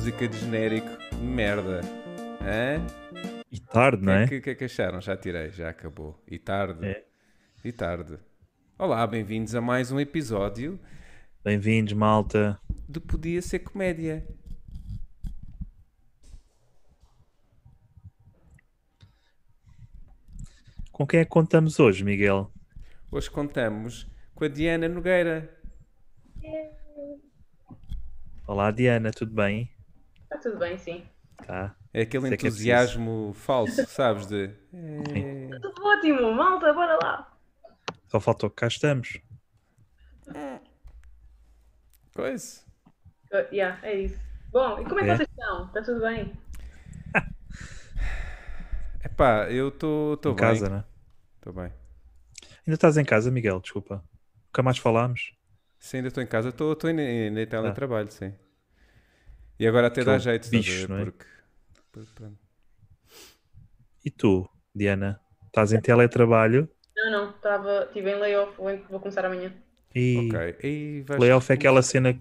música de genérico de merda. Hã? E tarde, O não é? é que, que é que acharam? Já tirei, já acabou. E tarde. É. E tarde. Olá, bem-vindos a mais um episódio Bem-vindos, malta. do Podia Ser Comédia. Com quem é que contamos hoje, Miguel? Hoje contamos com a Diana Nogueira. Olá, Diana, tudo bem? Está tudo bem, sim. Tá. É aquele Sei é entusiasmo falso, sabes? De. É, Tudo ótimo, malta, bora lá. Só faltou que cá estamos. coisa. Uh, yeah, é isso. Bom, e como é que É? vocês estão? Está tudo bem? Epá, eu estou em bem. casa, né? Estou bem. Ainda estás em casa, Miguel? Desculpa. Nunca mais falámos. Sim, ainda estou em casa. Estou ainda em teletrabalho, sim. E agora até dá jeito, bicho, é? Porque... porque. E tu, Diana? Estás em teletrabalho Não, não, estava, estive em layoff, vou, vou começar amanhã. e Ok. E vais... layoff é aquela cena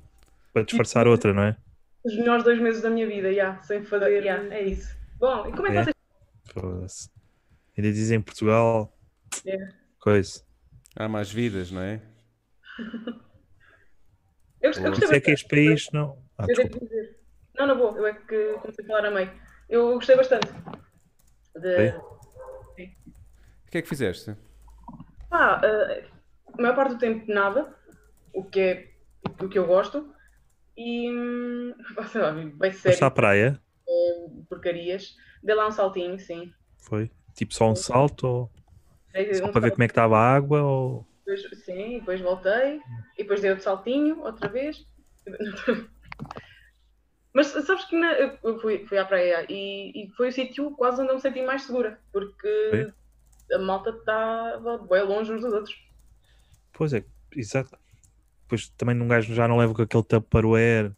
para disfarçar outra, não é? Os melhores dois meses da minha vida, já, sem fazer, já, é isso. Bom, e como é que É? vocês. Ainda dizem em Portugal. É. Coisa. Há mais vidas, não é? Eu, gostei é que este país não. Ah, Eu devo dizer. Não, na boa, eu é que comecei a falar a meio. Eu gostei bastante. De... O que é que fizeste? Eh, a maior parte do tempo nada, o que é o que eu gosto. E hum, sei lá, bem Foste à sério, praia? porcarias. Dei lá um saltinho, sim. Foi? Tipo só um salto? Ou... Dei Só um para ver como é que estava a água? Ou... Depois, sim, depois voltei, e depois dei outro saltinho, outra vez. Mas sabes que na- eu fui, fui à praia e, e foi o sítio quase onde eu me senti mais segura, porque a malta estava bem longe uns dos outros. Pois é, exato. Depois também um gajo já não leva com aquele tupperware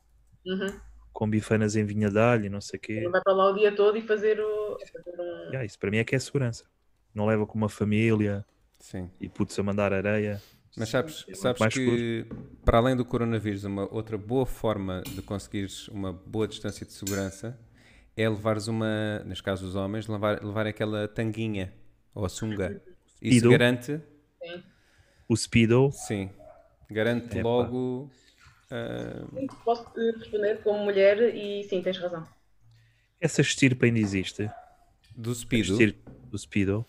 Uhum. com bifanas em vinha de alho e não sei o quê. Não vai para lá o dia todo e fazer, o, fazer um. Yeah, isso para mim é que é segurança. Não leva com uma família Sim. e putos a mandar areia. Mas sabes, sabes mais que, para além do coronavírus, uma outra boa forma de conseguires uma boa distância de segurança é levares uma, neste caso os homens, levar, levar aquela tanguinha ou a sunga. Isso Speedo. garante, O Speedo, sim, garante logo. ah, Posso te responder como mulher e sim, tens razão. essa estirpe ainda existe. do speedo. do Speedo.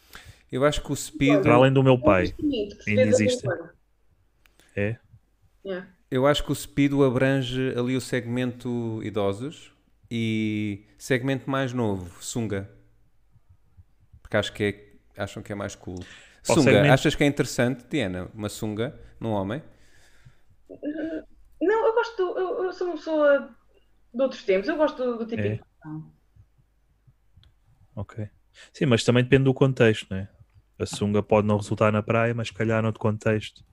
Eu acho que o speedo, Para além do meu pai. Ainda existe. É? Yeah. eu acho que o speedo abrange ali o segmento idosos e segmento mais novo, sunga. Porque acho que é, acham que é mais cool. Sunga, segmento? achas que é interessante, Diana, uma sunga num homem? Não, eu gosto. do- Eu, eu sou uma pessoa de outros tempos. Eu gosto do, do tipo. É. Ok. Sim, mas também depende do contexto, né? A sunga pode não resultar na praia, mas se calhar noutro contexto.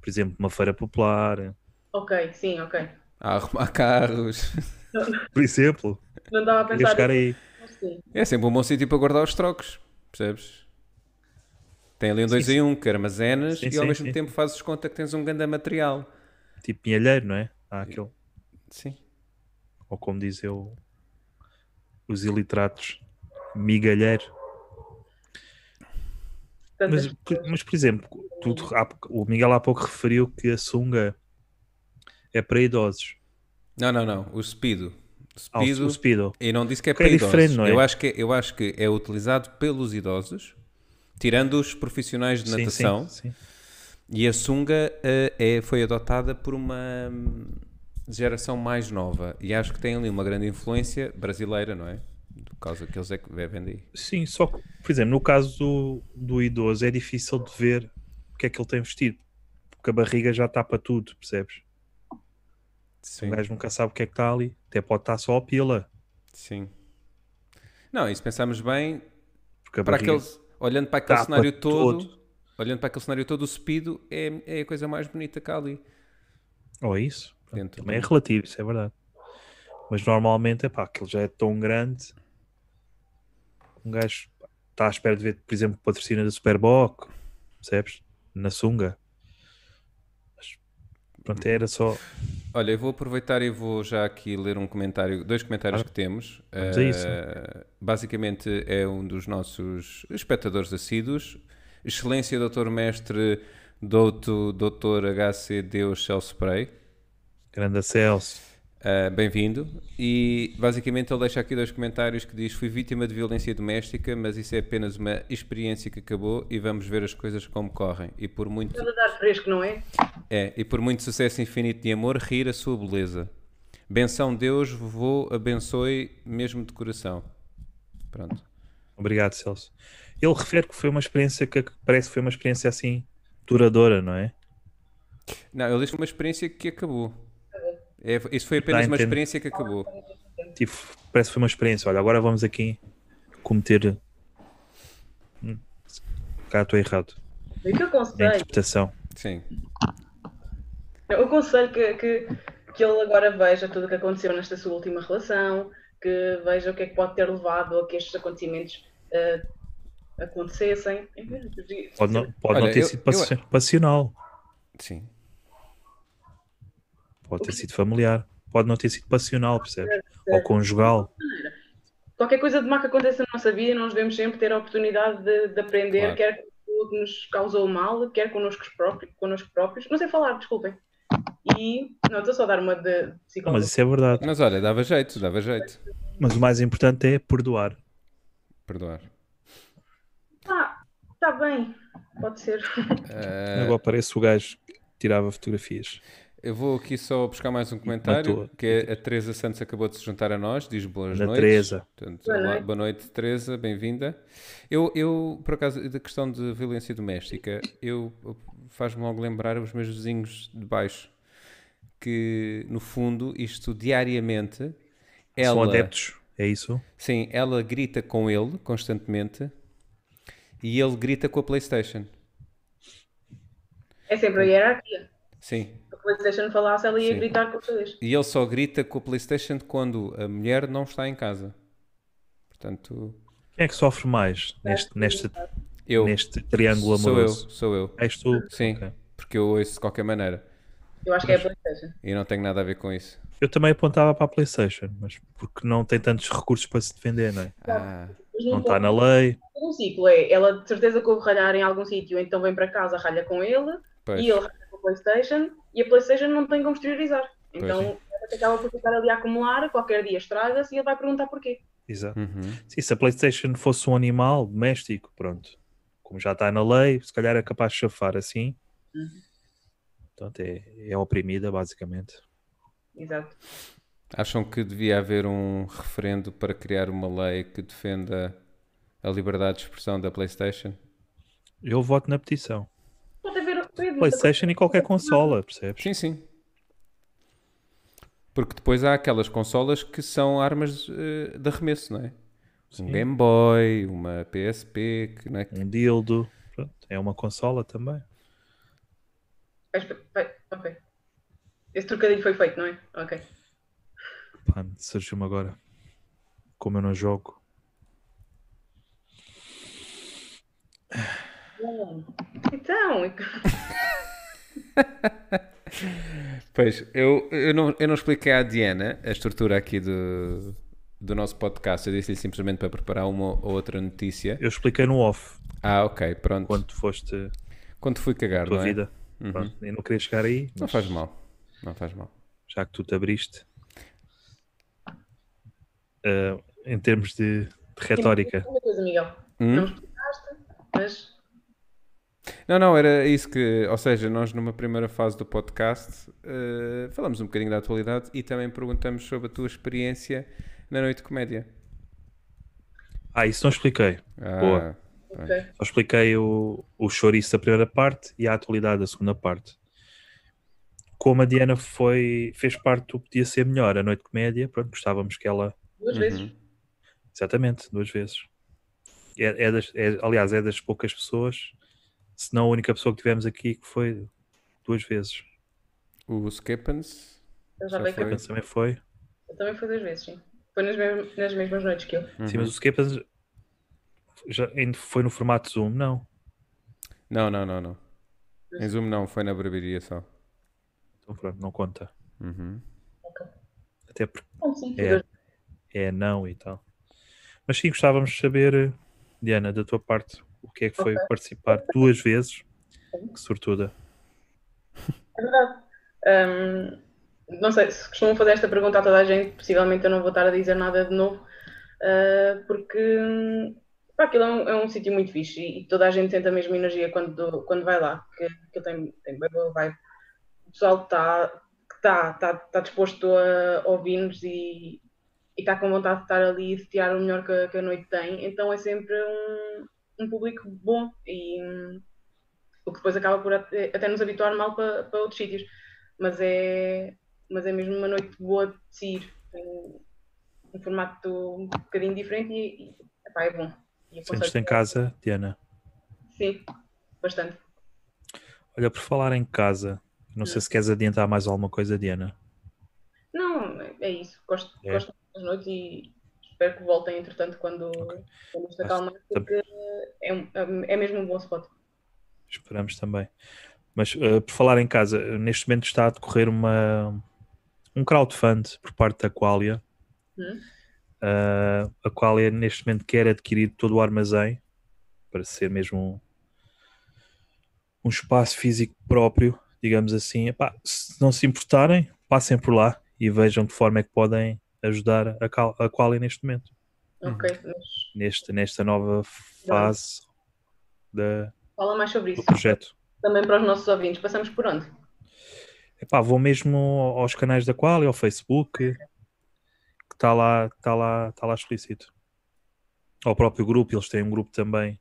Por exemplo, uma feira popular. Ok, sim, ok. A arrumar carros. Por exemplo, Não estava a pensar. chegar aí. É sempre um bom sítio para guardar os trocos, percebes? Tem ali um 2 Sim, em 1 um, que armazenas Sim, e ao sim, mesmo sim. tempo fazes conta que tens um grande material. Tipo pinhalheiro, não é? Há aquele. Sim. Ou como dizem os iliteratos, migalheiro. Mas, por- mas, por exemplo, tu, o Miguel há pouco referiu que a sunga é para idosos. Não, não, não. O speedo. Ah, o- Speedo. o Speedo. E não disse que é para é diferente, idosos. não é? Eu, acho que, eu acho que é utilizado pelos idosos, tirando os profissionais de Sim, natação. sim, sim. E a sunga eh, é, foi adotada por uma hum, geração mais nova. E acho que tem ali uma grande influência brasileira, não é? Por causa que eles é que bebem daí. Sim, só que, por exemplo, no caso do, do idoso é difícil de ver o que é que ele tem vestido. Porque a barriga já tapa tudo, percebes? Sim. O gajo nunca sabe o que é que está ali. Até pode estar só a pila. Sim. Não, e se pensarmos bem, para aqueles, olhando para aquele cenário todo, todo. olhando para aquele cenário todo, o speedo é, é a coisa mais bonita que há ali. Ou isso. Pronto, Dentro também é relativo, isso é verdade. Mas normalmente, é pá, aquilo já é tão grande. Um gajo está à espera de ver, por exemplo, patrocínio da Superboc, percebes? Na sunga. Mas, pronto, era só. Olha, eu vou aproveitar e vou já aqui ler um comentário, dois comentários que temos. vamos a isso. Eh, basicamente é um dos nossos espectadores assíduos. Excelência, doutor mestre, doutor, doutor HC Deus Celso Spray. Grande Celso. Uh, Bem-vindo. E basicamente ele deixa aqui dois comentários que diz: Fui vítima de violência doméstica, mas isso é apenas uma experiência que acabou e vamos ver as coisas como correm. E por muito, dar fresco, não é? é, e por muito sucesso infinito de amor, rir a sua beleza. Benção Deus, vou abençoe mesmo de coração. Pronto. Obrigado, Celso. Ele refere que foi uma experiência que parece que foi uma experiência assim duradoura, não é? Não, ele diz que foi uma experiência que acabou. É, isso foi apenas Dá a uma experiência que acabou. Tipo, parece que foi uma experiência. Olha, agora vamos aqui cometer. Hum, cá estou errado. O que eu Na aconselho, interpretação. Sim. eu aconselho que, que, que ele agora veja tudo o que aconteceu nesta sua última relação, que veja o que é que pode ter levado a que estes acontecimentos eh, acontecessem. Pode não, pode Olha, não ter eu- sido passi- passional, Sim. Pode ter sido familiar, pode não ter sido passional, percebes? Ou conjugal. Qualquer coisa de má que aconteça na nossa vida, nós devemos sempre ter a oportunidade de, de aprender, Claro. quer com que nos causou mal, quer connosco próprios, connosco próprios. Não sei falar, desculpem. E não, estou só a dar uma de psicólogo. mas isso é verdade. Mas olha, dava jeito, dava jeito. Mas o mais importante é perdoar. Perdoar. Ah, está bem, pode ser. Eh, Agora parece o gajo que tirava fotografias. Eu vou aqui só buscar mais um comentário, Matou. que é a Teresa Santos acabou de se juntar a nós, diz boas Ana noites. Teresa. Portanto, Boa noite. boa noite, Teresa, bem-vinda. Eu, eu, por acaso, da questão de violência doméstica, eu faz-me logo lembrar os meus vizinhos de baixo, que no fundo, isto diariamente, São ela, adeptos, é isso? sim, ela grita com ele constantemente e ele grita com a PlayStation. É sempre a hierarquia. Sim, PlayStation falasse, ela ia Sim. gritar com vocês. E ele só grita com a PlayStation quando a mulher não está em casa. Portanto, Quem é que sofre mais neste, neste, eu. neste triângulo sou eu, amoroso? sou eu. És tu? Sim, Ok. porque eu ouço de qualquer maneira. Eu acho que é a PlayStation. E não tenho nada a ver com isso. Eu também apontava para a PlayStation, mas porque não tem tantos recursos para se defender, não é? Ah, Mas Não não está na lei. um ciclo, é ela de certeza que houve ralhar em algum sítio, então vem para casa, ralha com ele, pois. e ele ralha com a PlayStation, e a PlayStation não tem como exteriorizar. Então ela acaba por ficar ali a acumular, qualquer dia estraga-se e ele vai perguntar porquê. Exato. Uhum. Sim, se a PlayStation fosse um animal doméstico, pronto. Como já está na lei, se calhar é capaz de chafar assim. Uhum. Portanto, é, é oprimida, basicamente. Exato. Acham que devia haver um referendo para criar uma lei que defenda a liberdade de expressão da PlayStation? Eu voto na petição. PlayStation e qualquer consola, percebes? Sim, sim. Porque depois há aquelas consolas que são armas eh, de arremesso, não é? Um Sim. Game Boy, uma PSP, que não é? Um dildo. Pronto, é uma consola também. Ok. Esse trocadilho foi feito, não é? Ok. Pá, surgiu-me agora. Como eu não jogo. Então, Pois, eu, eu, não, eu não expliquei à Diana a estrutura aqui do, do nosso podcast. Eu disse-lhe simplesmente para preparar uma ou outra notícia. Eu expliquei no off Ah, ok, pronto. quando foste Quando fui cagar, tua não é? vida. Uhum. Pronto, eu não queria chegar aí, Não faz mal. Não faz mal. já que tu te abriste. eh, em termos de, de retórica, Uma coisa, Miguel. Hum? Não explicaste, mas Não, não, era isso que, ou seja, nós numa primeira fase do podcast eh, falamos um bocadinho da atualidade e também perguntamos sobre a tua experiência na Noite de Comédia. Ah, isso não expliquei. Ah, Boa. ok. Só expliquei o, o chouriço da primeira parte e a atualidade da segunda parte. Como a Diana foi, fez parte do Podia Ser Melhor, a Noite de Comédia, pronto, gostávamos que ela. duas Uhum. vezes. Exatamente, duas vezes. É, é das, é- aliás, é das poucas pessoas, se não a única pessoa que tivemos aqui que foi duas vezes. O Skippens. Eu já Já foi. também foi. Eu também fui duas vezes, sim. Foi nas, mesmas- nas mesmas noites que eu. Sim, mas o Skippers já ainda foi no formato Zoom, não. Não, não, não, não. Em Zoom não, foi na barbearia só. Então pronto, não conta. Uhum. Até porque sim, É. é não e tal. Mas sim, gostávamos de saber, Diana, da tua parte, o que é que foi participar duas vezes. Que sortuda. É verdade. Ahm, não sei, se costumam fazer esta pergunta a toda a gente, possivelmente eu não vou estar a dizer nada de novo, ah, porque pá, aquilo é um, é um sítio muito fixe e, e toda a gente sente a mesma energia quando, quando vai lá, que aquilo tem, tem bem boa vibe. O pessoal está tá, tá, tá disposto a ouvir-nos e está com vontade de estar ali e de tirar o melhor que, que a noite tem, então é sempre um, um público bom e hum, o que depois acaba por até, até nos habituar mal para, para outros sítios. Mas é, mas é mesmo uma noite boa de se ir. Tem um formato um bocadinho diferente e, e epá, é bom. Sentes-te em casa, Diana? Sim, bastante. Olha, por falar em casa, não sei se queres adiantar mais alguma coisa, Diana. Não, é isso. Gosto, É. gosto das noites e espero que voltem, entretanto, quando, quando isto acalmar, porque é, um- é mesmo um bom spot. Esperamos também. Mas eh, por falar em casa, neste momento está a decorrer uma, um crowdfund por parte da Qualia. Hum? Uh, a Qualia neste momento quer adquirir todo o armazém para ser mesmo um, um espaço físico próprio, digamos assim. Epá, se não se importarem, passem por lá e vejam de que forma é que podem ajudar a, Cal- a Qualia neste momento, Ok, mas neste, nesta nova fase da, fala mais sobre do isso. projeto. Também para os nossos ouvintes. Passamos por onde? Epá, vou mesmo aos canais da Qualia, ao Facebook, que está lá, está lá, está lá explícito. Ao próprio grupo, eles têm um grupo também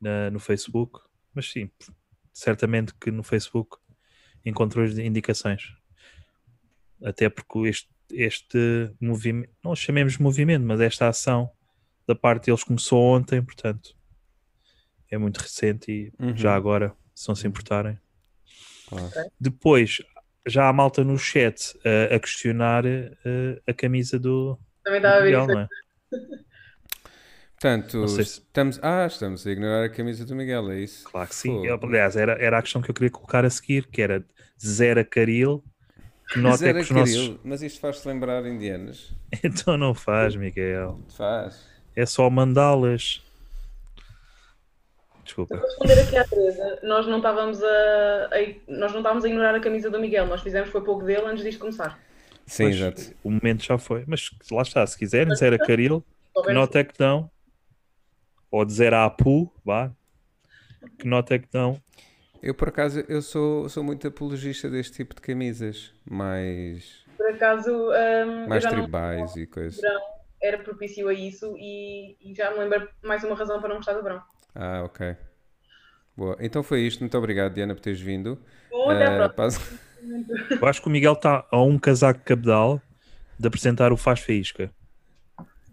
na- no Facebook, mas sim, certamente que no Facebook encontrou as indicações. Até porque este, este movimento, não chamemos de movimento, mas esta ação da parte deles começou ontem, portanto é muito recente e Uhum. já agora, se não se importarem. Claro. Depois, já há malta no chat eh, a questionar eh, a camisa do, Também do estava a ver Miguel, isso. não é? Portanto, Não sei se- estamos, ah, estamos a ignorar a camisa do Miguel, é isso? Claro que sim. Eu, aliás, era, era a questão que eu queria colocar a seguir, que era Zera Caril. Que nota é que os Caril, nossos... Mas isto faz-te lembrar indianos. Então não faz, Miguel. Faz. É só mandá-las. Desculpa. Para responder aqui à Teresa, nós não estávamos a, a- nós não estávamos a ignorar a camisa do Miguel, nós fizemos foi pouco dele antes disto começar. Sim, Pois, exato. O momento já foi. Mas lá está, se quiserem, Zera Caril, Se que nota é que dão? Ou de Zera Apu, vá. Que nota é que dão? Eu, por acaso, eu sou, sou muito apologista deste tipo de camisas. Mais, Por acaso, eu mais já não tribais e coisas. verão era propício a isso e, e já me lembro mais uma razão para não gostar do verão. Ah, ok. Boa. Então foi isto. Muito obrigado, Diana, por teres vindo. Bom, até à Ah, próxima. paz- Eu acho que o Miguel está a um casaco cabedal de apresentar o Faz Faísca.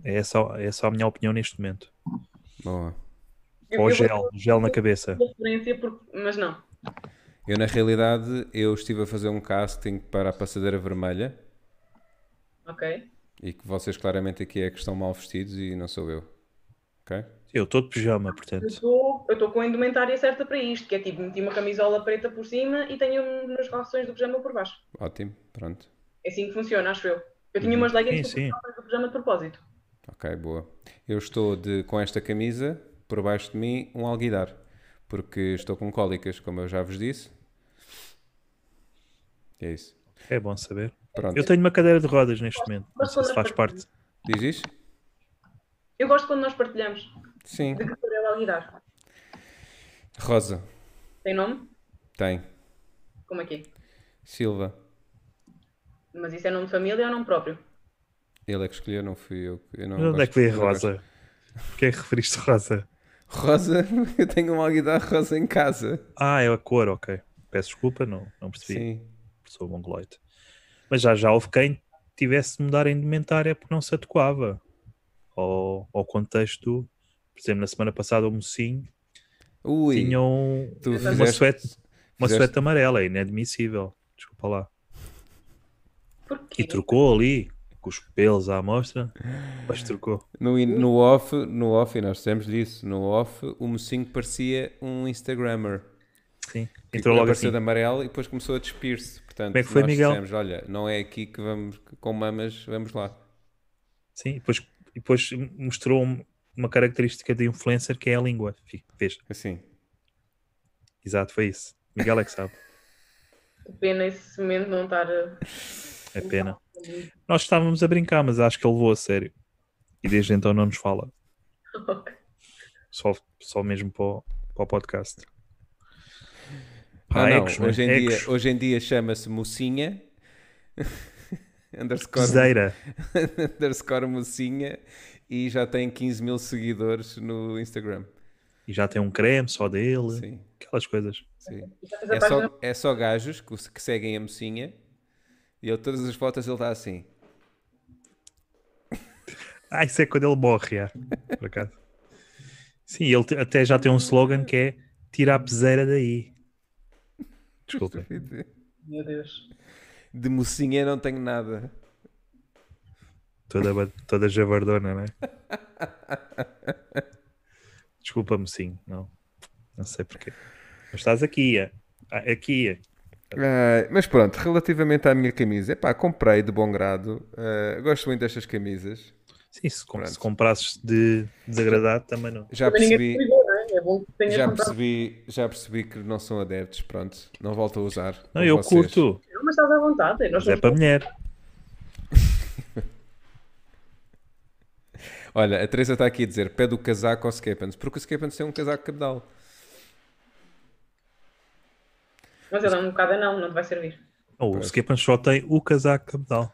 É essa, é essa a minha opinião neste momento. Boa. Ou eu vou gel, gel na cabeça. ter referência, porque- mas não. Eu, na realidade, eu estive a fazer um casting para a Passadeira Vermelha Ok. e que vocês claramente aqui é que estão mal vestidos e não sou eu. Ok? Eu estou de pijama, portanto. eu estou com a indumentária certa para isto, que é tipo, meti uma camisola preta por cima e tenho umas calções do pijama por baixo. Ótimo. Pronto. É assim que funciona, acho eu. Eu tinha umas leggings Sim, sim. do pijama de propósito. Ok, boa. Eu estou de, com esta camisa, por baixo de mim, um alguidar. Porque estou com cólicas, como eu já vos disse. É isso. É bom saber. Pronto. Eu tenho uma cadeira de rodas neste momento. Não sei se faz parte. Diz isso? Eu gosto quando nós partilhamos. Sim. De que cor é o alguidar? Rosa. Tem nome? Tem. Como é que é? Silva. Mas isso é nome de família ou nome próprio? Ele é que escolheu, não fui eu. eu não onde é que veio rosa? Porquê é que referiste rosa? Rosa? Eu tenho um alguidar rosa em casa. Ah, é a cor, ok. Peço desculpa, não, não percebi. Sim. Sou mongoloide. Mas já já houve quem tivesse de mudar a indumentária porque não se adequava ao, ao contexto. Por exemplo, na semana passada o mocinho Ui. tinha um- tu uma fizeste- suéte, uma fizeste- suéte amarela, é inadmissível. Desculpa lá. Porquê? E trocou ali, com os pelos à amostra, mas trocou. No, no off, no off, e nós dissemos disso, no off, o mocinho parecia um Instagrammer. Sim. Que Entrou logo assim. de amarelo e depois começou a despir-se. Portanto, Como é que foi, nós Miguel? dissemos, olha, não é aqui que vamos, com mamas, vamos lá. Sim, e depois, depois mostrou um- uma característica de influencer que é a língua. Vês? Assim. Exato, foi isso. Miguel é que sabe. Pena esse momento não estar. uh, É pena. Nós estávamos a brincar, mas acho que ele levou a sério. E desde então não nos fala. Ok. Só, só mesmo para o, para o podcast. Ah, não, ecos, né? hoje, em dia, hoje em dia chama-se mocinha. underscore, Peseira. underscore mocinha e já tem 15 mil seguidores no Instagram. E já tem um creme só dele. Sim, Aquelas coisas. sim. É só, é só gajos que, que seguem a mocinha e ele, todas as fotos ele está assim. Ah, isso é quando ele morre, já, por acaso. Sim, ele até já tem um slogan que é tira a peseira daí. Desculpa. Meu Deus. De mocinha não tenho nada. Toda, toda javardona, não é? Desculpa-me, sim. Não, não sei porquê. Mas estás aqui, é. Aqui, é. Ah, mas pronto, relativamente à minha camisa, epá, comprei de bom grado. Ah, gosto muito destas camisas. Sim, se, com- se comprasses de desagradado também não. Já Também percebi, te ligou, não é? É bom que já percebi, já percebi que não são adeptos. Pronto, não volto a usar. Não, eu vocês. curto, Não, mas estás à vontade. Nós é para mulher. Olha, a Teresa está aqui a dizer: pede o casaco ao Skepans, porque o Skepans tem um casaco cabedal. Mas ele é um bocado não, não te vai servir. Oh, o. Skipan só tem o casaco cabedal.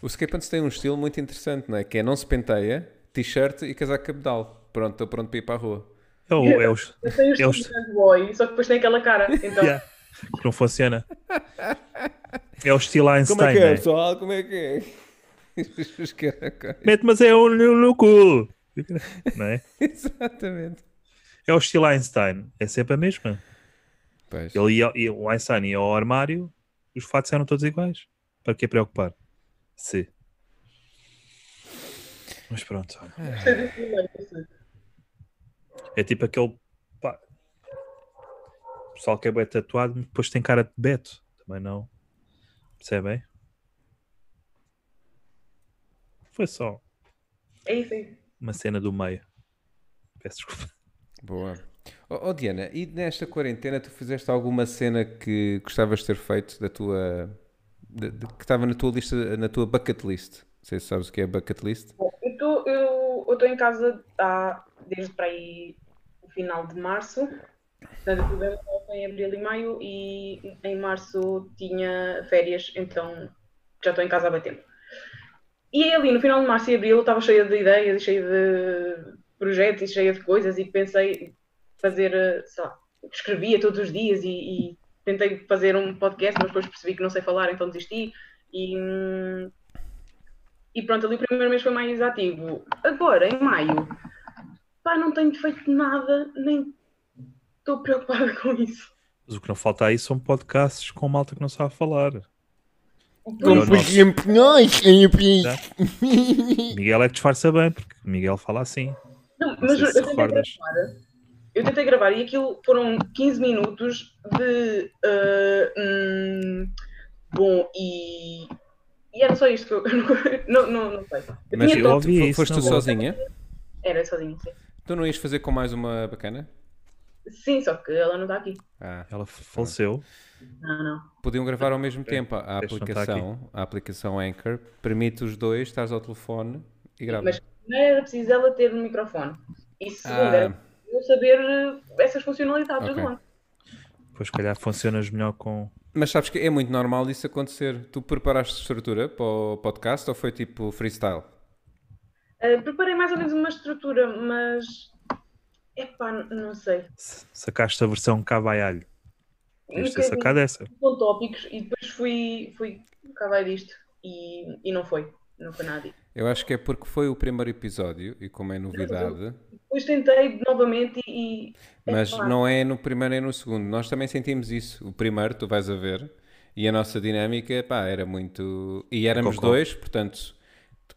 O Skepans tem um estilo muito interessante, não é? Que é não se penteia, t-shirt e casaco cabedal. Pronto, estou pronto para ir para a rua. É o, é os, Eu tenho É o estilo de boy, só que depois tem aquela cara. Então, Yeah, que não funciona. É o estilo Einstein, Como é que é, né? pessoal? Como é que é? Mete, mas é um no, no cu. Não é? Exatamente. É o estilo Einstein. É sempre a mesma. Pois. Ele ia, ia- o Einstein ia ao armário os fatos eram todos iguais. Para que preocupar? Se. Mas pronto. olha. É tipo aquele. Pá, o pessoal que é bem tatuado, mas depois tem cara de Beto. Também não. Percebem? Foi só é isso aí. uma cena do meio. Peço desculpa. Boa. Oh, oh, Diana, e nesta quarentena tu fizeste alguma cena que gostavas de ter feito da tua. de- de- que estava na tua lista, na tua bucket list? Não sei se sabes o que é bucket list. Bom, eu estou em casa há, desde para aí o final de março. Portanto, eu volta em abril e maio e em março tinha férias, então já estou em casa há bem tempo. E ali no final de março e abril estava cheia de ideias e cheia de projetos e cheia de coisas e pensei fazer, eh, sei lá, escrevia todos os dias e, e tentei fazer um podcast, mas depois percebi que não sei falar, então desisti. E, e pronto, ali o primeiro mês foi mais ativo. Agora, em maio, pá, não tenho feito nada, nem estou preocupada com isso. Mas o que não falta aí são podcasts com malta que não sabe falar. Por Como exemplo, nós? Miguel é que disfarça bem, porque Miguel fala assim. não, Não mas sei eu, se eu recordas. gravar. Eu tentei gravar e aquilo foram 15 minutos de ah, hum, bom e, e era só isto que eu não, não, não sei. Eu Mas tinha eu ouvi isso foste tu sozinha? Era sozinho, sim. Tu não ias fazer com mais uma bacana? Sim, só que ela não está aqui. Ah, Ela faleceu. Não, não. podiam gravar ao mesmo tempo. A está aplicação, a aplicação Anchor permite os dois, estás ao telefone e grava. Mas primeiro era preciso ela ter um microfone. E segundo Ah. era eu saber eh, essas funcionalidades Ok. do banco. Depois, se calhar, funcionas melhor com. Mas sabes que é muito normal isso acontecer. Tu preparaste estrutura para o podcast ou foi tipo freestyle? Uh, preparei mais ou menos uma estrutura, mas epá, não sei. se- Sacaste a versão cavaialho. Deves ter sacado essa. com tópicos e depois fui, fui acabar disto e, e não foi. Não foi nada disso. Eu acho que é porque foi o primeiro episódio e como é novidade, Depois tentei novamente e. mas epá, não é no primeiro nem no segundo. Nós também sentimos isso. O primeiro, tu vais a ver, e a nossa dinâmica, pá, era muito. E éramos Concordo. dois, portanto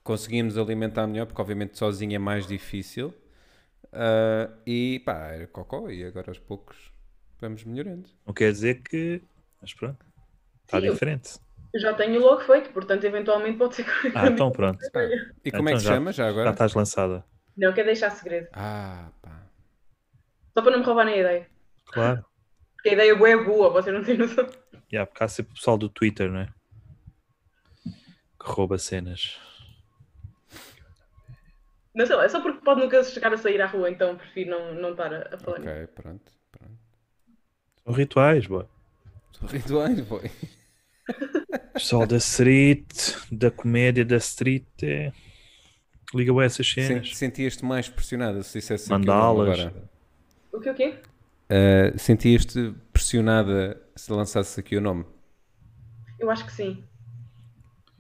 conseguíamos alimentar melhor, porque obviamente sozinho é mais difícil. Ah, e pá, era cocó, e agora aos poucos. Vamos melhorando. Não quer dizer que. Mas pronto. Está Sim, eu- diferente. Eu já tenho logo feito, portanto, eventualmente pode ser que. Ah, então pronto. Ah, e como é Então que se já- chama já Já agora? estás lançada. Não, quer deixar segredo. Ah, pá. Só para não me roubarem a ideia. Claro. Porque a ideia boa é boa, vocês não têm noção. Yeah, porque há sempre o pessoal do Twitter, não é? Que rouba cenas. Não sei lá, é só porque pode nunca chegar a sair à rua, então prefiro não, não estar a, a falar nisso. Ok, pronto. pronto. São rituais, boa. São rituais, boy. Pessoal da street, da comédia da street, é... liga a essas cenas. Sentias-te mais pressionada se dissesse aqui o nome Mandalas. agora? O que o quê? Uh, Sentias-te pressionada se lançasse aqui o nome? Eu acho que sim.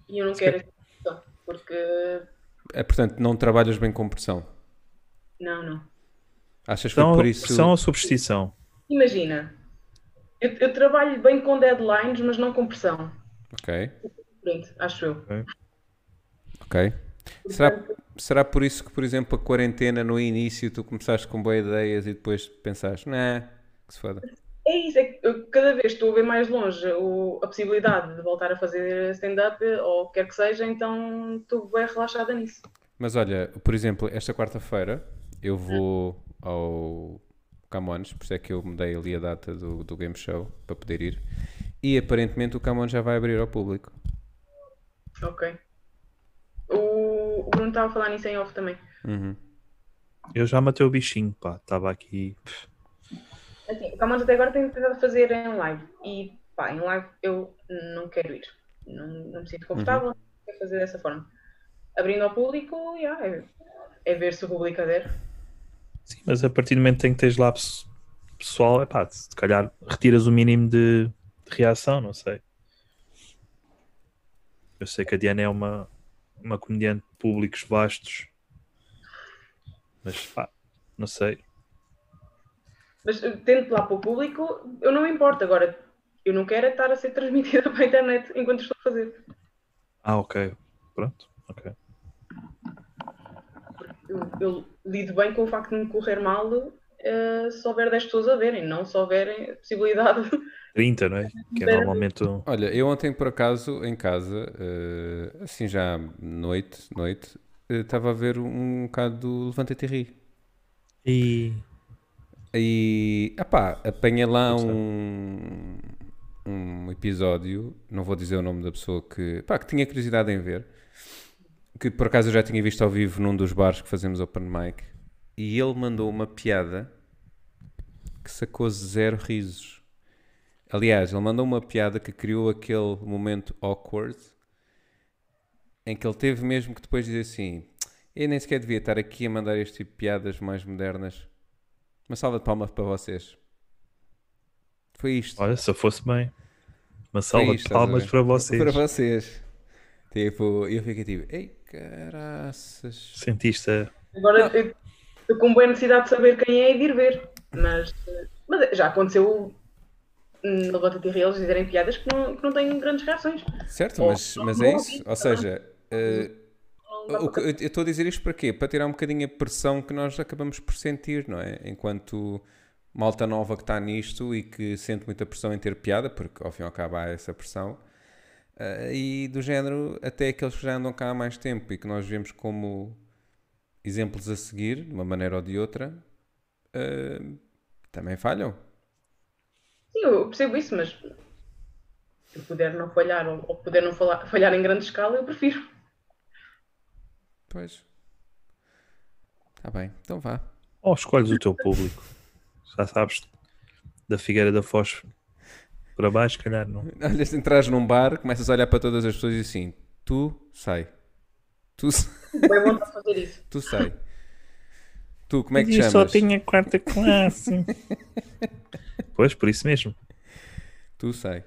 E eu não Se quero essa pressão, porque. É, portanto, não trabalhas bem com pressão. Não, não. Achas que foi Pressão, por isso... pressão ou superstição? Imagina, eu, eu trabalho bem com deadlines, mas não com pressão. Ok, acho eu. ok. Será, será por isso que, por exemplo, a quarentena no início tu começaste com boas ideias e depois pensaste, nah, que se foda. É isso, é que eu cada vez estou a ver mais longe o- a possibilidade de voltar a fazer stand-up ou o que quer que seja, então estou bem relaxada nisso. Mas olha, por exemplo, esta quarta-feira eu vou ao Camões, por isso é que eu mudei ali a data do, do game show para poder ir. E aparentemente o Camões já vai abrir ao público. Ok. O, o Bruno estava a falar nisso em off também. Uhum. Eu já matei o bichinho, pá. Estava aqui. Assim, o Camões até agora tem tentado fazer em live. E pá, em live eu não quero ir. Não, não me sinto confortável, não quero fazer dessa forma. Abrindo ao público, yeah, é, é ver se o público adere. Sim, mas a partir do momento em que tens lá pes- pessoal, é pá, se calhar retiras o mínimo de reação, não sei. Eu sei que a Diana é uma, uma comediante de públicos vastos, mas pá, não sei. Mas eh, tendo lá para o público, eu não me importo. Agora, eu não quero é estar a ser transmitida para a internet enquanto estou a fazer. Ah, ok. Pronto, ok. Eu, eu lido bem com o facto de me correr mal eh, se houver 10 pessoas a verem, não se houver a possibilidade. 30, não é? Que é normalmente. Olha, eu ontem por acaso em casa, eh, assim já noite, noite, eh, estava a ver um bocado do Levanta-te e ri. E. E, epá, apanha lá um, um episódio, não vou dizer o nome da pessoa que, pá, que tinha curiosidade em ver, que por acaso eu já tinha visto ao vivo num dos bares que fazemos open mic, e ele mandou uma piada que sacou zero risos. Aliás, ele mandou uma piada que criou aquele momento awkward, em que ele teve mesmo que depois dizer assim, eu nem sequer devia estar aqui a mandar este tipo de piadas mais modernas. Uma salva de palmas para vocês. Foi isto. Olha, se eu fosse bem. Uma salva isto, de palmas para vocês. Para vocês. Tipo, eu fiquei tipo, ei caraças. Sentiste. Agora eu estou com boa necessidade de saber quem é e de ir ver. Mas, mas já aconteceu no Levanta-te e Ri eles dizerem piadas que não, que não têm grandes reações. Certo, Oh, mas, mas é isso. ouvi, Ou seja, dá o eu estou a dizer isto para quê? Para tirar um bocadinho a pressão que nós acabamos por sentir, não é? Enquanto malta nova que está nisto e que sente muita pressão em ter piada, porque ao fim e ao cabo há essa pressão, eh, e do género até aqueles que já andam cá há mais tempo e que nós vemos como exemplos a seguir, de uma maneira ou de outra, eh, também falham. Sim, eu percebo isso, mas se eu puder não falhar ou, ou puder não falar- falhar em grande escala, eu prefiro. Pois. Está bem, então vá. Ou escolhes o teu público. Já sabes, da Figueira da Foz para baixo, se calhar não. Olha, se entras num bar, começas a olhar para todas as pessoas e assim, tu sai. Tu, s- Bem vontade de fazer isso. tu sai. Tu, como é que te Eu chamas? só tinha quarta classe. pois, por isso mesmo. Tu sai.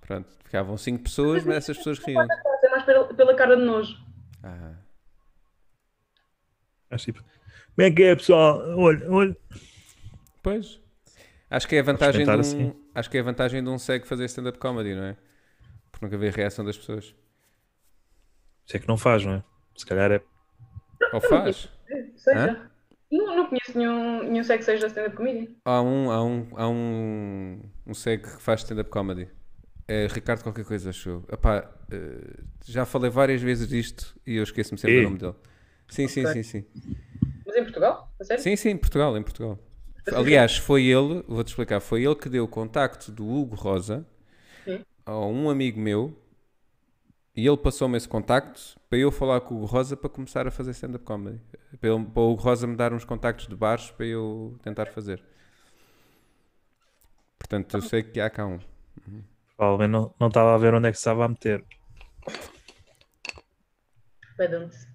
Pronto, ficavam cinco pessoas, mas essas pessoas riam. É mais pela, pela cara de nojo. Ah, Mas, tipo, como é que é, pessoal? Olha, olha. pois. Acho que é a vantagem de um, assim. acho que é a vantagem de um cego fazer stand-up comedy, não é? Porque nunca vê a reação das pessoas. Isso é que não faz, não é? Se calhar é. Ou faz? Seja. Hã? Não, não conheço nenhum, nenhum sex seja da stand-up comedy. Há um, há um, há um, um segue que faz stand-up comedy. É Ricardo qualquer coisa, achou. Epá, eh, já falei várias vezes disto e eu esqueço-me sempre o nome dele. Sim, sim, Ok. sim, sim. Mas em Portugal? A sério? Sim, sim, em Portugal, em Portugal. Aliás, foi ele, vou-te explicar, foi ele que deu o contacto do Hugo Rosa Sim. a um amigo meu e ele passou-me esse contacto para eu falar com o Hugo Rosa para começar a fazer stand-up comedy. Para, ele, para o Hugo Rosa me dar uns contactos de bares para eu tentar fazer. Portanto, eu sei que há cá um. Provavelmente não, não estava a ver onde é que se estava a meter. Badum-se.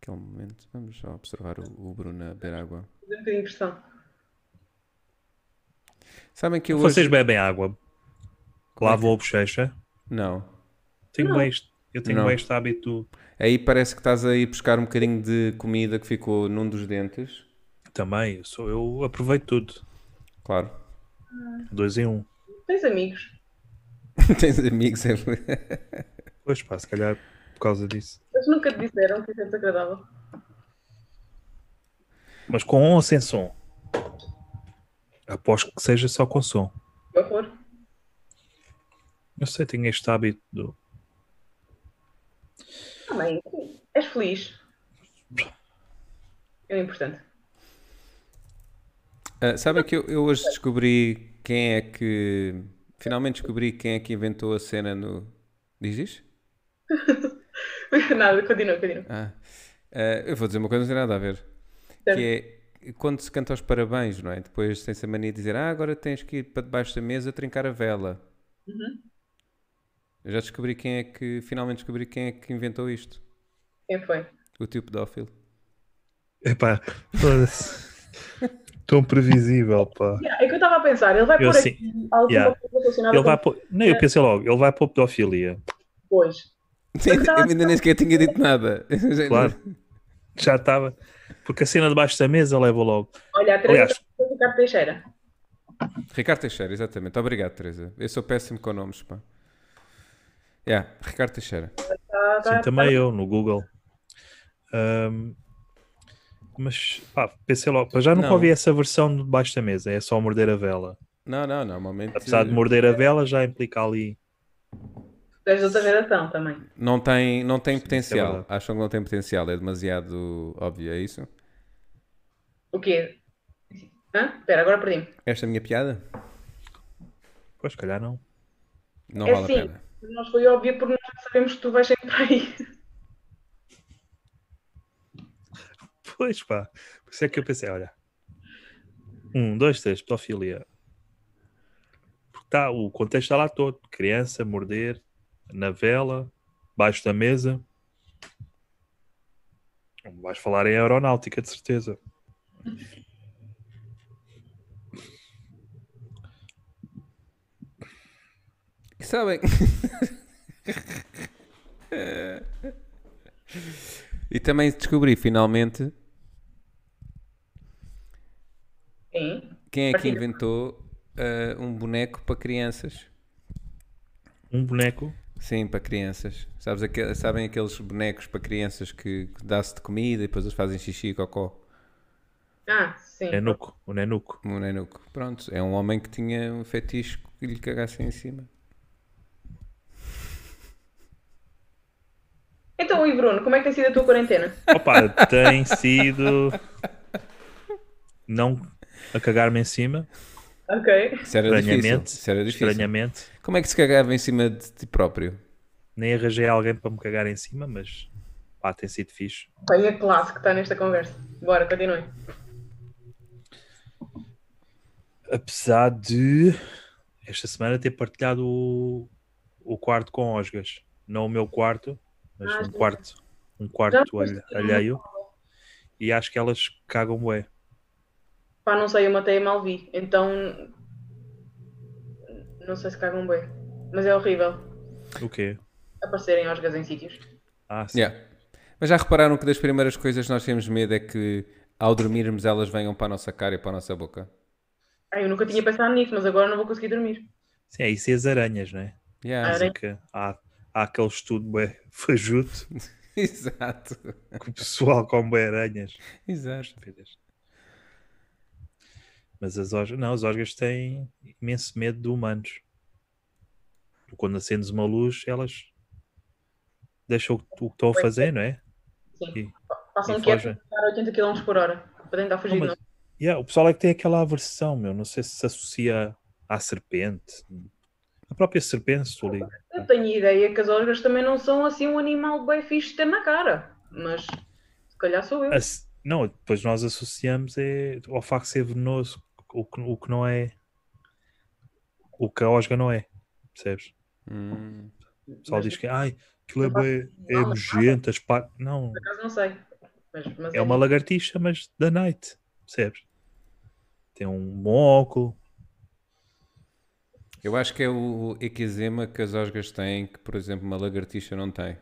Aquele momento, vamos só observar o, o Bruno a beber água. Fazer um bocadinho de impressão. Sabem que eu Vocês hoje... bebem água? Lavam a bochecha? Não. Tenho Não. este, eu tenho Não. bem este hábito Aí parece que estás a ir buscar um bocadinho de comida que ficou num dos dentes. também. Eu, sou, eu aproveito tudo. Claro. Dois em um. Tens amigos? Tens amigos, é... Pois pá, se calhar por causa disso. Eles nunca te disseram que isso é desagradável. Mas com ou sem som? Aposto que seja só com som. Que horror. Eu sei, tenho este hábito do. Também. És feliz. É o importante. Ah, sabem que eu, eu hoje descobri quem é que. Finalmente descobri quem é que inventou a cena no. Diz isso? Nada, continua, continua. Ah. Ah, eu vou dizer uma coisa, não tem nada a ver. Certo. Que é quando se canta os parabéns, não é? Depois tem-se a mania de dizer: Ah, agora tens que ir para debaixo da mesa trincar a vela. Uhum. Eu já descobri quem é que. Finalmente descobri quem é que inventou isto. Quem foi? O tio pedófilo. Epá, foda-se. Tão previsível, pá. Yeah, é que eu estava a pensar, ele vai Eu pôr sim. aqui alguma Yeah. coisa relacionada Ele com vai pôr. Nem eu pensei logo, ele vai pôr pedofilia. depois. eu ainda nem sequer tinha dito nada. Claro. Já estava. Porque a cena debaixo da mesa leva logo. Olha, a Teresa Aliás- a Ricardo Teixeira. Ricardo Teixeira, exatamente. Obrigado, Teresa. Eu sou péssimo com nomes, pá. Yeah, Ricardo Teixeira. Tá, tá, Sim, também eu, no Google. Ahm, mas, pá, pensei logo. Para já nunca Não. ouvi essa versão de debaixo da mesa. É só morder a vela. Não, não, normalmente. Apesar de morder a vela, já implica ali. Tens outra geração também. Não tem, não tem Sim, é potencial. verdade. Acham que não tem potencial. É demasiado óbvio, é isso? O quê? Hã? Espera, agora perdi-me. Esta minha piada? Pois, se calhar não. Não É vale sim. a pena. Nós foi óbvio porque nós sabemos que tu vais sempre para aí. Pois, pá. Por isso é que eu pensei, olha. Um, dois, três, pedofilia. Porque tá, o contexto está lá todo. Criança, morder, na vela, baixo da mesa. Não vais falar em aeronáutica, de certeza. E sabem? e também descobri finalmente Sim. quem é que inventou ah, um boneco para crianças. Um boneco. Sim, para crianças. Sabes aque- sabem aqueles bonecos para crianças que, que dá-se de comida e depois eles fazem xixi e cocó? Ah, sim. Nenuco. O nenuco. Um nenuco. Pronto, é um homem que tinha um fetiche que lhe cagassem em cima. Então, e Bruno, como é que tem sido a tua quarentena? Opa, tem sido. Não a cagar-me em cima, Ok. Isso era difícil. estranhamente. Isso era difícil. Estranhamente. Como é que se cagava em cima de ti próprio? Nem arranjei alguém para me cagar em cima, mas pá, tem sido fixe. Foi a classe que está nesta conversa. Bora, continue. Apesar de esta semana ter partilhado o, o quarto com Osgas. Não o meu quarto, mas Ah, um quarto, um quarto alhe- alheio. E acho que elas cagam bué. Pá, não sei, eu matei a mal vi. Então. Não sei se cagam bem. Mas é horrível O quê? aparecerem aos em sítios. Ah, sim. Yeah. Mas já repararam que das primeiras coisas que nós temos medo é que ao dormirmos elas venham para a nossa cara e para a nossa boca? Ah, eu nunca tinha pensado nisso, mas agora não vou conseguir dormir. Sim, é isso e as aranhas, né? Yeah. Aranha. Que há, há aquele estudo bué fajuto Exato. Que o pessoal come bem aranhas. Exato. Mas as osgas, não, as osgas têm imenso medo de humanos. Quando acendes uma luz, elas deixam o que o que estão a fazer, não é? Sim. E- Passam E quietos fogem. a 80 km por hora para tentar fugir. Não, de mas-. Yeah, o pessoal é que tem aquela aversão, meu. Não sei se se associa à serpente. A própria serpente, se tu ligas. Eu tenho ideia que as osgas também não são assim um animal bem fixe de ter na cara. Mas se calhar sou eu. As- Não, depois nós associamos é, ao facto de ser venenoso, o que, o que não é. O que a osga não é. Percebes? Hum. O pessoal Mas- diz que ai, aquilo é, bué- é nojento, as pa- Não, Por acaso não sei. Mas, mas é uma lagartixa, mas da night. Percebes? Tem um bom óculo. Eu acho que é o equizema que as osgas têm, que, por exemplo, uma lagartixa não tem.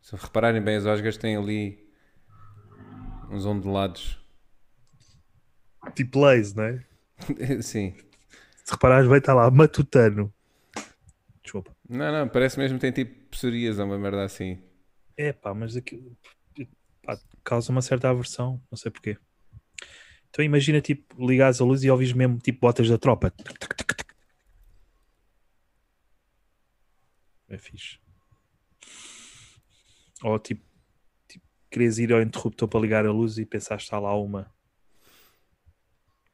Se repararem bem, as osgas têm ali uns ondulados. Tipo lace, não é? Sim. Se reparares, vai estar lá matutano. Desculpa. Não, não, parece mesmo que tem tipo psoríase ou uma merda assim. É pá, mas aquilo pá, causa uma certa aversão, não sei porquê. Então imagina tipo ligares a luz e ouvis mesmo tipo botas da tropa. É fixe. Ou tipo, tipo querias ir ao interruptor para ligar a luz e pensaste está lá uma.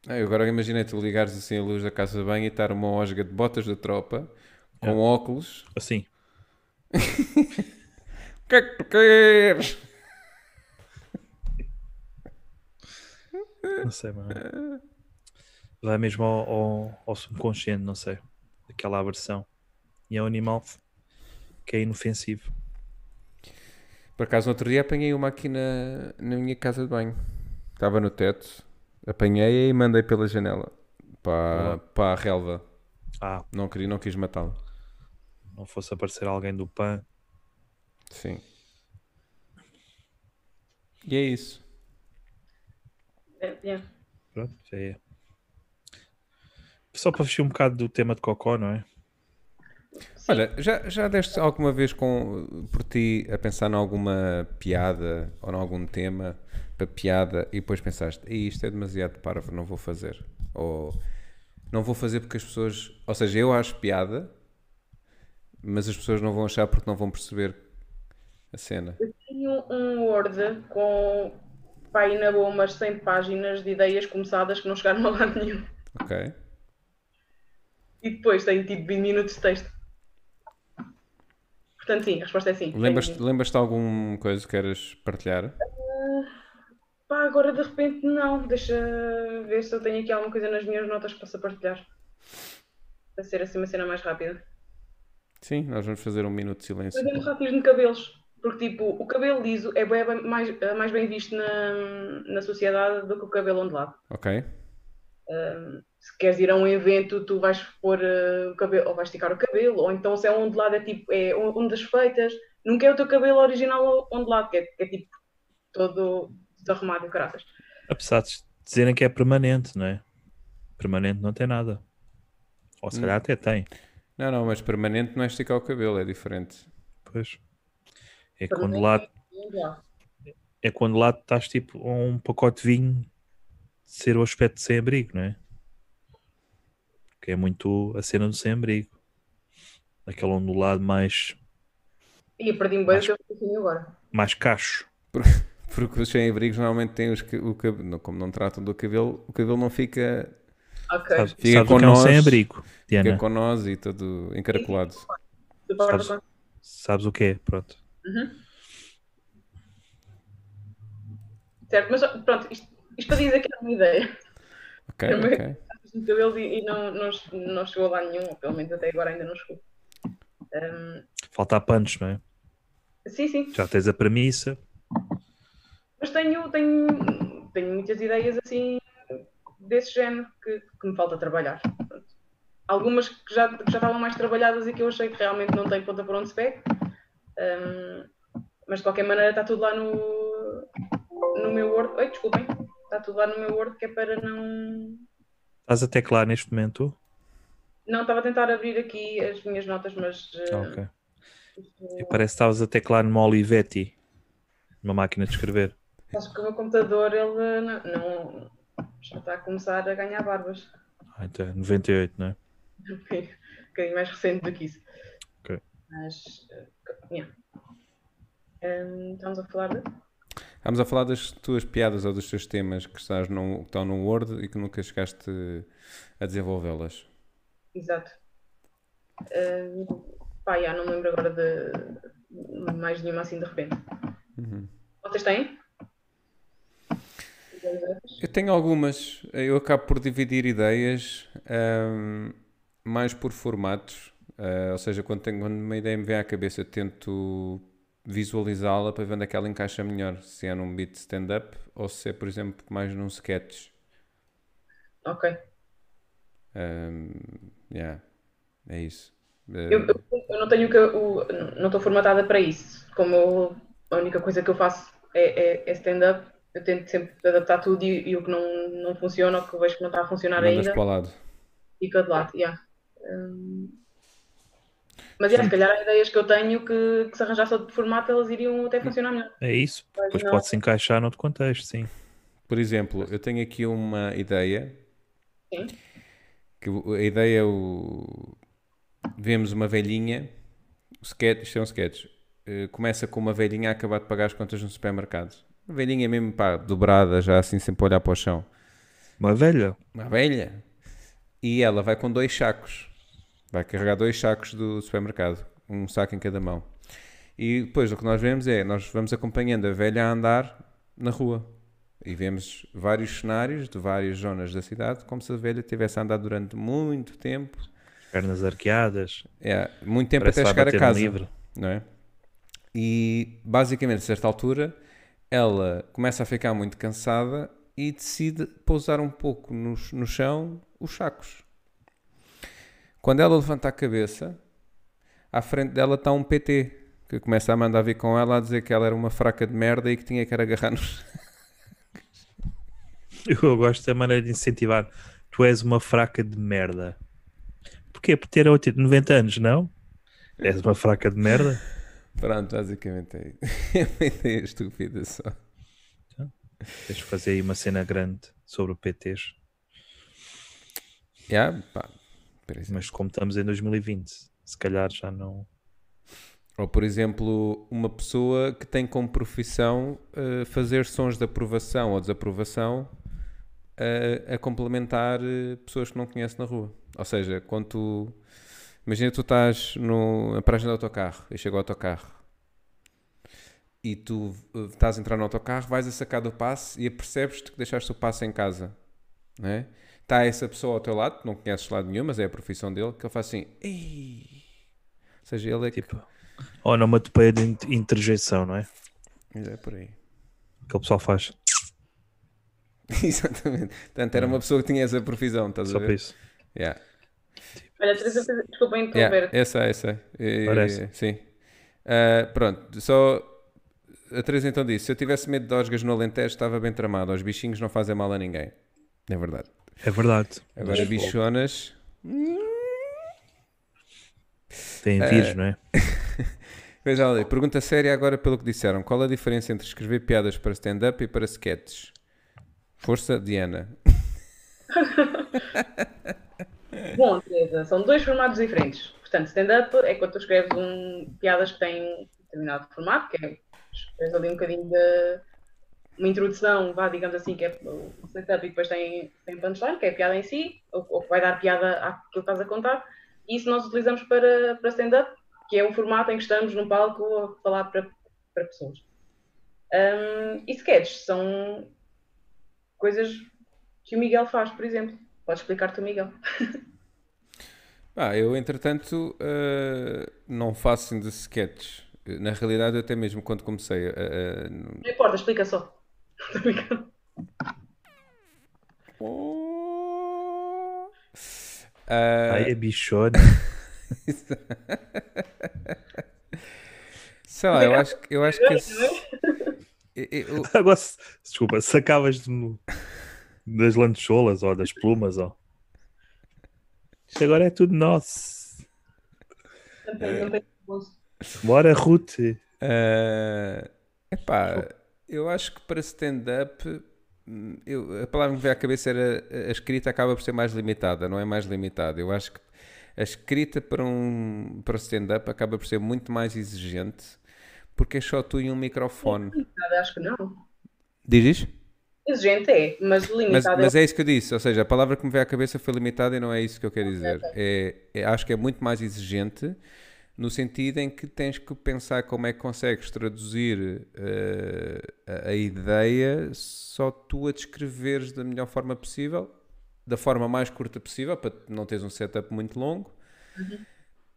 Eu agora imagina tu ligares assim a luz da casa de banho e estar uma osga de botas da tropa com É. óculos. Assim. O que é que tu queres? Não sei, mano. Vai mesmo ao, ao, ao subconsciente, não sei. Aquela aversão. E é um animal que é inofensivo. Por acaso, no outro dia apanhei uma aqui na, na minha casa de banho. Estava no teto, apanhei e mandei pela janela para, para a relva. Ah, Não, queria, não quis matá-lo. não fosse aparecer alguém do PAN. Sim. E é isso. É, é. Pronto, já é. Só para fugir um bocado do tema de cocó, não é? Sim. Olha, já, já deste alguma vez com, por ti a pensar em alguma piada ou em algum tema para piada e depois pensaste, "Ih, isto é demasiado parvo, não vou fazer. Ou não vou fazer porque as pessoas. Ou seja, eu acho piada, mas as pessoas não vão achar porque não vão perceber a cena. Tenho um Word com pá, aí na boa umas 100 páginas de ideias começadas que não chegaram a lado nenhum. Ok? E depois tenho tipo 20 minutos de texto. Portanto, sim, a resposta é sim. Lembras-te lembras alguma coisa que queres partilhar? Pá, agora de repente não. Deixa ver se eu tenho aqui alguma coisa nas minhas notas que possa partilhar. Para ser assim uma cena mais rápida. Sim, nós vamos fazer um minuto de silêncio. exemplo, rápido de cabelos. Porque, tipo, o cabelo liso é bem mais, é mais bem visto na, na sociedade do que o cabelo ondulado. Ok? Se queres ir a um evento, tu vais pôr eh, o cabelo, ou vais esticar o cabelo, ou então se é ondulado, é tipo, é ondas feitas. Nunca é o teu cabelo original ondulado, que é, que é tipo todo desarrumado e caraças. Apesar de dizerem que é permanente, não é? Permanente não tem nada. Ou se calhar até tem. Não, não, mas permanente não é esticar o cabelo, é diferente. Pois. É quando lá, Ondulado. é quando lá estás tipo a um pacote de vinho de ser o aspecto de sem-abrigo, não é? Que é muito a cena do sem-abrigo. Aquele ondulado mais, E perdi-me bem o que eu agora. mais cacho. Porque os sem-abrigos normalmente têm os, o cabelo, como não tratam do cabelo, o cabelo não fica, Ok. Sabes, Fica sabes com que é um nós, sem-abrigo, fica Diana? com nós e todo encaracolado. Sabes- Sabes o que é? Pronto. Certo, mas pronto, isto, isto para dizer que é uma ideia. Ok, Também. ok. de cabelo e, e não, não, não chegou a lá nenhum, ou pelo menos até agora ainda não chegou. Ahm, Falta a punch, não é? sim, sim, Já tens a premissa. mas tenho, tenho, tenho muitas ideias assim desse género que, que me falta trabalhar. Pronto. Algumas que já, que já estavam mais trabalhadas e que eu achei que realmente não tem ponta por onde se pega. Ahm, mas de qualquer maneira está tudo lá no, no meu Word. Oi, desculpem. Está tudo lá no meu Word que é para não. Estás a teclar neste momento? Não, estava a tentar abrir aqui as minhas notas, mas. eh, ok. E parece que estavas a teclar numa Olivetti. uma máquina de escrever. Acho que o meu computador ele não, não- já está a começar a ganhar barbas. Ah, então, é 98, não é? um bocadinho mais recente do que isso. Ok. Mas, eh, yeah. Estamos a falar de. Estamos a falar das tuas piadas ou dos teus temas que, estás num, que estão no Word e que nunca chegaste a desenvolvê-las. Exato. Hum, pá, já, não me lembro agora de mais nenhuma assim de repente. Uhum. Vocês têm? Eu tenho algumas. Eu acabo por dividir ideias ahm, mais por formatos. Ah, ou seja, quando, tenho, quando uma ideia me vem à cabeça, tento visualizá-la para ver onde é que ela encaixa melhor. Se é num beat stand-up ou se é, por exemplo, mais num sketch. Ok. Ahm, yeah, é isso. Ah, Eu, eu- eu não tenho que. o- não estou formatada para isso. Como eu- a única coisa que eu faço é, é- é stand-up, eu tento sempre adaptar tudo e, e o que não, não funciona, o que eu vejo que não está a funcionar mandas ainda, para o lado. fica de lado. yeah. Hum, mas yeah, se calhar há ideias que eu tenho que, que se arranjasse outro formato elas iriam até funcionar melhor. É isso. Depois não. pode-se encaixar noutro contexto, sim. Por exemplo, eu tenho aqui uma ideia. Sim. Que a ideia é o. Vemos uma velhinha. O sketch, isto é um sketch. eh, começa com uma velhinha a acabar de pagar as contas no supermercado. Uma velhinha mesmo, pá, dobrada, já assim, sempre a olhar para o chão. Uma velha. Uma velha. E ela vai com dois sacos. Vai carregar dois sacos do supermercado. Um saco em cada mão. E depois o que nós vemos é, nós vamos acompanhando a velha a andar na rua. E vemos vários cenários de várias zonas da cidade, como se a velha tivesse andado durante muito tempo. Pernas arqueadas. É, muito tempo até chegar a casa. livro. Não é? E basicamente, a certa altura, ela começa a ficar muito cansada e decide pousar um pouco no, no chão os sacos. Quando ela levanta a cabeça, à frente dela está um PT que começa a mandar vir com ela a dizer que ela era uma fraca de merda e que tinha que agarrar nos. Eu gosto da maneira de incentivar. Tu és uma fraca de merda. Porquê? Por ter 80, 90 anos, não? És uma fraca de merda? Pronto, basicamente é isso. É uma ideia estúpida só. Tens de fazer aí uma cena grande sobre o PTs. Yeah, pá. Mas como estamos em 2020, se calhar já não. Ou, por exemplo, uma pessoa que tem como profissão eh, fazer sons de aprovação ou desaprovação eh, a complementar eh, pessoas que não conhece na rua. Ou seja, quando tu. Imagina tu estás no, na paragem do autocarro e chega o autocarro e tu estás a entrar no autocarro, vais a sacar do passe e apercebes-te que deixaste o passe em casa. Não é? Está essa pessoa ao teu lado, não conheces lado nenhum, mas é a profissão dele, que ele faz assim. "Ei". Ou seja, ele é que. Tipo, onomatopeia de int- interjeição, não é? Mas é por aí. Que o pessoal faz. Exatamente. Portanto, era uma pessoa que tinha essa profissão, estás Só a para ver? isso. Yeah. Olha, Teresa, desculpem interromper. Yeah. Essa, essa. Eh, Parece. Sim. Ah, pronto, só. A Teresa então disse: se eu tivesse medo de osgas no Alentejo, estava bem tramado. Os bichinhos não fazem mal a ninguém. É verdade. É verdade. Agora, Mas, bichonas. Tem vírus, não é? Veja ali, pergunta séria agora pelo que disseram. Qual a diferença entre escrever piadas para stand-up e para sketches? Força, Diana. Bom, Teresa, são dois formatos diferentes. Portanto, stand-up é quando tu escreves um, piadas que têm um determinado formato, que é escreves ali um bocadinho de uma introdução, vá, digamos assim, que é o stand-up e depois tem, tem punchline, que é a piada em si, ou, ou que vai dar piada àquilo que estás a contar. E isso nós utilizamos para, para stand-up, que é um formato em que estamos num palco a falar para, para pessoas. Um, e sketches são coisas que o Miguel faz, por exemplo. Podes explicar-te o Miguel. Ah, eu, entretanto, eh, não faço ainda sketches. Na realidade, eu até mesmo quando comecei a- a- Não importa, explica só. Tô brincando. Ah, Ai, é bichona. sei lá, eu acho, que- eu acho que esse, eu- eu- Agora, desculpa, sacavas de, das lancholas ou das plumas. Ó. Isto agora é tudo nosso. Não tem- não tem gosto. Bora, Ruth. ah, Epá, eu acho que para stand-up hum, a palavra que me veio à cabeça era a escrita acaba por ser mais limitada, não é mais limitada. Eu acho que a escrita para um para stand-up acaba por ser muito mais exigente porque é só tu e um microfone. Nada, acho que não. Diz isso? Exigente é, mas Mas, limitado mas é isso que eu disse, ou seja, a palavra que me veio à cabeça foi limitada e não é isso que eu quero dizer. É, é- acho que é muito mais exigente no sentido em que tens que pensar como é que consegues traduzir eh, a, a ideia só tu a descreveres da melhor forma possível, da forma mais curta possível, para não teres um setup muito longo.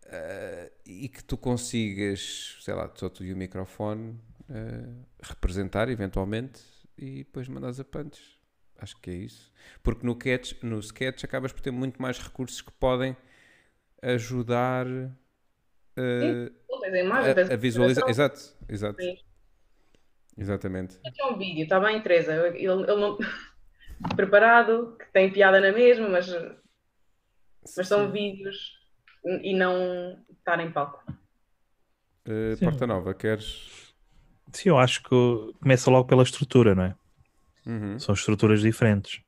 Eh, e que tu consigas, sei lá, só tu e o microfone eh, representar eventualmente e depois mandas a punch. Acho que é isso. Porque no, catch, no sketch acabas por ter muito mais recursos que podem ajudar eh, Não tens a a, comunicação. Exato, exato. Sim. Exatamente. Aqui é um vídeo, está bem, Teresa? Ele, ele não... preparado, que tem piada na mesma, mas, mas são vídeos e não estar em palco. Eh, Sim. Porta Nova, queres. Sim, eu acho que começa logo pela estrutura, não é? Uhum. São estruturas diferentes.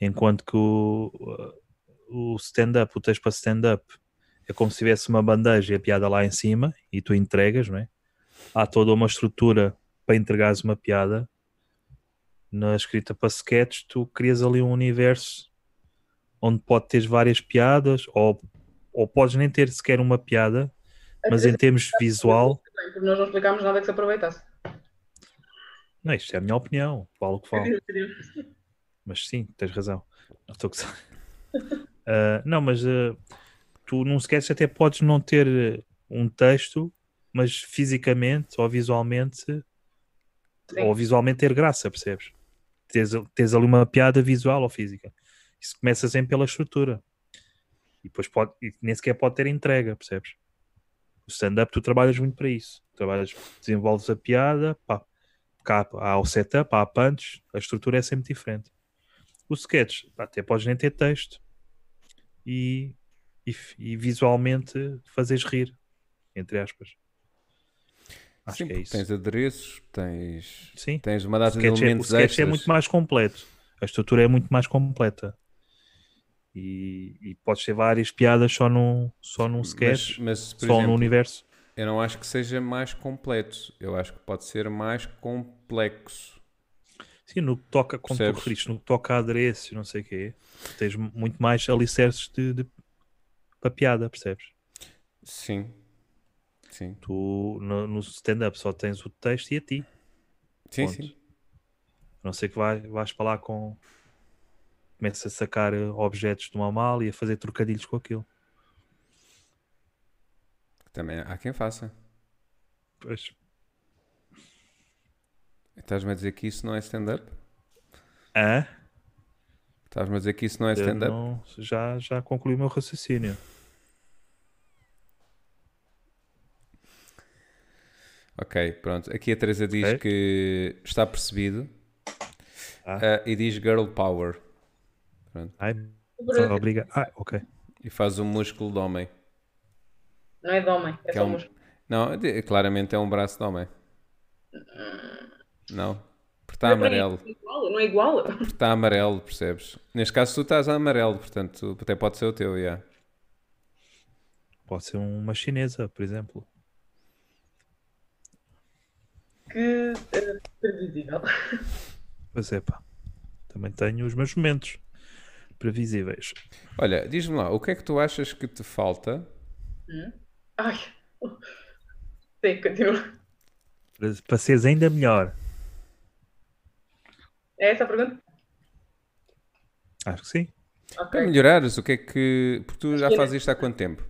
Enquanto que o, o stand-up, o texto para stand-up, é como se tivesse uma bandeja e a piada lá em cima e tu entregas, não é? Há toda uma estrutura para entregares uma piada. Na escrita para sketch, tu crias ali um universo onde pode ter várias piadas ou, ou podes nem ter sequer uma piada, mas em termos visual, porque nós não explicámos nada que se aproveitasse. não, isto é a minha opinião, falo o que falo. Mas sim, tens razão. Não estou a. Ah, não, mas ah, tu num sketch até podes não ter eh, um texto, mas fisicamente ou visualmente, Sim. ou visualmente ter graça, percebes? Tens, tens ali uma piada visual ou física. Isso começa sempre pela estrutura. E depois pode, e nem sequer pode ter entrega, percebes? O stand-up tu trabalhas muito para isso. Trabalhas, desenvolves a piada, pá, cá há o setup, há a punch, a estrutura é sempre diferente. O sketch, até podes nem ter texto e, e, e visualmente fazes rir, entre aspas. Acho Sim, que é isso. tens adereços, tens, Sim, tens uma o data de sketch, é, o elementos sketch é extras. muito mais completo. A estrutura é muito mais completa. E, e podes ter várias piadas só num, só num sketch, Mas, mas, só exemplo, no universo. eu não acho que seja mais completo. Eu acho que pode ser mais complexo. Sim, no que toca, como tu Percebes? referiste, no que toca a adereços não sei o quê, tens muito mais alicerces de, de, para piada, percebes? Sim. Sim. Tu no, no stand-up só tens o texto e a ti. Sim, Ponto. sim. A não ser que vai, vais para lá com. Começa a sacar eh, objetos de uma mala e a fazer trocadilhos com aquilo. Também há quem faça. Pois. Estás-me a dizer que isso não é stand-up? Hã? Estás-me a dizer que isso não é stand-up? já, já concluí o meu raciocínio. Ok, pronto. Aqui a Teresa diz Ok. que está percebido Ah. ah, e diz girl power. Ai, Por- obrigado. Ah, ok. E faz um músculo de homem. Não é de homem, é Que só é um- músculo. Não, de- claramente é um braço de homem. Não? Porque está é amarelo. Não é igual, não é igual. Porque está amarelo, percebes? Neste caso tu estás a amarelo, portanto até pode ser o teu, yeah. Pode ser uma chinesa, por exemplo. Que eh, previsível. Pois é, pá. Também tenho os meus momentos previsíveis. Olha, diz-me lá, o que é que tu achas que te falta Ai. Sim, continua. Para, para seres ainda melhor. É essa a pergunta? Acho que sim. para Ok. melhorares? O que é que. Porque tu já fazes isto há quanto tempo?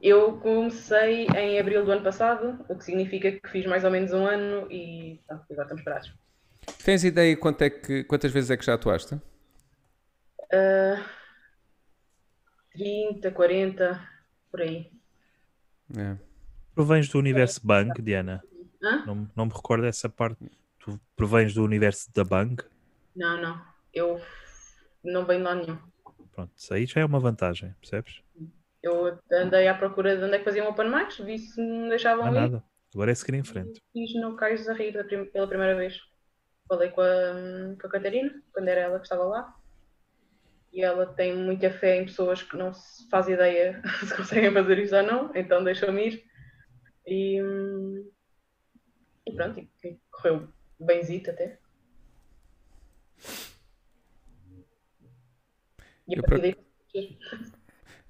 Eu comecei em abril do ano passado, o que significa que fiz mais ou menos um ano e pronto, agora estamos parados. Tens ideia quanto é que, quantas vezes é que já atuaste? Ah, 30, 40, por aí. É. Provens do universo Bang, Diana. Hã? Não, não me recordo dessa parte. Tu provens do universo da Bang. Não, não. Eu não venho lá nenhum. Pronto, isso aí já é uma vantagem, percebes? Eu andei à procura de onde é que faziam open mics, vi se me deixavam há ir. nada. Agora é seguir em frente. Fiz no Cais a Rir prim- pela primeira vez. Falei com a, com a Catarina, quando era ela que estava lá. E ela tem muita fé em pessoas que não se faz ideia se conseguem fazer isso ou não, então deixou-me ir. E, e pronto, e, correu benzito até. E a Eu partir daí,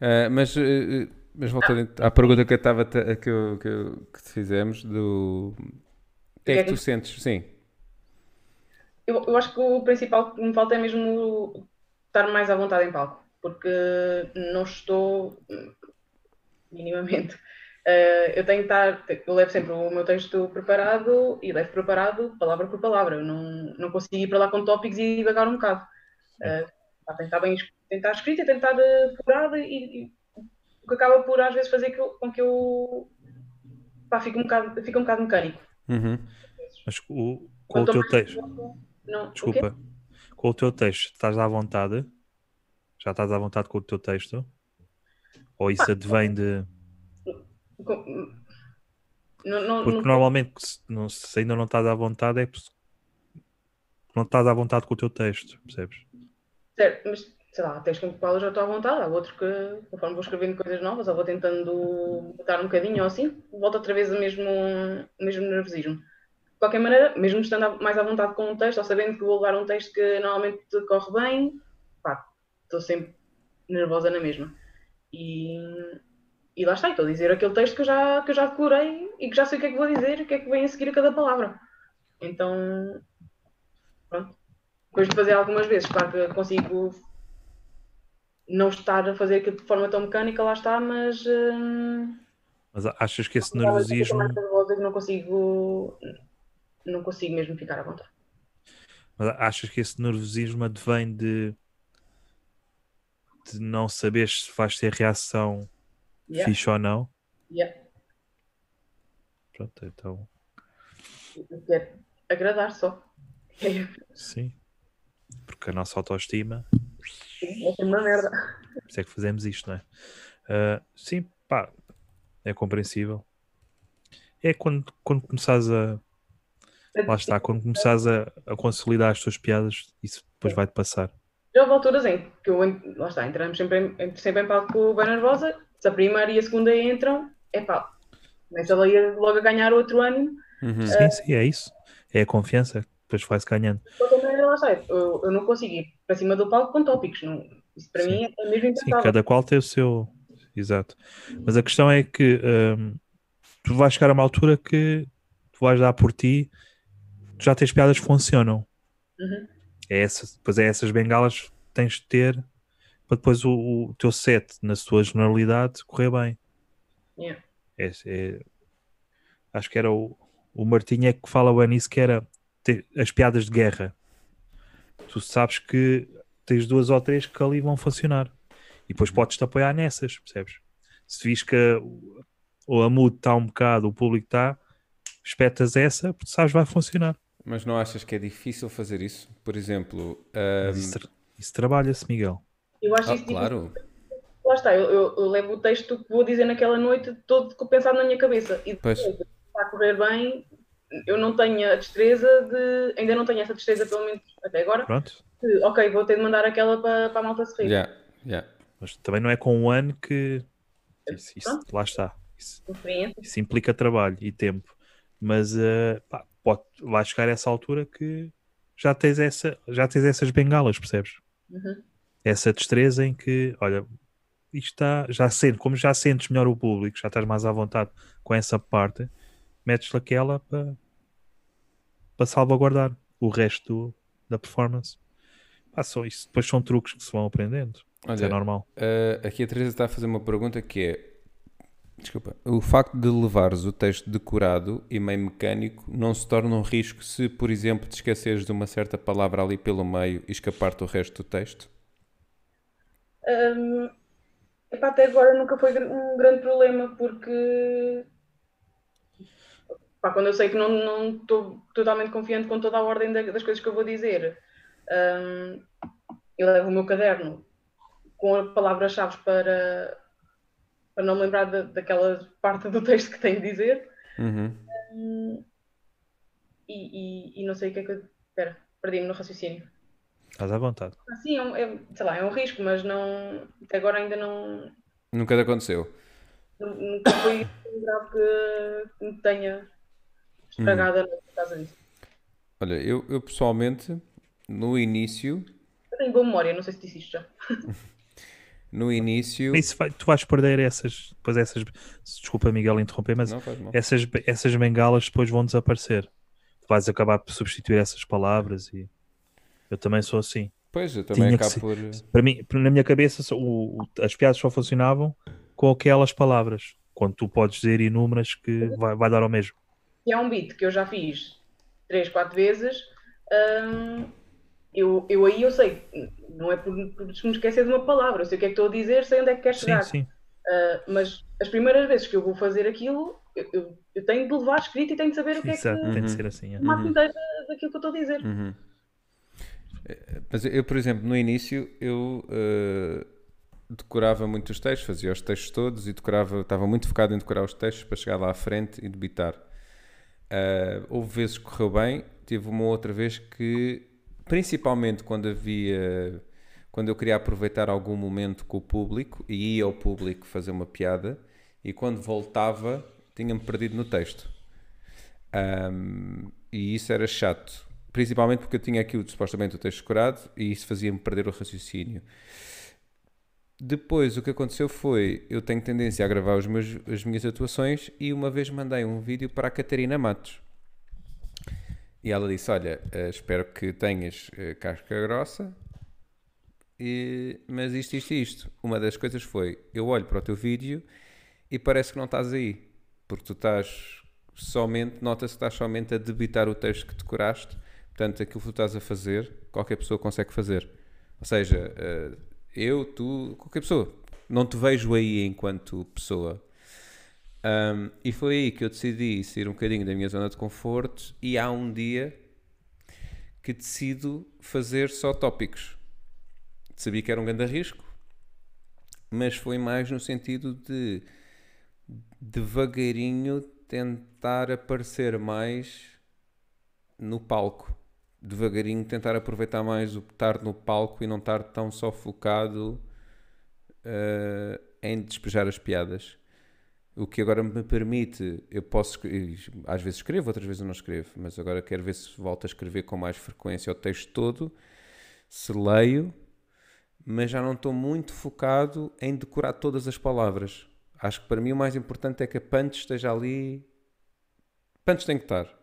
Ah, mas, eh, mas voltando à pergunta que, eu estava a- que, eu- que, eu- que te fizemos do o que é que tu sentes? Sim. Eu, eu acho que o principal que me falta é mesmo estar mais à vontade em palco, porque não estou minimamente. Eh, eu tenho que estar, eu levo sempre o meu texto preparado e levo preparado palavra por palavra. Eu não, não consigo ir para lá com tópicos e divagar um bocado. Pá, tem que estar bem es- tem que estar escrito, tem que estar eh, depurado e, e o que acaba por às vezes fazer que eu- com que eu pá, fique um bocado, fique um bocado mecânico. Uhum. Mas o, com o teu texto, Não, o desculpa, com o teu texto, estás à vontade? Já estás à vontade com o teu texto? Ou isso advém de. Com- Não, não, Porque não- normalmente, se ainda não estás à vontade, é porque não estás à vontade com o teu texto, percebes? Certo, mas sei lá, há textos com o qual eu já estou à vontade, há outros que, conforme vou escrevendo coisas novas, ou vou tentando botar um bocadinho ou assim, volto outra vez ao mesmo, mesmo nervosismo. De qualquer maneira, mesmo estando mais à vontade com um texto, ou sabendo que vou levar um texto que normalmente corre bem, pá, estou sempre nervosa na mesma. E, e lá está, estou a dizer aquele texto que eu, já, que eu já decorei e que já sei o que é que vou dizer o que é que vem a seguir a cada palavra. Então, pronto. Depois de fazer algumas vezes, claro que consigo não estar a fazer aquilo de forma tão mecânica, lá está, mas hum, Mas achas que esse nervosismo. não consigo não consigo mesmo ficar à vontade. Mas achas que esse nervosismo advém de, de não saberes se vais ter reação Yeah, fixe ou não? yeah. Pronto, então, quero agradar só. É, sim. Porque a nossa autoestima, é sempre uma merda. por isso é que fazemos isto, não é? Ah, sim, pá, é compreensível. É quando, quando começares a. Lá está, quando começares a, a consolidar as tuas piadas, isso depois vai-te passar. Já houve alturas em que eu, lá está, entramos sempre em, sempre em palco bem nervosa, se a primeira e a segunda entram, é pá, começa ali a- logo a ganhar outro ânimo. Uhum. Sim, sim, é isso. É a confiança, depois vai-se ganhando. Lá está, eu, eu não consigo ir para cima do palco com tópicos. Não, isso para Sim. mim é mesmo Sim, impensável. cada qual tem o seu. Exato. Mas a questão é que hum, tu vais chegar a uma altura que tu vais dar por ti, tu já tens piadas que funcionam. Uhum. É essa, depois é essas bengalas que tens de ter para depois o, o teu set, na sua generalidade, correr bem. Yeah. É- é- acho que era o, o Martinho é que fala bem nisso, que era ter as piadas de guerra. Tu sabes que tens duas ou três que ali vão funcionar. E depois podes-te apoiar nessas, percebes? Se vis que a- o amudo está um bocado, o público está, espetas essa, porque sabes vai funcionar. Mas não achas que é difícil fazer isso? Por exemplo, ahm, isso, tra- isso trabalha-se, Miguel. Eu acho ah, isso claro. difícil. Lá está, eu, eu- eu levo o texto que vou dizer naquela noite todo pensado na minha cabeça. E Pois. depois, está a correr bem, eu não tenho a destreza de. Ainda não tenho essa destreza, pelo menos até agora. Pronto. de, ok, vou ter de mandar aquela para, para a malta se rir. Yeah, yeah. Mas também não é com um ano que. Isso, isso- lá está. Isso, isso implica trabalho e tempo. Mas eh, pá, pode, vai chegar a essa altura que já tens, essa, já tens essas bengalas, percebes? Uhum. Essa destreza em que, olha, isto está, já sente, como já sentes melhor o público, já estás mais à vontade com essa parte, metes-lhe aquela para, para salvaguardar o resto do- da performance. Pá, só isso. Depois são truques que se vão aprendendo. Isso é Olha, normal. ah, aqui a Teresa está a fazer uma pergunta que é: desculpa, o facto de levares o texto decorado e meio mecânico não se torna um risco se, por exemplo, te esqueceres de uma certa palavra ali pelo meio e escapar-te o resto do texto? Hum, epá, até agora nunca foi um grande problema porque pá, quando eu sei que não estou totalmente confiante com toda a ordem da- das coisas que eu vou dizer, hum, eu levo o meu caderno com as palavras-chave para, para não me lembrar da, daquela parte do texto que tenho de dizer. Uhum. Um, e, e, e, não sei o que é que eu. Espera, perdi-me no raciocínio. Estás à vontade. Ah, sim, é, um, é, sei lá, é um risco, mas não. Até agora ainda não. Nunca te aconteceu. Nunca foi grave que, me tenha estragado hum. por causa disso. Olha, eu, eu pessoalmente, no início. Eu tenho boa memória, não sei se disse isto já. no início. Isso vai, tu vais perder essas. Depois essas. Desculpa, Miguel, interromper, mas não, essas, essas bengalas depois vão desaparecer. Tu vais acabar por substituir essas palavras e. Eu também sou assim. Pois, eu também acabo por. Para mim, na minha cabeça, o, o, as piadas só funcionavam com aquelas palavras. Quando tu podes dizer inúmeras que vai, vai dar ao mesmo. E é um beat que eu já fiz três, quatro vezes. Hum, eu, eu aí eu sei, não é por, por me esquecer de uma palavra, eu sei o que é que estou a dizer, sei onde é que quer chegar. Sim, sim. Uh, mas as primeiras vezes que eu vou fazer aquilo, eu, eu, eu tenho de levar escrito e tenho de saber o que Exato, é que. tem de ser assim. É. Uma uhum. daquilo que eu estou a dizer. Uhum. É, mas eu, por exemplo, no início, eu uh, decorava muito os textos, fazia os textos todos e decorava, estava muito focado em decorar os textos para chegar lá à frente e debitar. Uh, houve vezes que correu bem, tive uma outra vez que, principalmente quando havia, quando eu queria aproveitar algum momento com o público e ia ao público fazer uma piada e quando voltava tinha-me perdido no texto. Um, e isso era chato, principalmente porque eu tinha aqui supostamente o texto decorado e isso fazia-me perder o raciocínio. Depois o que aconteceu foi, eu tenho tendência a gravar meus, as minhas atuações e uma vez mandei um vídeo para a Catarina Matos. E ela disse, olha, uh, espero que tenhas uh, casca grossa, e, mas isto, isto isto. Uma das coisas foi, eu olho para o teu vídeo e parece que não estás aí. Porque tu estás somente, nota-se que estás somente a debitar o texto que decoraste. Portanto, aquilo que tu estás a fazer, qualquer pessoa consegue fazer. Ou seja, uh, eu, tu, qualquer pessoa. Não te vejo aí enquanto pessoa. Um, e foi aí que eu decidi sair um bocadinho da minha zona de conforto e há um dia que decido fazer só tópicos. Sabia que era um grande risco, mas foi mais no sentido de devagarinho tentar aparecer mais no palco devagarinho tentar aproveitar mais o estar no palco e não estar tão só focado uh, em despejar as piadas. O que agora me permite, eu posso, às vezes escrevo, outras vezes não escrevo, mas agora quero ver se volto a escrever com mais frequência o texto todo, se leio, mas já não estou muito focado em decorar todas as palavras. Acho que para mim o mais importante é que a punch esteja ali. Punch tem que estar.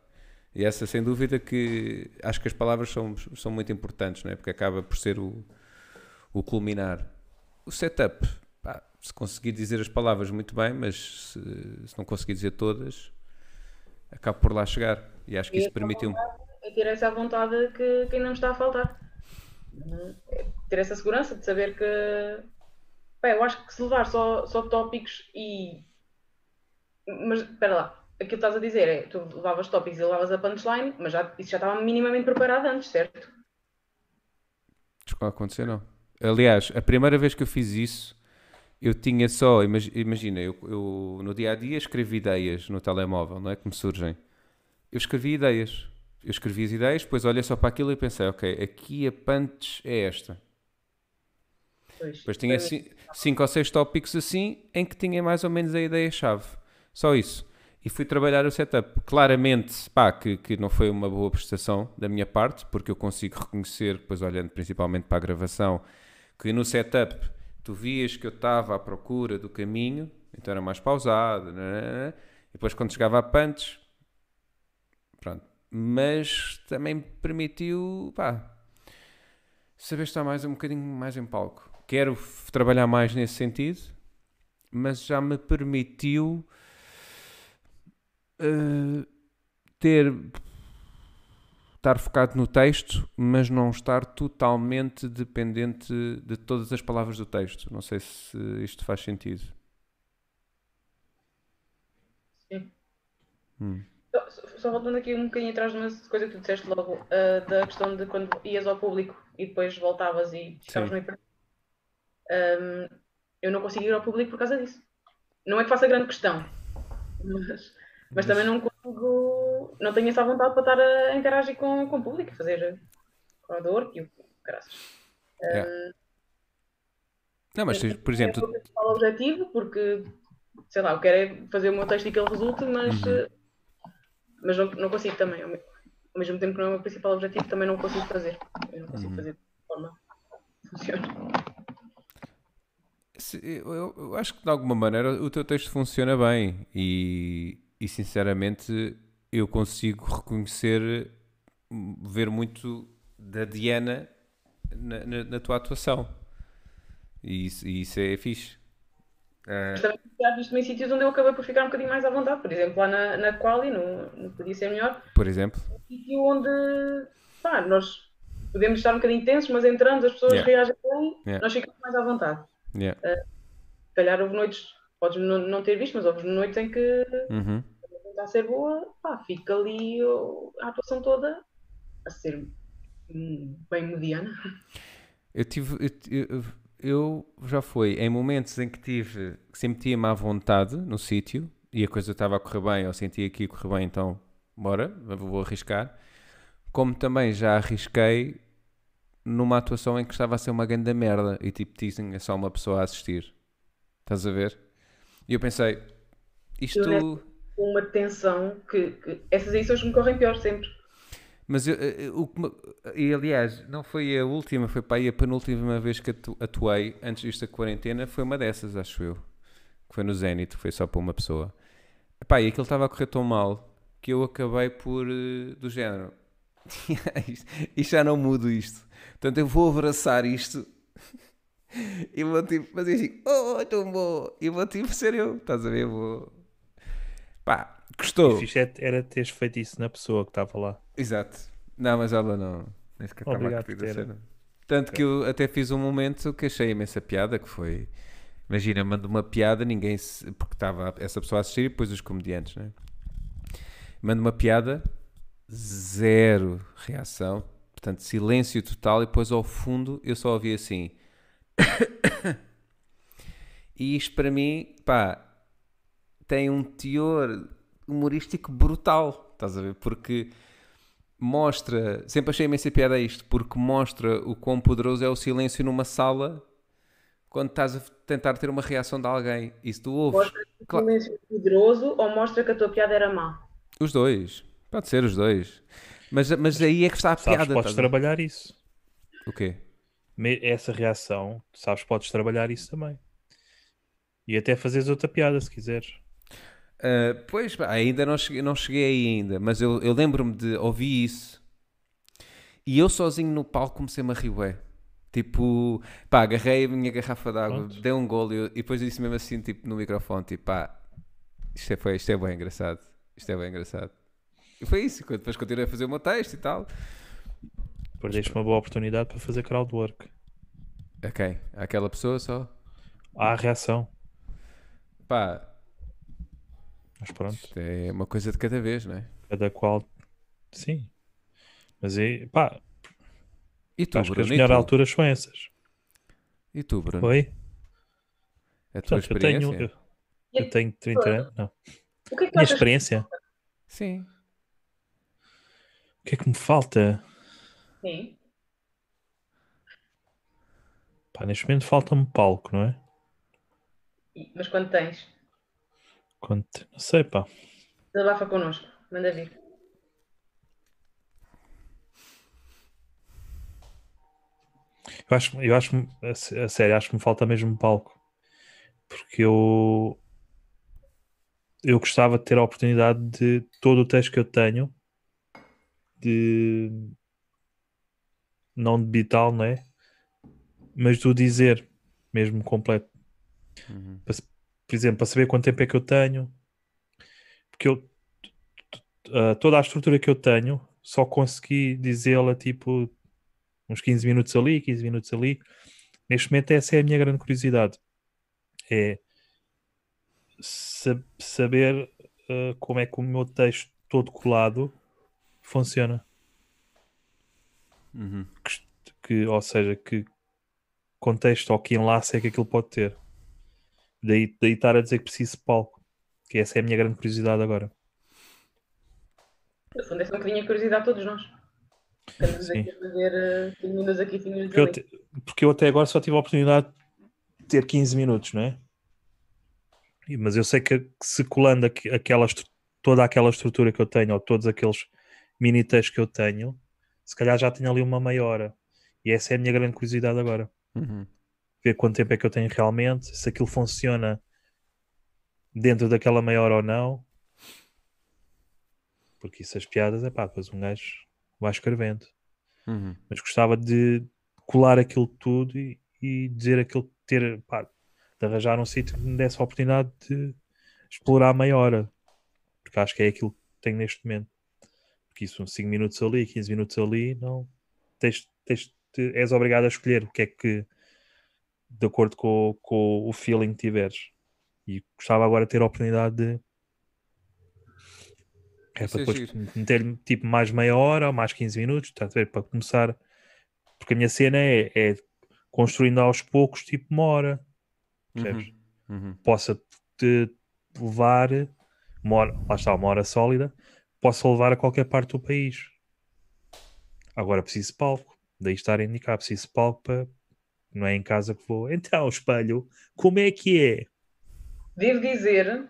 E essa, sem dúvida, que acho que as palavras são, são muito importantes, não é? porque acaba por ser o, o culminar. O setup, pá, se conseguir dizer as palavras muito bem, mas se, se não conseguir dizer todas, acaba por lá chegar. E acho que e isso permitiu-me. É ter essa vontade que, que não está a faltar. É ter essa segurança de saber que. Pá, eu acho que se levar só, só tópicos e. Mas espera lá, aquilo que estás a dizer é, tu levavas tópicos e levavas a punchline, mas já, isso já estava minimamente preparado antes, certo? Isso não acontecer, não. Aliás, a primeira vez que eu fiz isso, eu tinha só, imagina, eu, eu no dia a dia escrevi ideias no telemóvel, não é? Que me surgem. Eu escrevi ideias. Eu escrevi as ideias, depois olhei só para aquilo e pensei, ok, aqui a punch é esta. Pois, depois tinha cinco ou seis tópicos assim, em que tinha mais ou menos a ideia-chave. Só isso e fui trabalhar o setup. Claramente, pá, que, que não foi uma boa prestação da minha parte, porque eu consigo reconhecer, depois olhando principalmente para a gravação, que no setup tu vias que eu estava à procura do caminho, então era mais pausado, né? né, né e depois quando chegava a punch, pronto. Mas também permitiu, pá, saber estar mais um bocadinho mais em palco. Quero trabalhar mais nesse sentido, mas já me permitiu uh, ter estar focado no texto, mas não estar totalmente dependente de todas as palavras do texto. Não sei se isto faz sentido. Sim. Hum. Só, só, voltando aqui um bocadinho atrás de uma coisa que tu disseste logo, uh, da questão de quando ias ao público e depois voltavas e ficavas meio perdido. Um, eu não consigo ir ao público por causa disso. Não é que faça grande questão, mas Mas também não consigo, não tenho essa vontade para estar a interagir com, com o público, a fazer crowdwork e o graças. É. Não, mas por exemplo, É o principal objetivo, porque, sei lá, eu quero é fazer o meu texto e que ele resulte, mas, Uhum. eh, mas não, não consigo também. Ao me- ao mesmo tempo que não é o meu principal objetivo, também não consigo fazer. Eu não consigo Uhum. fazer de forma que funcione. Eu, eu- eu acho que de alguma maneira o teu texto funciona bem e, e, sinceramente eu consigo reconhecer, hum, ver muito da Diana na, na- na tua atuação e isso, e isso é fixe. Mas também já visto em sítios onde eu acabei por ficar um bocadinho mais à vontade. Por exemplo, lá na, na Quali, no, no Podia Ser Melhor, por exemplo, sítio onde pá, nós podemos estar um bocadinho tensos, mas entramos, as pessoas Yeah. reagem bem, Yeah. nós ficamos mais à vontade. yeah. Se calhar houve noites, podes não, não ter visto, mas houve noites em que Uhum. Está a ser boa, pá, fica ali a atuação toda a ser hum, bem mediana. Eu tive. Eu, eu- eu já foi em momentos em que tive. que sentia-me à vontade no sítio e a coisa estava a correr bem, eu sentia que ia correr bem, então bora, vou arriscar. Como também já arrisquei numa atuação em que estava a ser uma grande merda e tipo tinha só uma pessoa a assistir. Estás a ver? E eu pensei, isto. Uma tensão que, que essas que me correm pior sempre. Mas eu, eu- que me- e aliás, não foi a última, foi para aí a penúltima vez que atu- atuei antes disto da quarentena, foi uma dessas, acho eu. Que foi no Zenit, foi só para uma pessoa. Epá, e aquilo estava a correr tão mal que eu acabei por, eh, do género, isto já não mudo isto. Portanto, eu vou abraçar isto e vou tipo fazer assim, oh, tão bom, e vou tipo ser eu, estás a ver? Eu Vou... Pá, gostou. O fixe é- era teres feito isso na pessoa que estava lá. Exato. Não, mas ela não. Nem sequer estava a Obrigado curtir a cena. Tanto que eu até fiz um momento que achei imensa piada, que foi... Imagina, mando uma piada, ninguém se... Porque estava essa pessoa a assistir e depois os comediantes, né? Mando uma piada, zero reação. Portanto, silêncio total e depois ao fundo eu só ouvi assim... e isto para mim, pá, tem um teor humorístico brutal, estás a ver? Porque mostra, sempre achei imensa piada isto, porque mostra o quão poderoso é o silêncio numa sala quando estás a tentar ter uma reação de alguém. E se tu ouves, Mostra que Claro. o silêncio é poderoso ou mostra que a tua piada era má. os dois, pode ser os dois. Mas, mas aí é que está a Sabes, piada. podes ver? trabalhar isso. O quê? Essa reação, sabes, podes trabalhar isso também. E até fazeres outra piada se quiseres. Uh, pois, pá, ainda não cheguei, não cheguei aí ainda, mas eu, eu lembro-me de ouvir isso e eu sozinho no palco comecei-me a rir, bué. Tipo, pá, agarrei a minha garrafa de água, Pronto. dei um golo e, e depois disse mesmo assim, tipo, no microfone, tipo, pá, isto é, foi, isto é bem engraçado, isto é bem engraçado. E foi isso, depois continuei a fazer o meu texto e tal. Perdeste uma boa oportunidade para fazer crowdwork. A quem? Aquela pessoa só? Há a reação. Pá, Mas pronto, isto é uma coisa de cada vez, não é? cada qual. Sim. Mas aí, pá, E tu, acho que Bruno? as E melhores tu? alturas são essas. E tu, Bruno? Oi? A tua Portanto, eu tenho, experiência? eu, eu tenho 30 anos. Não. O que é que Minha experiência. Sim. O que é que me falta? Sim. Pá, neste momento falta-me palco, não é? E- Mas quando tens? Quanto... Não sei, pá. Desabafa connosco. Manda vir. Eu acho, eu acho, a sé- a sério, acho que me falta mesmo palco. Porque eu, eu gostava de ter a oportunidade de todo o texto que eu tenho, de não debital, não é? Mas do dizer mesmo completo. Uhum. Para se- por exemplo, para saber quanto tempo é que eu tenho, porque eu toda a estrutura que eu tenho só consegui dizê-la tipo uns 15 minutos ali, 15 minutos ali. Neste momento, essa é a minha grande curiosidade. É sa- saber ah, como é que o meu texto todo colado funciona. Uhum. Que, que- ou seja, que contexto ou que enlace é que aquilo pode ter. Daí, daí estar a dizer que preciso de palco. Que essa é a minha grande curiosidade agora. No fundo, é só um bocadinho a curiosidade a todos nós. Estamos Sim. aqui a fazer uh, minutos aqui, minutos Porque eu, te- porque eu até agora só tive a oportunidade de ter 15 minutos, não é? Mas eu sei que se colando aqu- aquela, toda aquela estrutura que eu tenho, ou todos aqueles mini textos que eu tenho, se calhar já tenho ali uma meia hora. E essa é a minha grande curiosidade agora. Uhum. Ver quanto tempo é que eu tenho realmente, se aquilo funciona dentro daquela meia hora ou não. Porque isso, as piadas, é pá, depois um gajo vai escrevendo Uhum. mas gostava de colar aquilo tudo e, e dizer aquilo, ter, pá, de arranjar um sítio que me desse a oportunidade de explorar meia hora, porque acho que é aquilo que tenho neste momento. Porque isso, 5 minutos ali, 15 minutos ali, não tens, tens, te- és obrigado a escolher o que é que, de acordo com, com o feeling que tiveres. E gostava agora de ter a oportunidade de. É para é depois meter tipo mais meia hora ou mais 15 minutos, ver? Para começar. Porque a minha cena é, é construindo aos poucos, tipo uma hora. Percebes? Uhum. Uhum. Possa te levar, uma hora, lá está, uma hora sólida, possa levar a qualquer parte do país. Agora preciso de palco. Daí estar a indicar, preciso de palco para. Não é em casa que vou. Então, espelho, como é que é? Devo dizer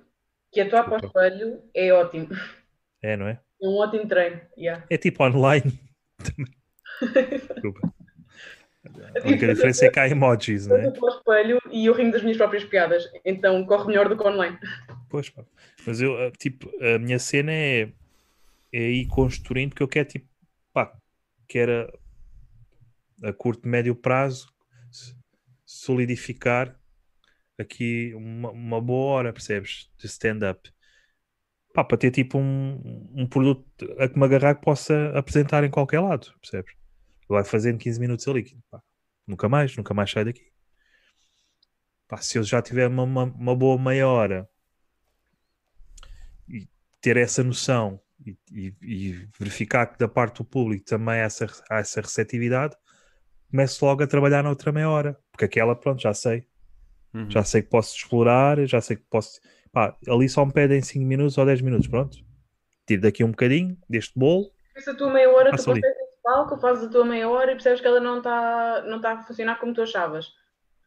que atuar para o espelho é ótimo. É, não é? É um ótimo treino. Yeah. É tipo online. Também. Desculpa. A única diferença é que há emojis, não Eu é? para o espelho e eu rimo das minhas próprias piadas. Então corre melhor do que online. Pois, pá. Mas eu, eh, tipo, a minha cena é, é ir construindo, que eu quero, tipo, pá, quero a, a curto, médio prazo solidificar aqui uma, uma boa hora, percebes? De stand-up. Para ter, tipo, um, um produto a que me agarrar que possa apresentar em qualquer lado, percebes? Vai fazendo 15 minutos ali, pá, nunca mais, nunca mais sai daqui. Pá, se eu já tiver uma, uma, uma boa meia hora e ter essa noção e, e- e verificar que da parte do público também há essa, há essa receptividade, começo logo a trabalhar na outra meia hora, porque aquela, pronto, já sei, Uhum. já sei que posso explorar, já sei que posso. Pá, ali só me pedem 5 minutos ou 10 minutos, pronto. Tiro daqui um bocadinho deste bolo, Se a tua meia hora, tu consegues esse palco, fazes a tua meia hora e percebes que ela não está não tá a funcionar como tu achavas.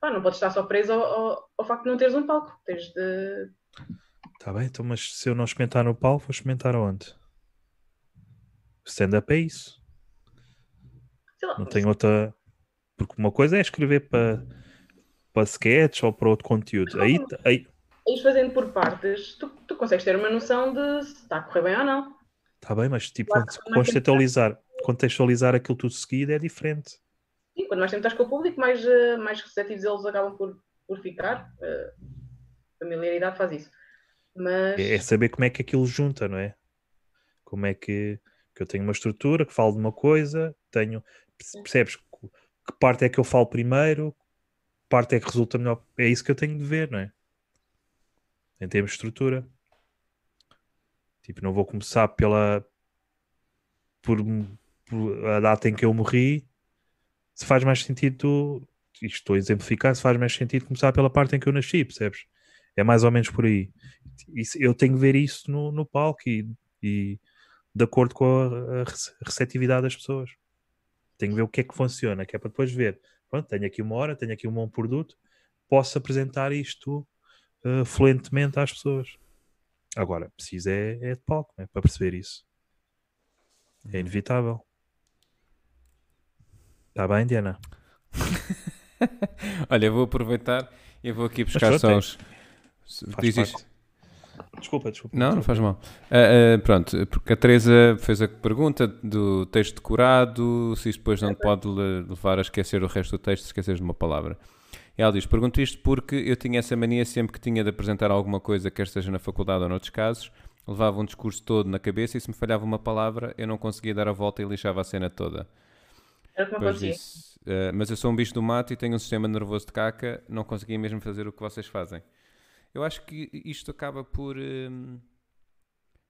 Pá, não podes estar só preso ao, ao, ao facto de não teres um palco. Tens de. Tá bem, então, mas se eu não experimentar no palco, vou experimentar onde? Stand-up é isso. Lá, Não tenho outra. Porque uma coisa é escrever para para sketch ou para outro conteúdo. Aí, aí ires fazendo por partes, tu, tu consegues ter uma noção de se está a correr bem ou não. tá bem, mas tipo, Claro, contextualizar, contextualizar aquilo tudo seguido é diferente. E quando mais tempo estás com o público, mais, eh, mais receptivos eles acabam por, por ficar. Eh, familiaridade faz isso. Mas. É, é saber como é que aquilo junta, não é? Como é que, que eu tenho uma estrutura, que falo de uma coisa, tenho. perce- Percebes que, parte é que eu falo primeiro, que parte é que resulta melhor. É isso que eu tenho de ver, não é? Em termos de estrutura. Tipo, não vou começar pela. Por, por a data em que eu morri. Se faz mais sentido. Isto estou a exemplificar, se faz mais sentido começar pela parte em que eu nasci, percebes? É mais ou menos por aí. Eu tenho que ver isso no, no palco e, e de acordo com a, a rece- receptividade das pessoas. Tenho que ver o que é que funciona, que é para depois ver. Pronto, tenho aqui uma hora, tenho aqui um bom produto, posso apresentar isto eh, fluentemente às pessoas. Agora, preciso é, é de palco, né, para perceber isso. É inevitável. Está bem, Diana? Olha, eu vou aproveitar e vou aqui buscar só é. os. Faz Diz isto. parte. Desculpa, desculpa. Não, não faz mal. Ah, ah, pronto, porque a Teresa fez a pergunta do texto decorado, se isto depois não te pode le- levar a esquecer o resto do texto, se esqueceres de uma palavra. E ela diz: Pergunto isto porque eu tinha essa mania sempre que tinha de apresentar alguma coisa, quer seja na faculdade ou noutros casos, levava um discurso todo na cabeça e se me falhava uma palavra eu não conseguia dar a volta e lixava a cena toda. Acontecia. disse, "Ah, mas eu sou um bicho do mato e tenho um sistema nervoso de caca, não conseguia mesmo fazer o que vocês fazem. Eu acho que isto acaba por. hum,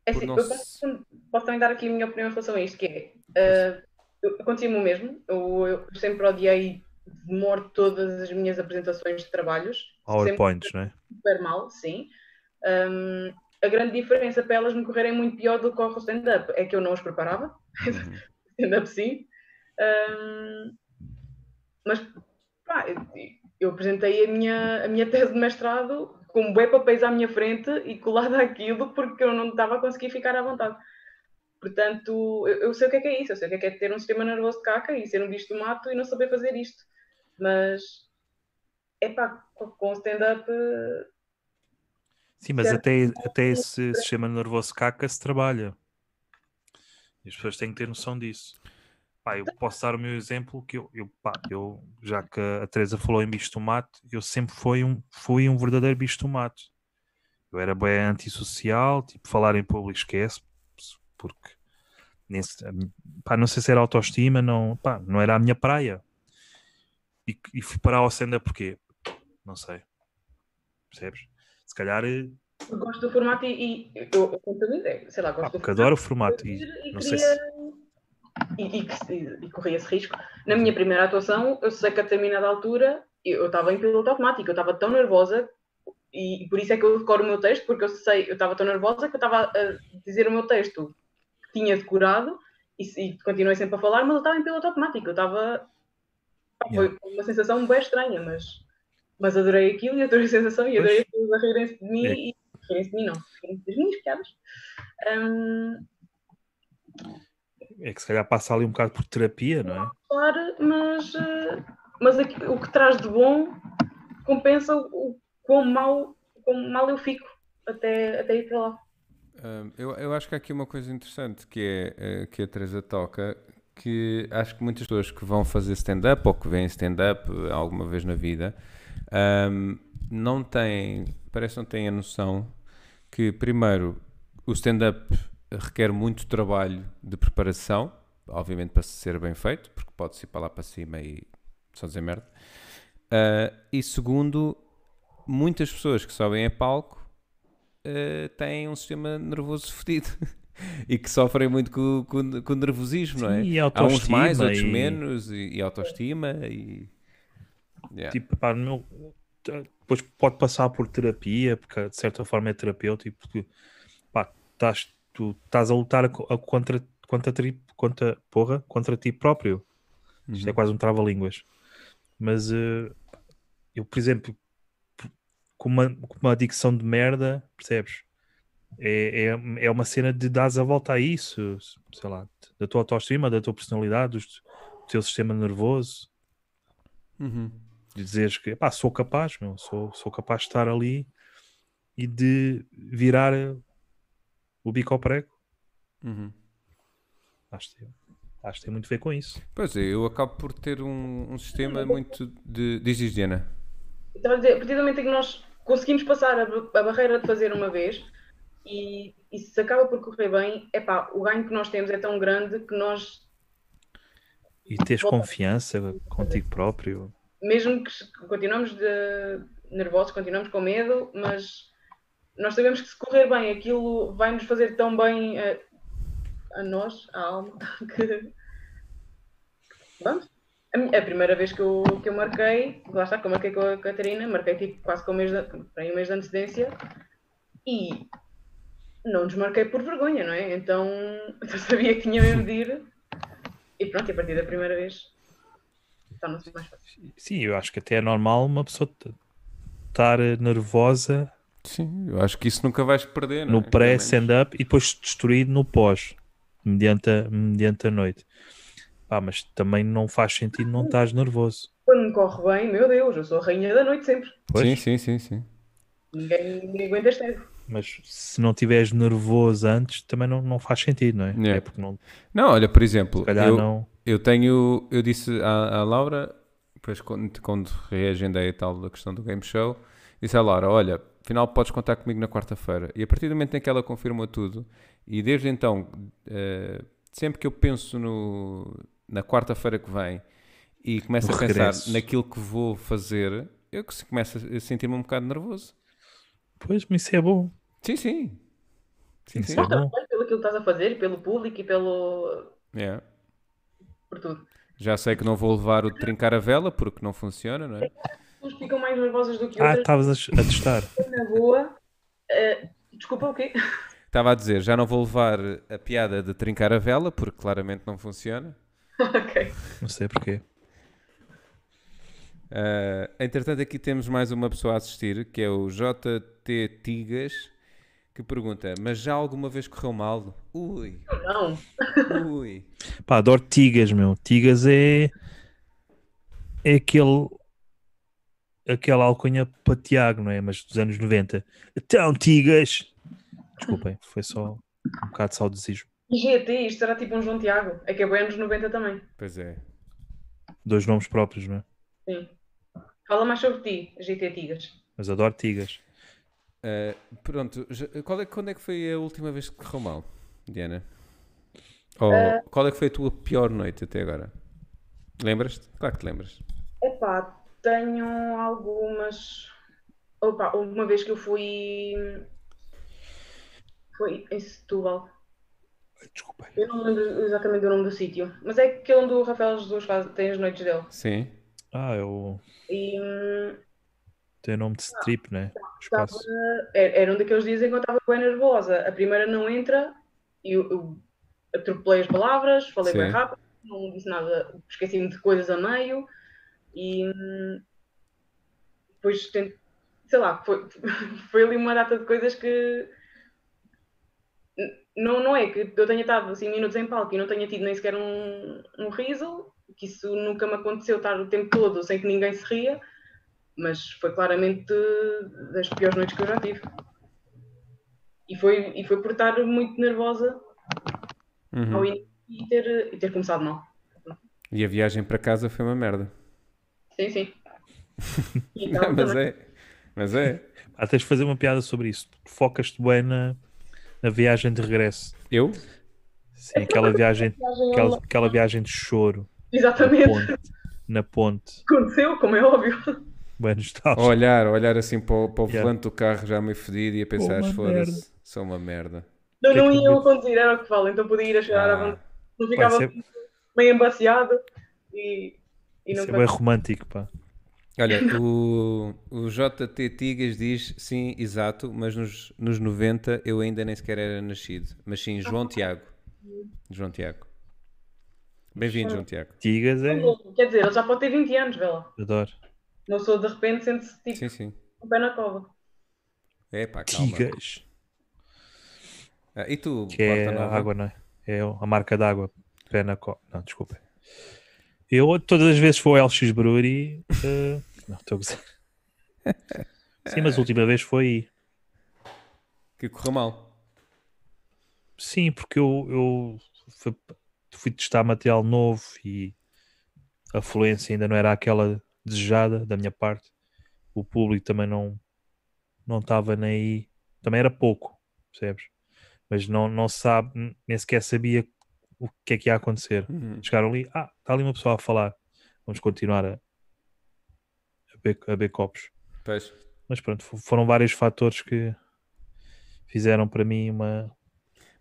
É por assim, não eu posso, posso também dar aqui a minha opinião em relação a isto, que é, eh, eu- acontecia-me o mesmo, eu, eu sempre odiei de morte todas as minhas apresentações de trabalhos, PowerPoints, não é? super mal, sim. Um, a grande diferença para elas me correrem muito pior do que o stand-up é que eu não os preparava. Uhum. stand-up sim. Um, mas pá, eu, eu, apresentei a minha, a minha tese de mestrado com bué papéis à minha frente e colada aquilo porque eu não estava a conseguir ficar à vontade. Portanto, eu, eu, sei o que é, que é isso, eu sei o que é, que é ter um sistema nervoso de caca e ser um bicho do mato e não saber fazer isto. Mas, é pá, com stand-up. Sim, mas até, até esse sistema nervoso de caca se trabalha. E as pessoas têm que ter noção disso. Pá, eu posso dar o meu exemplo que eu, eu, pá, eu já que a Teresa falou em bicho tomate, eu sempre fui um, fui um verdadeiro bicho tomate. Eu era bem antissocial, tipo, falar em público esquece, porque nesse, pá, não sei se era autoestima, não, pá, não era a minha praia. E, e fui parar ao Senda porquê? Não sei. Percebes? Se calhar. Eh, eu gosto do formato e, e eu, eu, sei lá, gosto ah, do formato. adoro o formato e, e não sei se e, e, e corria esse risco. Na minha primeira atuação, eu sei que a determinada altura eu estava em piloto automático, eu estava tão nervosa e, por isso é que eu decoro o meu texto, porque eu sei, eu estava tão nervosa que eu estava a dizer o meu texto que tinha decorado e, e continuei sempre a falar, mas eu estava em piloto automático, eu estava. Foi uma sensação bem estranha, mas, mas adorei aquilo e adorei a sensação e adorei pessoas a rirem-se de mim é. e rirem-se de mim, não, rirem-se das minhas piadas. Um, é que se calhar passa ali um bocado por terapia, não é? Claro, mas, eh, mas aqui, o que traz de bom compensa o quão mal, quão mal eu fico até, até ir para lá. eu, eu acho que há aqui uma coisa interessante que é eh, que a Teresa toca, que acho que muitas pessoas que vão fazer stand-up ou que vêm stand-up alguma vez na vida um, não têm, parece que não têm a noção que primeiro o stand-up requer muito trabalho de preparação, obviamente para ser bem feito, porque pode-se ir para lá para cima e só dizer merda. Uh, e segundo, muitas pessoas que sobem a palco uh, têm um sistema nervoso fedido. e que sofrem muito com, com, com o nervosismo, Sim, não é? E Há uns mais, outros e... menos, e, e autoestima. E... Yeah. Tipo, pá, meu, depois pode passar por terapia, porque de certa forma é terapêutico, porque pá, estás tu estás a lutar a, a contra, contra, tri, contra, porra, contra ti próprio. Uhum. Isto é uhum. quase um trava-línguas. Mas uh, eu, por exemplo, com uma, com uma adicção de merda, percebes? É, é, é uma cena de dar a volta a isso, sei lá, da tua autoestima, da tua personalidade, do, do teu sistema nervoso. Uhum. De dizeres que pá, sou capaz, meu, sou, sou capaz de estar ali e de virar o bico ao prego. Uhum. Acho, que, acho que tem muito a ver com isso. Pois é, eu acabo por ter um, um sistema muito de. Diz, Diana. Estava a dizer, a partir do momento em que nós conseguimos passar a, a barreira de fazer uma vez e, e, se acaba por correr bem, é pá, o ganho que nós temos é tão grande que nós. E tens confiança contigo próprio. Mesmo que continuamos de nervosos, continuamos com medo, mas nós sabemos que se correr bem, aquilo vai nos fazer tão bem a, a nós, a alma, que vamos. A, a, primeira vez que eu, que eu marquei, lá está, que eu marquei com a Catarina, marquei tipo quase com um mês de, um mês de antecedência e não desmarquei por vergonha, não é? Então eu sabia que tinha mesmo de ir e pronto, e a partir da primeira vez torna-se mais fácil. Sim, eu acho que até é normal uma pessoa estar nervosa Sim, eu acho que isso nunca vais perder. No é? pré-stand-up e depois destruído no pós, mediante a, mediante a noite. Pá, mas também não faz sentido não estás nervoso. Quando me corre bem, meu Deus, eu sou a rainha da noite sempre. Pois. Sim, sim, sim, sim. Ninguém, ninguém aguenta este Mas se não estiveres nervoso antes, também não, não faz sentido, não é? Yeah. é porque não... não, olha, por exemplo, eu, não... eu tenho, eu disse à, à Laura, depois quando, quando reagendei a tal da questão do game show, disse à Laura, olha, afinal podes contar comigo na quarta-feira. E a partir do momento em que ela confirmou tudo, e desde então, uh, sempre que eu penso no, na quarta-feira que vem e começo no a regresso. pensar naquilo que vou fazer, eu começo a sentir-me um bocado nervoso. Pois, mas isso é bom. Sim, sim. Sim, sim. É bom. Pelo que estás a fazer, pelo público e pelo. Yeah. Por tudo. Já sei que não vou levar o de trincar a vela porque não funciona, não é? Pessoas ficam mais nervosas do que ah, outras. Ah, estavas a testar. Na boa, uh, Desculpa, o quê? Estava a dizer, já não vou levar a piada de trincar a vela, porque claramente não funciona. ok. Não sei porquê. Uh, entretanto, aqui temos mais uma pessoa a assistir, que é o JT Tigas, que pergunta: Mas já alguma vez correu mal? Ui, Não. ui. Pá, adoro Tigas, meu. Tigas é. É aquele. Aquela alcunha para Tiago, não é? Mas dos anos 90. Então, Tigas! Desculpem, foi só um bocado de saudosismo. E GT, isto era tipo um João Tiago. É que é bem anos 90 também. Pois é. Dois nomes próprios, não é? Sim. Fala mais sobre ti, GT Tigas. Mas adoro Tigas. Uh, pronto, qual é, quando é que foi a última vez que correu mal, Diana? Ou qual é que foi a tua pior noite até agora? Lembras-te? Claro que te lembras. Epá, tenho algumas. Opa, uma vez que eu fui. Foi em Setúbal. Desculpem. Eu não lembro exatamente do nome do sítio, mas é aquele onde o Rafael Jesus faz, tem as noites dele. Sim. Ah, eu E hum, tenho nome de strip, né? estava, Espaço. era, um daqueles dias em que eu estava bem nervosa. A primeira não entra e eu, eu atropelei as palavras, falei bem Sim. rápido, não disse nada, esqueci-me de coisas a meio e depois sei lá, foi, foi ali uma data de coisas que não, não é que eu tenha estado assim minutos em palco e não tenha tido nem sequer um, um riso, que isso nunca me aconteceu estar o tempo todo sem que ninguém se ria, mas foi claramente das piores noites que eu já tive. E foi, e foi por estar muito nervosa Uhum. ao início e ter, e ter começado mal. E a viagem para casa foi uma merda. Sim, sim. Então, mas também. é. Mas é. Ah, tens de fazer uma piada sobre isso. Focas-te bem na, na viagem de regresso. Eu? Sim, aquela viagem, aquela, aquela viagem de choro na Exatamente. ponte. Na ponte. Aconteceu, como é óbvio. Bem nostálgico. Olhar, olhar assim para o, para o Yeah. volante do carro já meio fedido e a pensar, foda-se, sou uma merda. Não, Que é não que ia eu eu a conduzir, era o que falo, então podia ir a chorar à Ah, vontade. Não ficava isso meio embaciado e, e Isso é bem romântico, pá. Olha, o, o JT Tigas diz sim, exato, mas nos, nos 90 eu ainda nem sequer era nascido. Mas sim, João Tiago. João Tiago. Bem-vindo, João Tiago. Tigas é. Quer dizer, ele já pode ter 20 anos, vê lá. Adoro. Não sou de repente, sente-se tipo Sim, sim. um pé na cova. É pá, calma. Tigas. Ah, e tu, Que é a Nova? água, não é? É a marca d'água. Pé na co... Não, desculpa. Eu todas as vezes vou ao LX Brewery. eh, Não, estou a gozar. Sim, mas a última vez foi. Que correu mal. Sim, porque eu, eu fui, fui testar material novo e a fluência ainda não era aquela desejada da minha parte. O público também não não estava nem aí. Também era pouco, percebes? Mas não, não sabe, nem sequer sabia o que é que ia acontecer. Uhum. Chegaram ali, ah, está ali uma pessoa a falar. Vamos continuar a, a, beber, a copos. Pois. Mas pronto, fo- foram vários fatores que fizeram para mim uma,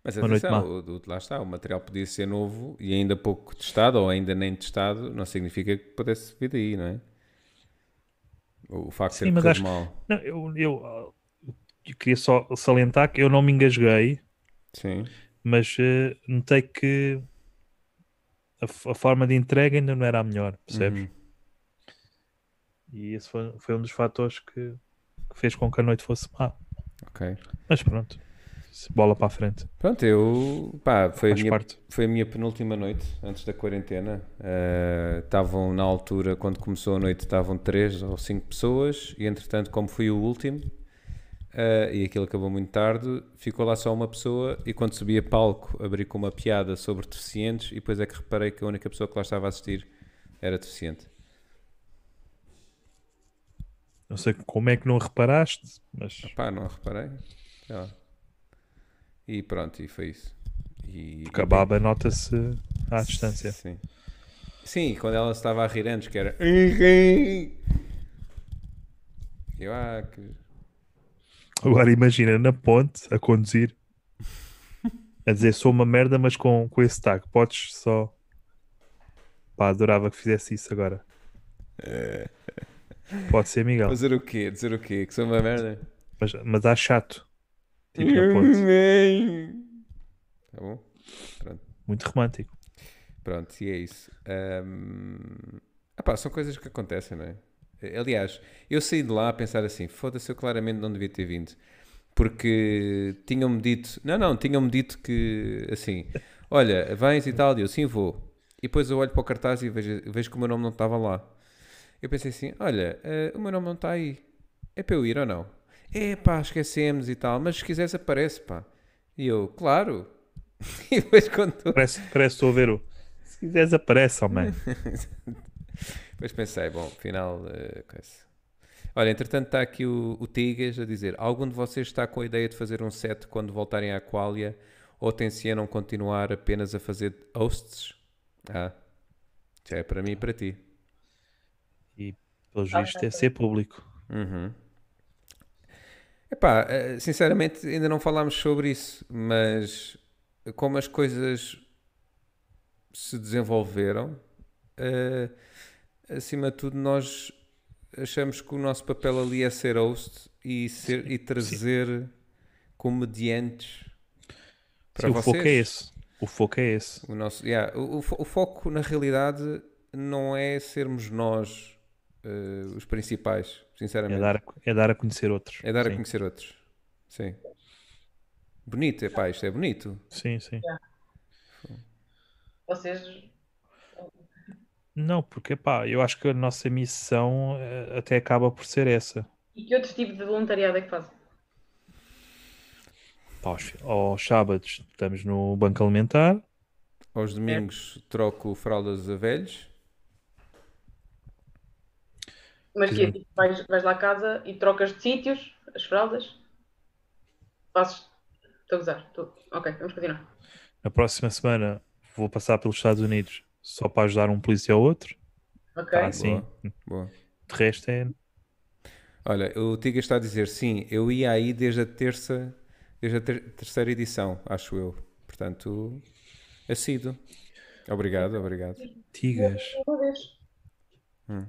Mas Uma noite atenção, má. o, o- lá está, o material podia ser novo e ainda pouco testado ou ainda nem testado, não significa que pudesse vir daí, não é? O facto de Sim, corrido acho- mal. Não, eu, eu, eu queria só salientar que eu não me engasguei, Sim. Mas eh, notei que a, a forma de entrega ainda não era a melhor, percebes? Uhum. E esse foi, foi um dos fatores que, que fez com que a noite fosse má. Ok. Mas pronto, bola para a frente, Pronto, eu. Pá, foi a, faz minha, parte. foi a minha penúltima noite antes da quarentena. Eh, Estavam na altura, quando começou a noite, estavam três ou cinco pessoas e entretanto, como fui o último. Eh, e aquilo acabou muito tarde, ficou lá só uma pessoa e quando subi a palco abri com uma piada sobre deficientes e depois é que reparei que a única pessoa que lá estava a assistir era deficiente. Não sei como é que não reparaste, mas Pá, não reparei. E pronto, e foi isso. E, porque a baba nota-se à distância. Sim. Sim, quando ela estava a rir antes, que era. Eu, ah, que. Agora imagina na ponte a conduzir a dizer sou uma merda, mas com, com esse tag. Podes só. Pá, adorava que fizesse isso agora. Pode ser, Miguel. Fazer o quê? Dizer o quê? Que sou uma merda? Mas, mas há chato. romântico na ponte. Tá bom? Pronto. Muito romântico. Pronto, e é isso. Ahm, epá, são coisas que acontecem, não é? Aliás, eu saí de lá a pensar assim: foda-se, eu claramente não devia ter vindo. Porque tinham-me dito, não, não, tinham-me dito que assim, olha, vens e tal, e eu sim vou. E depois eu olho para o cartaz e vejo, vejo que o meu nome não estava lá. Eu pensei assim: olha, eh, o meu nome não está aí. É para eu ir ou não? É pá, esquecemos e tal, mas se quiseres aparece, pá. E eu, claro. E depois quando tu- Parece, parece estou a ver o. Se quiseres, aparece, man. Depois pensei, bom, afinal, eh, coisa. Olha, entretanto está aqui o, o Tigas a dizer: algum de vocês está com a ideia de fazer um set quando voltarem à Qualia ou tencionam continuar apenas a fazer hosts? Ah, já é para mim e para ti. E pelos vistos é ser público. Uhum. Epá, eh, sinceramente ainda não falámos sobre isso, mas como as coisas se desenvolveram, eh, acima de tudo nós achamos que o nosso papel ali é ser host e, ser, e trazer comediantes para Sim, o vocês. foco é esse. O foco é esse. O, nosso, yeah, o, o fo- o foco, na realidade, não é sermos nós eh, os principais, É sinceramente. dar, a- é dar a conhecer outros. É dar a sim. conhecer outros. Sim. Bonito, é pá, isto é bonito. Sim, sim. Vocês. Não, porque pá, eu acho que a nossa missão eh, até acaba por ser essa. E que outro tipo de voluntariado é que fazem? Pá, aos, aos sábados estamos no banco alimentar. Aos domingos troco fraldas a velhos. Mas que é, tipo, vais, vais lá a casa e trocas de sítios, as fraldas? Fazes. Estou a gozar. Estou- Ok, vamos continuar. Na próxima semana vou passar pelos Estados Unidos só para ajudar um polícia ou outro. Ok. Tá, sim. Boa. De resto é. Olha, o Tiga está a dizer sim, eu ia aí desde a terça, desde a ter- terceira edição, acho eu. Portanto, assíduo. Obrigado, obrigado. Tigas. Uma vez.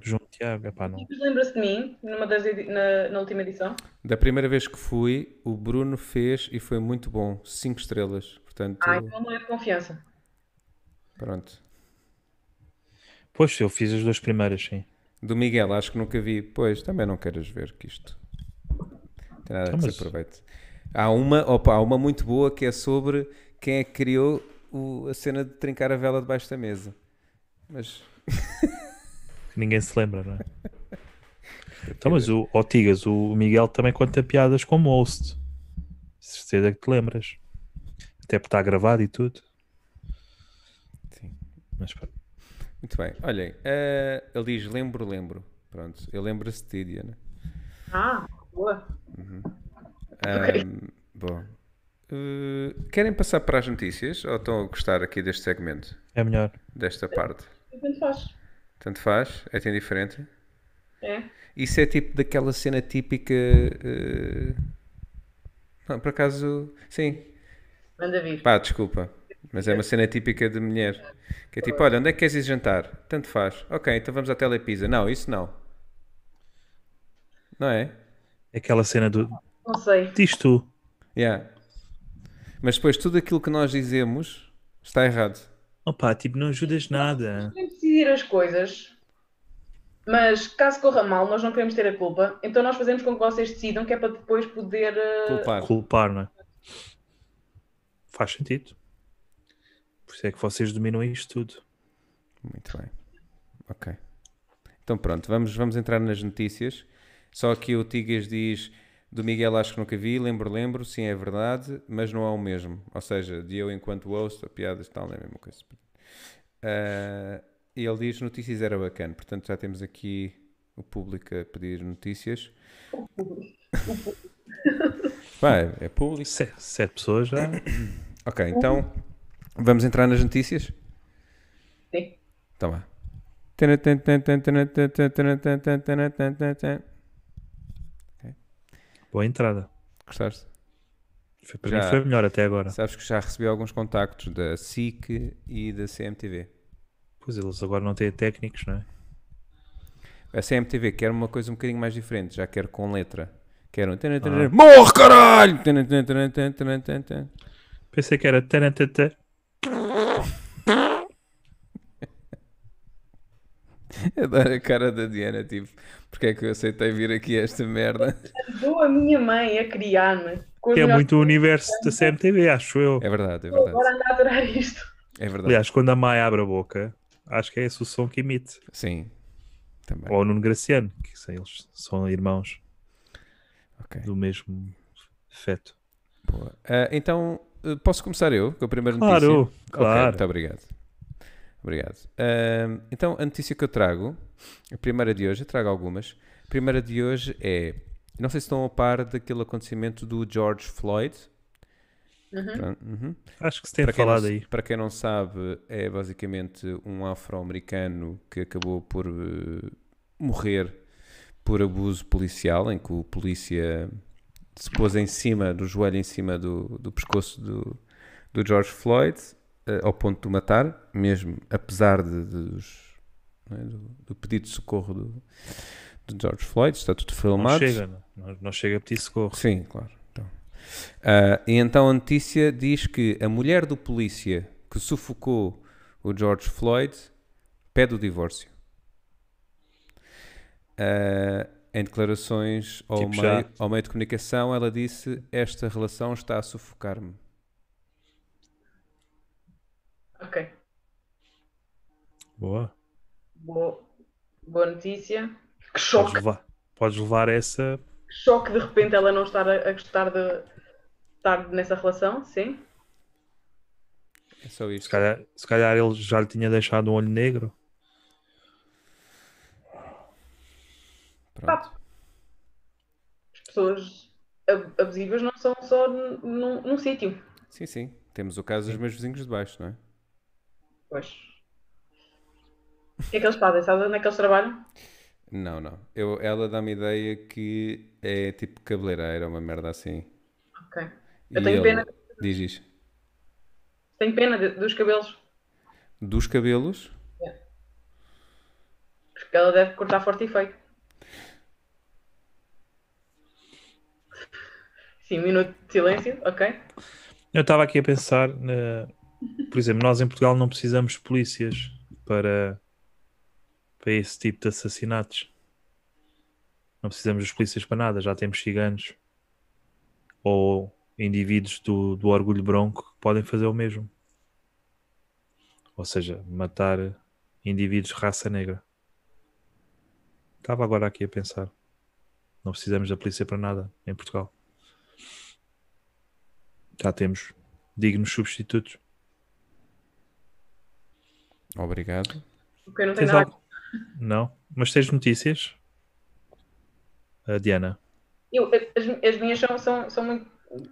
João Tiago. Epá, não. Lembra-se de mim numa das na, na última edição? Da primeira vez que fui, o Bruno fez e foi muito bom. Cinco estrelas. Portanto, Ah, então não é de confiança. pronto. Pois, eu fiz as duas primeiras, sim. Do Miguel, acho que nunca vi. Pois, também não queiras ver que isto. Tem nada Então, que se mas- aproveite. Há uma, opa, há uma muito boa que é sobre quem é que criou o- a cena de trincar a vela debaixo da mesa. Mas ninguém se lembra, não é? Então, mas o, ó, Tigas, o Miguel também conta piadas como host. Certeza que te lembras. Até porque está gravado e tudo. Sim. Mas pronto. Muito bem. Olhem, eh, ele diz lembro, lembro. Pronto, eu lembro-se de ti, Diana. Ah, boa. Ahm, bom. Eh, querem passar para as notícias ou estão a gostar aqui deste segmento? é melhor. Desta parte? Tanto faz. Tanto faz? É tem diferente? É. Isso é tipo daquela cena típica. eh, Não, por acaso. Sim. Manda vir. Pá, desculpa. Mas é uma cena típica de mulher. Que é tipo: olha, onde é que queres ir jantar? Tanto faz. Ok, então vamos à Telepisa. Não, isso não. Não é? Aquela cena do. Não sei. Diz tu. Yeah. Mas depois tudo aquilo que nós dizemos está errado. Opa, tipo, não ajudas nada. Podemos decidir as coisas, mas caso corra mal, nós não queremos ter a culpa. Então nós fazemos com que vocês decidam, que é para depois poder. eh, Culpar. Culpar, não é? Faz sentido. Por isso é que vocês dominam isto tudo. Muito bem. Ok. Então pronto, vamos, vamos entrar nas notícias. Só que o Tigas diz do Miguel acho que nunca vi, lembro, lembro, sim é verdade, mas não é o mesmo. Ou seja, de eu enquanto host, a piadas e tal, não é a mesma coisa. Ah, e ele diz notícias era bacana, portanto já temos aqui o público a pedir notícias. Vai, é público. Se- Sete pessoas já. Ok, então vamos entrar nas notícias? Sim. Então vá. Boa entrada. Gostaste? Foi, para Já. mim foi melhor até agora. Sabes que já recebi alguns contactos da SIC e da CMTV. Pois eles agora não têm técnicos, não é? A CMTV quer uma coisa um bocadinho mais diferente, já quer com letra. Que era um... Morre, caralho! Pensei que era. Adoro a cara da Diana, tipo, porque é que eu aceitei vir aqui a esta merda? Ajudou a minha mãe a criar-me. os Que é muito o universo da CMTV, acho eu. É verdade, é Agora verdade. anda a adorar isto. É verdade. Aliás, quando a Mai abre a boca, acho que é esse o som que emite. Sim, também. Ou o Nuno Graciano, que são- eles são irmãos Ok, do mesmo feto. boa. Ah, então, eh, posso começar eu com a primeira notícia? Claro, claro. muito obrigado. Obrigado. Ahm, então, a notícia que eu trago, a primeira de hoje, eu trago algumas. A primeira de hoje é, não sei se estão a par daquele acontecimento do George Floyd. Pronto, uhum. Acho que se tem Para falado não, aí. para quem não sabe, é basicamente um afro-americano que acabou por eh, morrer por abuso policial, em que o polícia se pôs em cima, do joelho em cima do, do pescoço do, do George Floyd, ao ponto de o matar, mesmo apesar de, dos- não é, do, do pedido de socorro do, do George Floyd, está tudo Não filmado. chega, não, não, não chega a pedir socorro. Sim, claro. Então. Ah, e então a notícia diz que a mulher do polícia que sufocou o George Floyd pede o divórcio. Ah, em declarações ao, Tipo meio, ao meio de comunicação, ela disse: Esta relação está a sufocar-me. Ok. Boa. Boa, boa notícia. Que Podes choque. levar, podes levar essa. Que choque de repente ela não estar a, a gostar de estar nessa relação, sim. É só Se isto. calhar, se calhar ele já lhe tinha deixado um olho negro. Pronto. As pessoas ab- abusivas não são só num, num- num sítio. Sim, sim. Temos o caso dos meus vizinhos de baixo, não é? Pois. O que é que eles fazem? Sabes onde é que eles trabalham? Não, não. Eu, ela dá-me ideia que é tipo cabeleireira, uma merda assim. Ok. Eu E tenho ele- pena. Diz isso. Tenho pena de- dos cabelos. Dos cabelos, Porque ela deve cortar forte e feio. Sim, um minuto de silêncio, ok? Eu estava aqui a pensar, na- por exemplo, nós em Portugal não precisamos de polícias para, para esse tipo de assassinatos. Não precisamos dos polícias para nada, já temos ciganos ou indivíduos do, do orgulho bronco que podem fazer o mesmo. Ou seja, matar indivíduos de raça negra. Estava agora aqui a pensar. Não precisamos da polícia para nada em Portugal. Já temos dignos substitutos. Obrigado. Porque eu não tenho nada. algo? Não, mas tens notícias? A Diana. Eu, as, as minhas são, são, são muito.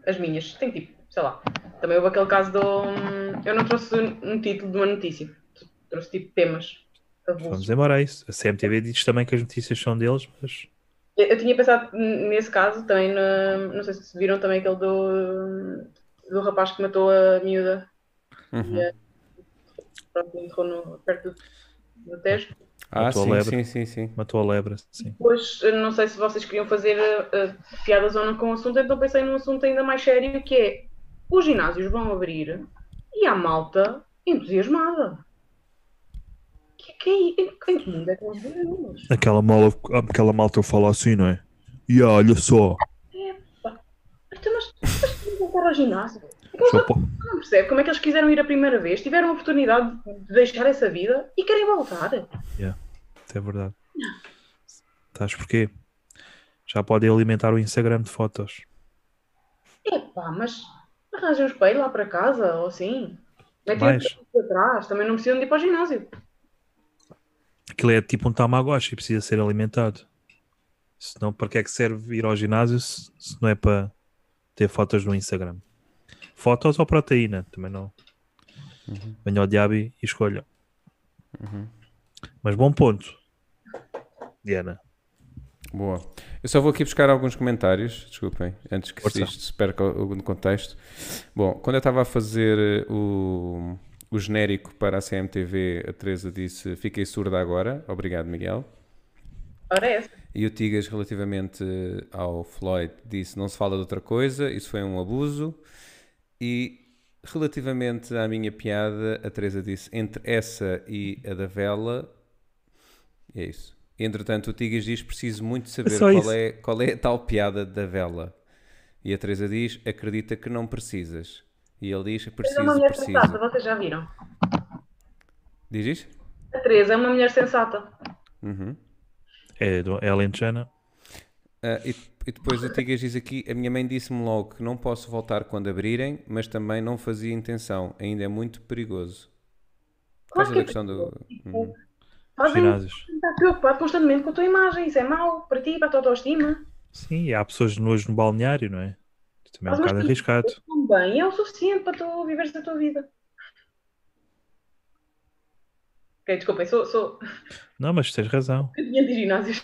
As minhas, tem tipo, sei lá. Também houve aquele caso do. hum, Eu não trouxe um título de uma notícia. Trouxe tipo temas. avulsos. Vamos embora a isso. A CMTV diz também que as notícias são deles, mas Eu, eu tinha pensado nesse caso também. na- não sei se viram também aquele do. Do rapaz que matou a miúda. Uhum. E, pronto, perto do, Tejo. Ah, Matou a sim, lebre. sim, sim, sim. matou a lebre. Sim. Depois, não sei se vocês queriam fazer uh, piadas ou não com o assunto, então pensei num assunto ainda mais sério que é os ginásios vão abrir e há malta entusiasmada. Que, que, é- em que mundo é que nós vivemos? Aquela, mala, aquela malta fala assim, não é? E olha só, Então, mas, mas voltar ao ginásio? Não percebe como é que eles quiseram ir a primeira vez, tiveram a oportunidade de deixar essa vida e querem voltar. Isso é verdade. Estás porquê? Já podem alimentar o Instagram de fotos. Epá, mas arranjem um espelho lá para casa ou assim. Metem Mais. o para trás, também não precisam de ir para o ginásio. Aquilo é tipo um Tamagotchi, precisa ser alimentado. Senão, para que é que serve ir ao ginásio se, se não é para ter fotos no Instagram? Fotos ou proteína? Também não. Venha ao diabo e escolha. Mas bom ponto. Diana. Boa. Eu só vou aqui buscar alguns comentários, desculpem, antes que Força. isto se perca no contexto. Bom, quando eu estava a fazer eh, o, o genérico para a CMTV, a Teresa disse: Fiquei surda agora. Obrigado, Miguel. Ora é. E o Tigas, relativamente ao Floyd, disse não se fala de outra coisa, isso foi um abuso. E relativamente à minha piada, a Teresa disse entre essa e a da vela, é isso. Entretanto, o Tigas diz preciso muito saber só qual isso. é, qual é a tal piada da vela. E a Teresa diz acredita que não precisas. E ele diz Teresa é preciso, uma mulher preciso. sensata, vocês já viram? Diz isto? A Teresa é uma mulher sensata. Uhum. É, do- é alentejana. E, e depois o Tigas diz aqui: A minha mãe disse-me logo que não posso voltar quando abrirem, mas também não fazia intenção, ainda é muito perigoso. Por Claro causa que da é questão do. Uhum. Fazem Ginásios. estar preocupado constantemente com a tua imagem. Isso é mau para ti, para a tua autoestima. Sim, e há pessoas de nojo no balneário, não é? Isto Também é um bocado arriscado. Tão bem, é o suficiente para tu viveres a tua vida. Ok, desculpem, sou, sou Não, mas tens razão. de ginásios.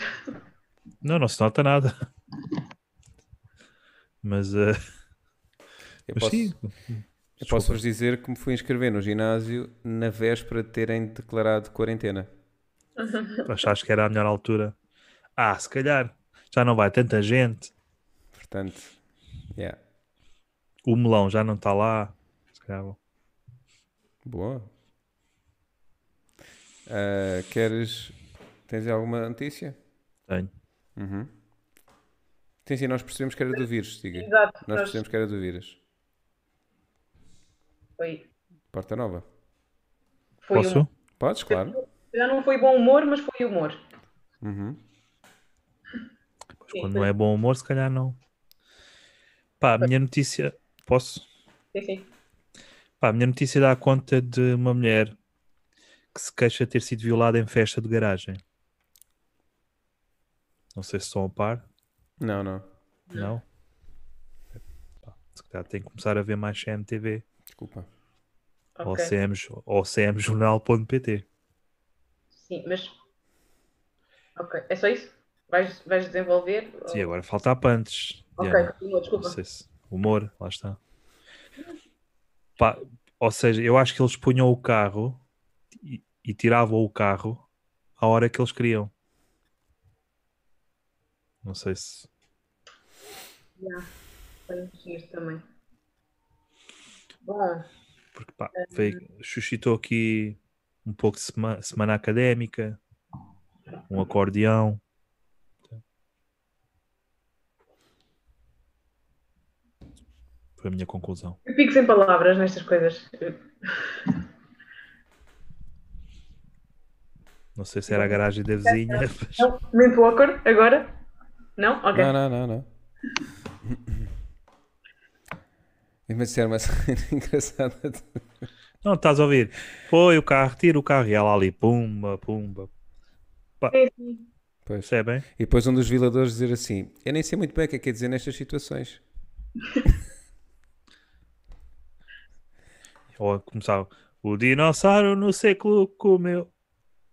Não, não se nota nada. Mas, eh, Eu mas posso, eu posso vos dizer que me fui inscrever no ginásio na véspera de terem declarado quarentena. Achaste que era a melhor altura? Ah, se calhar já não vai tanta gente. Portanto, yeah. O melão já não está lá. Se calhar vou. boa. Ah, queres. Tens alguma notícia? Tenho. Uhum. Sim, sim, nós percebemos que era do vírus, diga. Exato. Nós nós- percebemos que era do vírus. Foi, Porta Nova. foi Posso? humor. Podes, claro. Já não foi bom humor, mas foi humor. Uhum. Pois Sim, quando sim. não é bom humor, se calhar não. Pá, a minha notícia. Posso? Sim, sim. Pá, a minha notícia dá conta de uma mulher que se queixa de ter sido violada em festa de garagem. Não sei se estão a par. Não, não. Não? Pá, se calhar tem que começar a ver mais CMTV Desculpa. ou, Ok. CM, ou cmjornal.pt. Sim, mas. Ok, é só isso? Vais, vais desenvolver? Sim, agora falta a punch. Ok, Diana. continua, Não desculpa. sei se. Humor, lá está. Pá, ou seja, eu acho que eles punham o carro e, e tiravam o carro à hora que eles queriam. Não sei se. Yeah, também. Bom, Porque pá, veio- suscitou aqui um pouco de sema- semana académica, um acordeão. Foi a minha conclusão. eu fico sem palavras nestas coisas. Não sei se era a garagem da vizinha, mas Não, momento awkward, agora? Não? Ok. Não, não, não, não. E mas disseram uma cena engraçada. Não, estás a ouvir? Foi o carro, tira o carro e ela ali, pumba, pumba. Sim. Pois. Percebem? E depois um dos violadores dizer assim: Eu nem sei muito bem o que é que quer dizer nestas situações. Ou começava, o dinossauro no século comeu.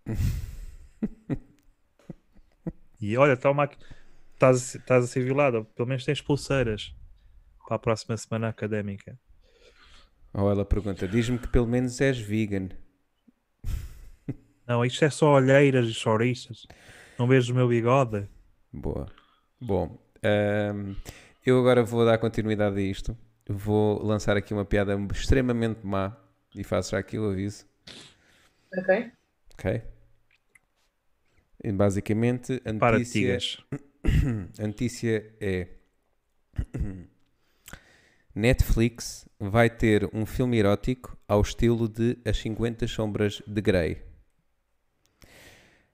e olha, toma aqui. Estás, estás a ser violado, pelo menos tens pulseiras para a próxima semana académica. Ou ela pergunta: Diz-me que pelo menos és vegan. Não, isto é só olheiras e chouriças. Não vejo o meu bigode. Boa. Bom, eu agora vou dar continuidade a isto. Vou lançar aqui uma piada extremamente má e faço já aqui o aviso. Ok. Ok? E basicamente, a Para de notícia, tigas. a notícia é: Netflix vai ter um filme erótico ao estilo de As 50 Sombras de Grey.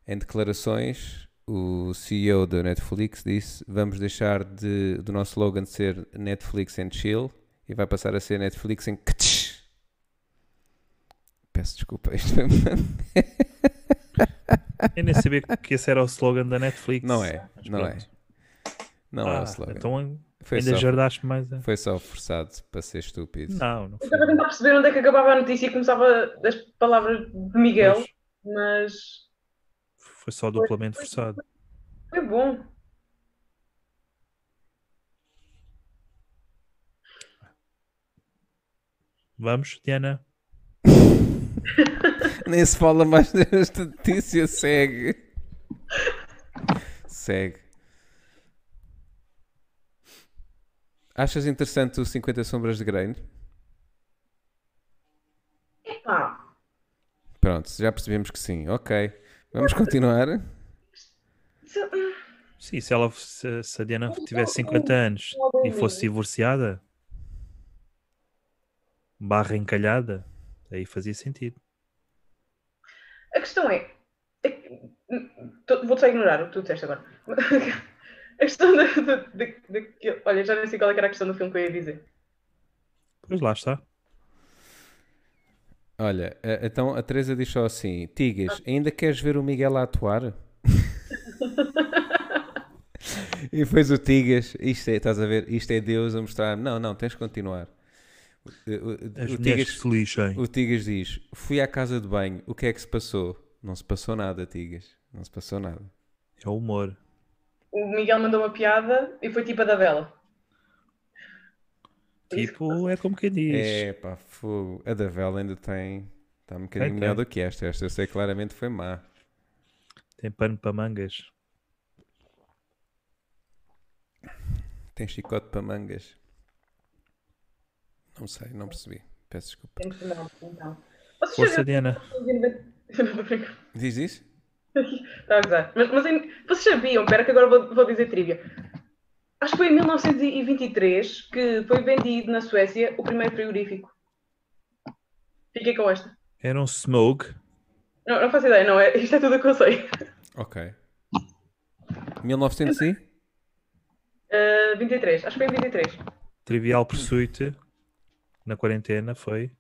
Em declarações, o CEO da Netflix disse: Vamos deixar de, do nosso slogan ser Netflix and Chill e vai passar a ser Netflix and Ktsch. Peço desculpa, isto foi uma Eu nem sabia que esse era o slogan da Netflix. Não é, Mas não é. pronto. Não é Ah, o slogan. Então Foi ainda só, jardaste mais. a- foi só forçado para ser estúpido. Não, não Eu foi. estava a tentar perceber onde é que acabava a notícia e começava das palavras de Miguel, Pois, mas foi só duplamente forçado. foi bom. Vamos, Diana? Nem se fala mais desta notícia, segue. Segue. Achas interessante o 50 Sombras de Grey? Epá, Pronto, já percebemos que sim. Ok. Vamos continuar. Sim, se, ela, se, se a Diana tivesse 50 anos e fosse divorciada, barra encalhada, aí fazia sentido. A questão é. é que- tô- Vou só ignorar o que tu disseste agora. A questão da. olha, já nem sei qual é era a questão do filme que eu ia dizer. Pois lá está. Olha, eh, então a Teresa diz só assim: Tigas, ainda queres ver o Miguel a atuar? e depois o Tigas, isto é, estás a ver, isto é Deus a mostrar. Não, não, tens de continuar. As o Tigas, se lixem. o Tigas diz: Fui à casa de banho, o que é que se passou? Não se passou nada, Tigas. Não se passou nada. É o humor. O Miguel mandou uma piada e foi tipo a da vela. Tipo, é como quem diz. É pá, fogo. A da Vela ainda tem. Está um bocadinho melhor do que esta. Esta eu sei claramente foi má. Tem pano para mangas. Tem chicote para mangas. Não sei, não percebi. Peço desculpa. Que não, então. Vocês Força, Diana. Diz isso? Está a gozar. Mas, mas em- vocês sabiam, espera que agora vou, vou dizer trivia. Acho que foi em 1923 que foi vendido na Suécia o primeiro frigorífico. Fiquei com esta. Era um smoke. Não, não faço ideia, não. É, isto é tudo o que eu sei. Ok. 1900 e? Uh, 23, acho que foi em 23. Trivial Pursuit. Na quarentena foi.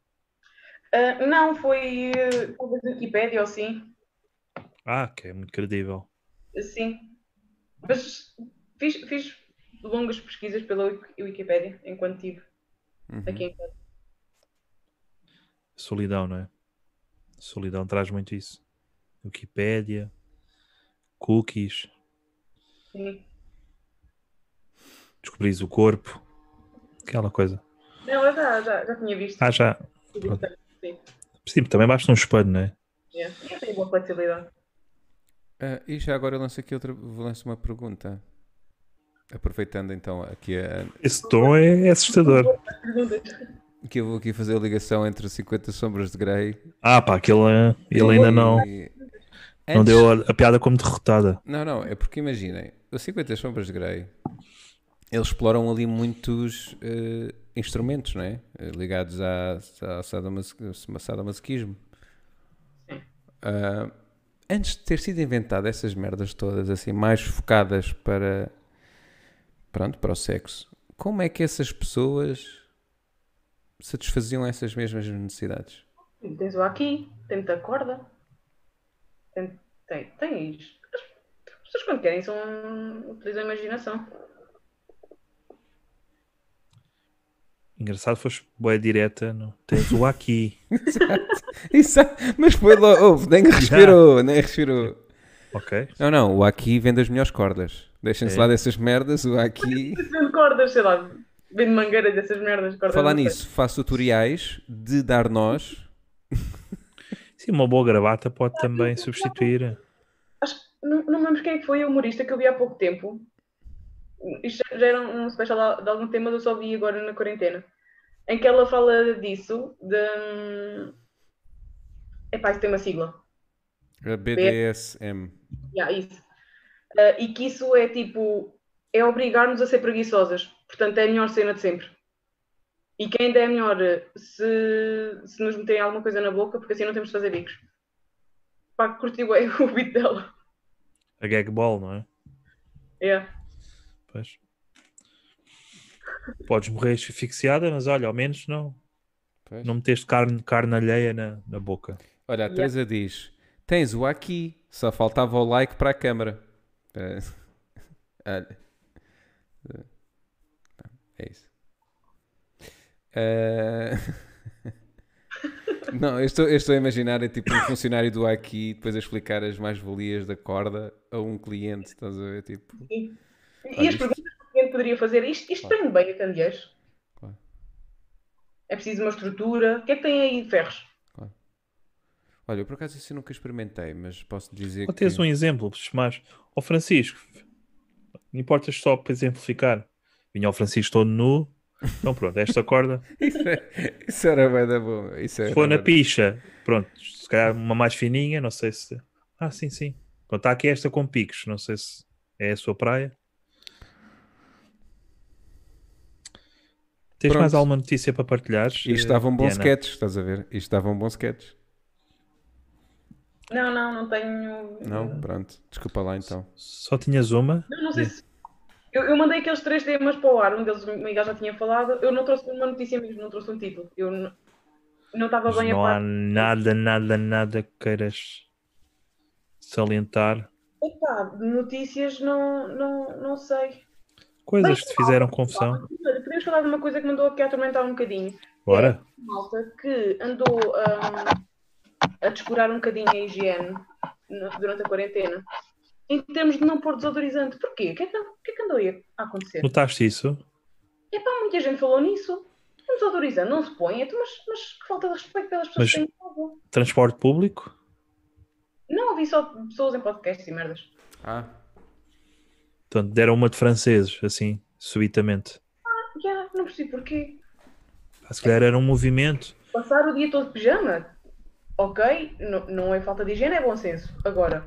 Uh, não, foi uh, talvez Wikipédia ou assim. Ah, que é muito credível. Sim. Mas fiz, fiz longas pesquisas pela Wiki- Wikipédia enquanto estive Uhum. aqui em casa. Solidão, não é? Solidão traz muito isso. Wikipédia, cookies, Sim. descobris o corpo, aquela coisa. Não, eu já, já, já tinha visto. Ah, já. Sim. Sim, também basta um espelho, não é? Yeah. E eu tenho boa flexibilidade. Ah, e já agora eu lanço aqui outra. Lanço uma pergunta. Aproveitando então aqui a. Esse tom é assustador. Perguntas. Que eu vou aqui fazer a ligação entre 50 Sombras de Grey. Ah, pá, aquele, ele ainda não, e- não Antes- deu a, a piada como derrotada. Não, não, é porque imaginem, o 50 Sombras de Grey, eles exploram ali muitos eh, instrumentos, não é? Ligados à, à sadomas- sadomasoquismo. Ah, antes de ter sido inventada essas merdas todas, assim, mais focadas para, pronto, para o sexo, como é que essas pessoas satisfaziam essas mesmas necessidades? Tens o aqui, tem muita corda. Tem, tem, tens. As pessoas quando querem são, utilizam a imaginação. Engraçado, foste boa direta. Não. Tens o aqui. Isso, mas foi logo, ouve, nem respirou, nem respirou. Ok. Não, não, o Aki vende as melhores cordas. Deixem-se É. lá dessas merdas, o Aki. Vendo cordas, sei lá. Vendo mangueiras dessas merdas. Cordas Falar sei. nisso, faço tutoriais de dar nós. Sim, uma boa gravata pode também substituir. Acho que não, não me lembro quem é que foi o humorista que eu vi há pouco tempo. Isto já era um special de algum tema, eu só vi agora na quarentena. Em que ela fala disso, de. hum, Epá, isso tem uma sigla. A BDSM. Yeah, isso. Ah, e que isso é tipo. É obrigar-nos a ser preguiçosas. Portanto, é a melhor cena de sempre. E que ainda é melhor eh, se, se nos meterem alguma coisa na boca, porque assim não temos de fazer bicos. Pá, curti bem o beat dela. A gag ball, não é? Yeah. Pois. Podes morrer asfixiada, mas olha, ao menos não, Pois. não meteste carne, carne alheia na, na boca. Olha, a Yeah. Teresa diz: Tens o Aki, só faltava o like para a câmara. Eh, Olha. É isso. Eh, Não, eu estou, eu estou a imaginar é tipo um funcionário do Aki depois a explicar as mais-valias da corda a um cliente, estás a ver? Tipo, E, Olha, e as isto- perguntas que o cliente poderia fazer, isto, isto Claro. prende bem a candeeiros? Claro. É preciso uma estrutura? O que é que tem aí de ferros? olha, eu por acaso isso eu nunca experimentei, mas posso dizer Ou que. tens um exemplo, mas, ó Francisco, Não importa só para exemplificar. Vinha o Francisco todo nu. Então pronto, esta corda. Isso, é- isso era bem da boa. Isso Se era for na picha, pronto, se calhar uma mais fininha, não sei se. Ah, sim, sim. Então está aqui esta com picos, não sei se é a sua praia. Tens Pronto. mais alguma notícia para partilhar? Isto estava um bom Diana? sketch, estás a ver? Isto estava um bom sketch. Não, não, não tenho. Não? Pronto. Desculpa lá então. Só tinhas uma? Não, não sei se. Eu, eu mandei aqueles três temas para o ar, um deles o Miguel já tinha falado. Eu não trouxe uma notícia mesmo, não trouxe um título. Eu não, não estava bem não a há par. nada, nada, nada que queiras salientar. Epá, de notícias não, não, não sei. Coisas que te fizeram confusão. Podemos falar de uma coisa que me andou aqui a atormentar um bocadinho. Bora? malta que andou hum, a descurar um bocadinho a higiene durante a quarentena em termos de não pôr desodorizante. Porquê? O que é que, o que, é que andou aí a acontecer? Notaste isso? Epá, muita gente falou nisso. Um desodorizante não se põe, então, mas, mas que falta de respeito pelas pessoas Mas- que têm. Transporte público? Não ouvi só pessoas em podcasts e merdas. Ah, Portanto, deram uma de franceses, assim, subitamente. Já, não percebi porquê. Pá, Se calhar era um movimento. Passar o dia todo de pijama, ok, não, não é falta de higiene, é bom senso. Agora,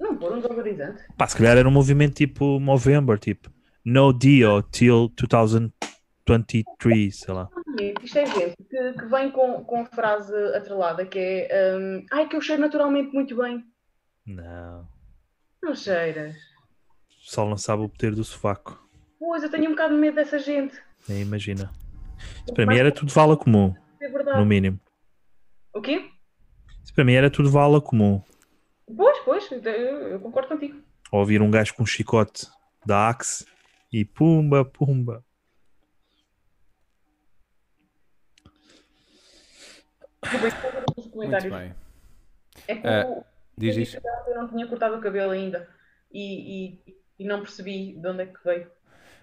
não pôr um desodorizante. Pá, se calhar era um movimento tipo Movember, tipo No Dio till 2023, sei lá. Isto é gente que, que vem com, com frase atrelada que é hum, ai que eu cheiro naturalmente muito bem. Não. Não cheiras. O pessoal não sabe o poder do sovaco. Pois, eu tenho um bocado de medo dessa gente. Nem imagina. Isso para mim era tudo vala comum, É no verdade. mínimo. O quê? Isso para mim era tudo vala comum. Pois, pois, eu, eu concordo contigo. Ouvir um gajo com um chicote da Axe e pumba, pumba. É um muito bem. É que Ah, o- Diz eu que eu não tinha cortado o cabelo ainda. E, e, e não percebi de onde é que veio.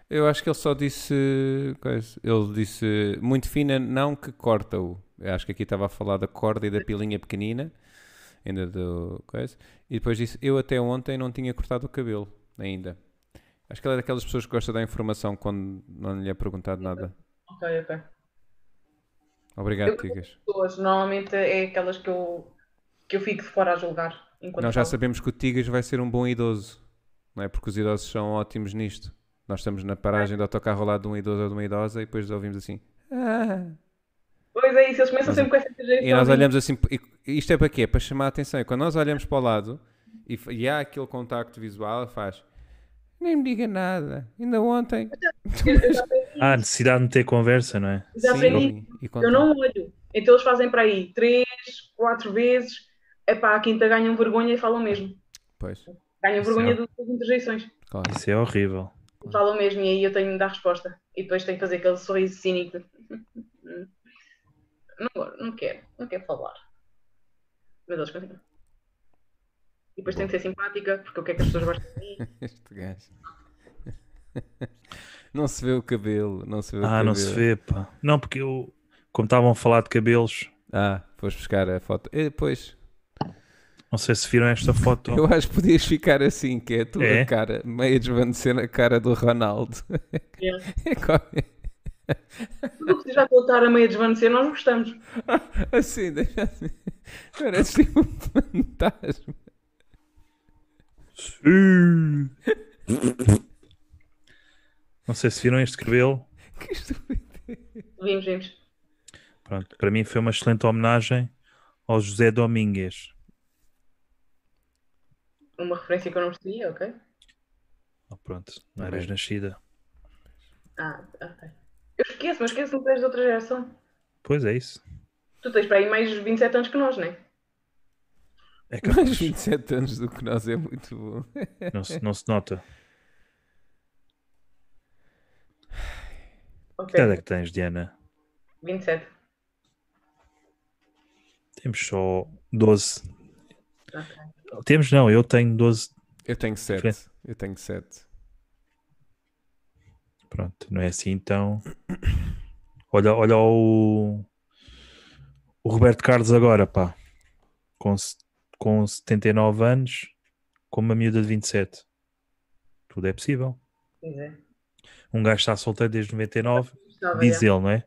Eu acho que ele só disse. coisa, Ele disse muito fina, não que corta-o. Acho que aqui estava a falar da corda e da pilinha pequenina, ainda do. Coisa. E depois disse: Eu até ontem não tinha cortado o cabelo, ainda. Acho que ele é daquelas pessoas que gosta da informação quando não lhe é perguntado nada. Ok, ok. Obrigado, Eu- Tigas. Pessoas, normalmente é aquelas que eu, que eu fico de fora a julgar. Nós já falo. sabemos que o Tigas vai ser um bom idoso, não é? Porque os idosos são ótimos nisto. Nós estamos na paragem do autocarro ao lado de um idoso ou de uma idosa e depois ouvimos assim. "Ah". Pois é isso, eles começam Nós- sempre com essa inteligência. E nós olhamos assim, e isto é para quê? Para chamar a atenção. E quando nós olhamos para o lado e, e há aquele contacto visual, faz nem me diga nada. Ainda ontem. Eu, eu aprendi, Ah, a necessidade de ter conversa, não é? já aprendi. Eu conta- não olho. Então eles fazem para aí três, quatro vezes. É pá, a quinta ganham vergonha e falam mesmo. Pois, Ganham Isso vergonha é. das interjeições. claro. Isso é horrível. Falam mesmo e aí eu tenho de dar resposta. E depois tenho que fazer aquele sorriso cínico. de- Não, não quero, não quero falar. Mas eles continuam. E depois tenho de ser simpática, porque eu quero que as pessoas gostem de mim. Este gajo. Não se vê o cabelo, não se vê o Ah, não se vê, pá. Não, porque eu, como estavam a falar de cabelos, Ah, foste buscar a foto. E depois, não sei se viram esta foto. eu acho que podias ficar assim, que é a tua É? cara, meio a desvanecer na cara do Ronaldo. Yeah. É qual- Tudo o que já voltar a meio desvanecer, nós gostamos. assim, deixa assim. Parece tipo um fantasma. Sim. Não sei se viram este cabelo. Que estúpido. Vimos, vimos. Pronto, para mim foi uma excelente homenagem ao José Domingues. Uma referência que eu não percebi, ok? Ah, pronto, não eras nascida. Ah, ok. Eu esqueço, mas esqueço-me que és de outra geração. Pois é isso. Tu tens para aí mais 27 anos que nós, não é? É Mais capaz. 27 anos do que nós é muito bom. Não se, não se nota. Ok. Que idade é que tens, Diana? 27. Temos só 12. Temos não, eu tenho 12. Eu tenho 7. Diferente. Eu tenho 7. Pronto, não é assim então. Olha, olha o, o Roberto Carlos agora, pá. Com, com 79 anos, com uma miúda de 27. Tudo é possível. Pois é. Um gajo está solteiro desde 99, Estava, diz é. ele, não é?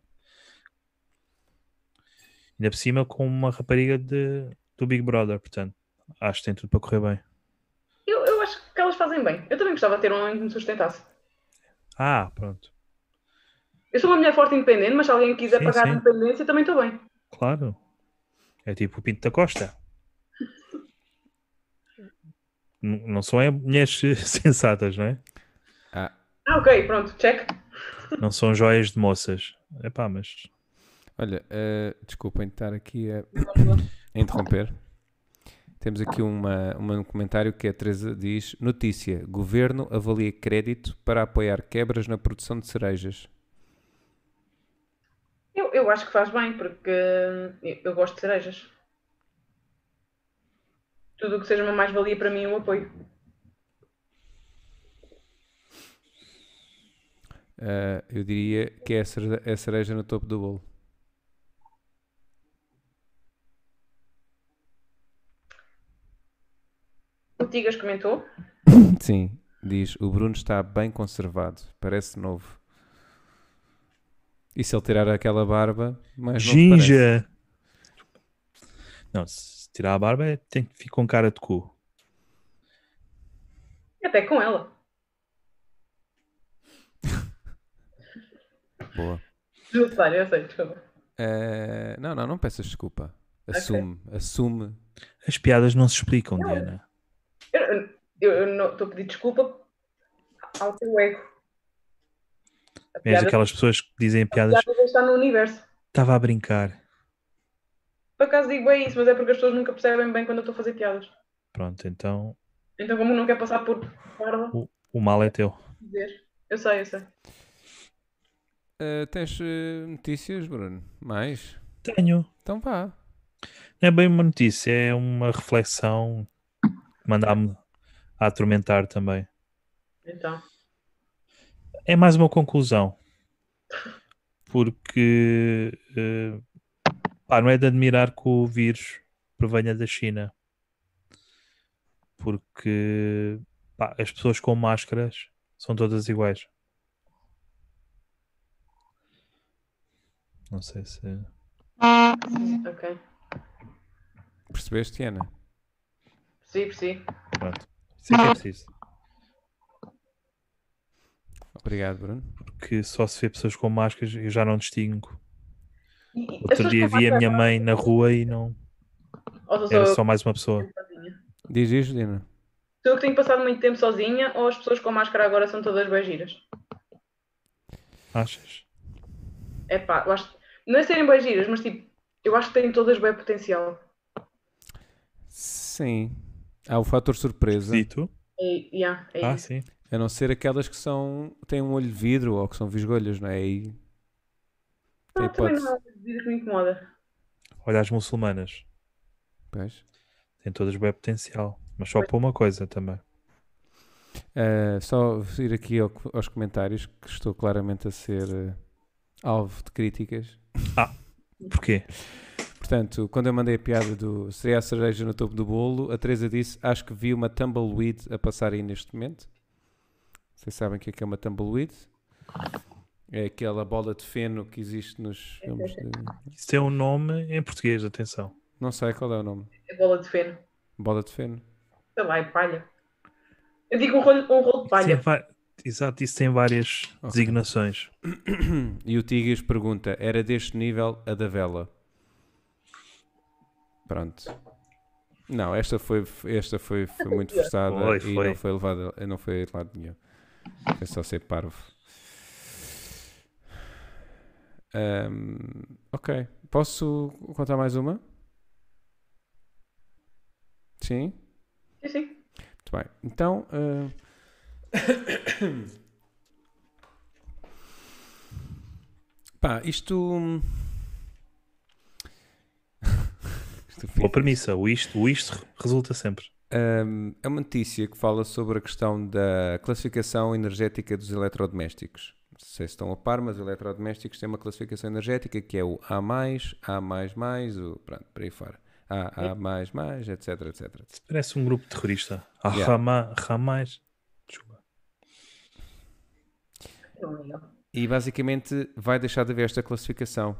Ainda por cima com uma rapariga de, do Big Brother, portanto, acho que tem tudo para correr bem. Eu, eu acho que elas fazem bem. Eu também gostava de ter um homem que me sustentasse. Ah, pronto, Eu sou uma mulher forte e independente, mas se alguém quiser Sim, pagar sim. a independência, também estou bem. claro. É tipo o Pinto da Costa. Não são é mulheres sensatas, não é? Ah, Ah, ok, pronto, check. Não são joias de moças. Epá, mas olha, eh, desculpem estar aqui a, a interromper. Temos aqui uma, uma- um comentário que a Teresa diz: Notícia: Governo avalia crédito para apoiar quebras na produção de cerejas. Eu, eu acho que faz bem, porque eu, eu gosto de cerejas. Tudo o que seja uma mais-valia para mim, eu apoio. Eh, eu diria que é é a cereja no topo do bolo. O Tigas comentou. Sim, diz: O Bruno está bem conservado, parece novo. E se ele tirar aquela barba, mais. Ginja! Não, se tirar a barba é- tem que ficar com cara de cu. Até com ela. Boa. Desnecessário, eu sei, desculpa. Eh, não, não, não peças desculpa. Assume, assume. As piadas não se explicam, Diana. Eu, eu, eu não estou a pedir desculpa ao teu ego. A És piada, aquelas pessoas que dizem a piadas. piada está no universo. Estava a brincar. Por acaso digo bem isso, mas é porque as pessoas nunca percebem bem quando eu estou a fazer piadas. Pronto, então Então, como não quer passar por parva, o, o mal é teu. Eu sei, eu sei. Eh, tens eh, notícias, Bruno? Mais? Tenho. Então vá. Não é bem uma notícia, é uma reflexão mandar-me a atormentar também. Então. É mais uma conclusão. Porque eh, pá, não é de admirar que o vírus provenha da China. Porque pá, as pessoas com máscaras são todas iguais. Não sei se. Ok. Percebeste, Ana? Percebi, percebi. Pronto. Isso é preciso. Obrigado, Bruno. Porque só se vê pessoas com máscaras eu já não distingo. E- Outro dia vi a minha mãe na rua e não. Ou Era só mais uma pessoa. Diz isto, Dina. Sou eu que tenho passado muito tempo sozinha ou as pessoas com máscara agora são todas bem giras? Achas? É pá, eu acho. Não é serem bem giras, mas tipo, eu acho que têm todas bem potencial. Sim. Há o fator surpresa. Dito? E, yeah, é Ah, isso. sim. A não ser aquelas que são têm um olho de vidro ou que são visgolhas, não é? Aí tem Não, também não é uma vida que me incomoda. Olha as muçulmanas. Pois. Têm todas bem potencial. Mas só para uma coisa também. Uh, só ir aqui ao- aos comentários que estou claramente a ser uh, alvo de críticas. Porquê? Portanto, quando eu mandei a piada do seria a cereja no topo do bolo, a Teresa disse: Acho que vi uma tumbleweed a passar aí neste momento. Vocês sabem o que é que é uma tumbleweed? É aquela bola de feno que existe nos filmes. De... Isso tem um nome em português, atenção. Não sei qual é o nome. É bola de feno. Bola de feno. Sei lá, é palha. Eu digo um rolo, um rolo de Isso palha. Exato, isso tem várias Ok. designações. E o Tigres pergunta: Era deste nível a da vela? Pronto. Não, esta foi, esta foi, foi muito forçada Foi, e foi. não foi levada, não foi lado nenhum. Foi só ser parvo. Ahm, ok. Posso contar mais uma? Sim? Sim, sim. Muito bem. Então. ah, Pá, isto. isto Boa premissa. O isto, o isto resulta sempre. Um, é uma notícia que fala sobre a questão da classificação energética dos eletrodomésticos. Não sei se estão a par, mas os eletrodomésticos têm uma classificação energética que é o A, A, o, pronto, por aí fora. A, A, etc, etc. etc. Parece um grupo terrorista. Ah, Yeah. Rama, Ramais. Desculpa. E basicamente vai deixar de haver esta classificação.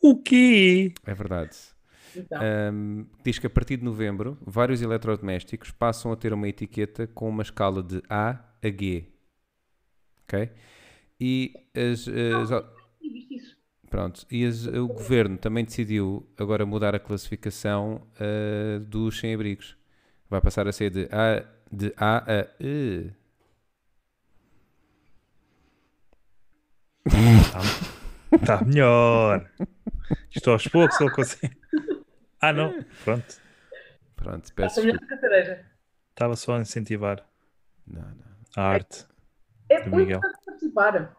O quê? É verdade. Então, Um, diz que a partir de novembro, vários eletrodomésticos passam a ter uma etiqueta com uma escala de A a G. Ok? E as, as- e viste isso? pronto, e as- o governo também decidiu agora mudar a classificação ah, dos sem-abrigos. Vai passar a ser de A, de a a E. Está Tá melhor. Isto aos poucos ele consegue. Ah, não. Pronto. Pronto, peço. Estava só a incentivar Não, não. a arte. É Do muito participar.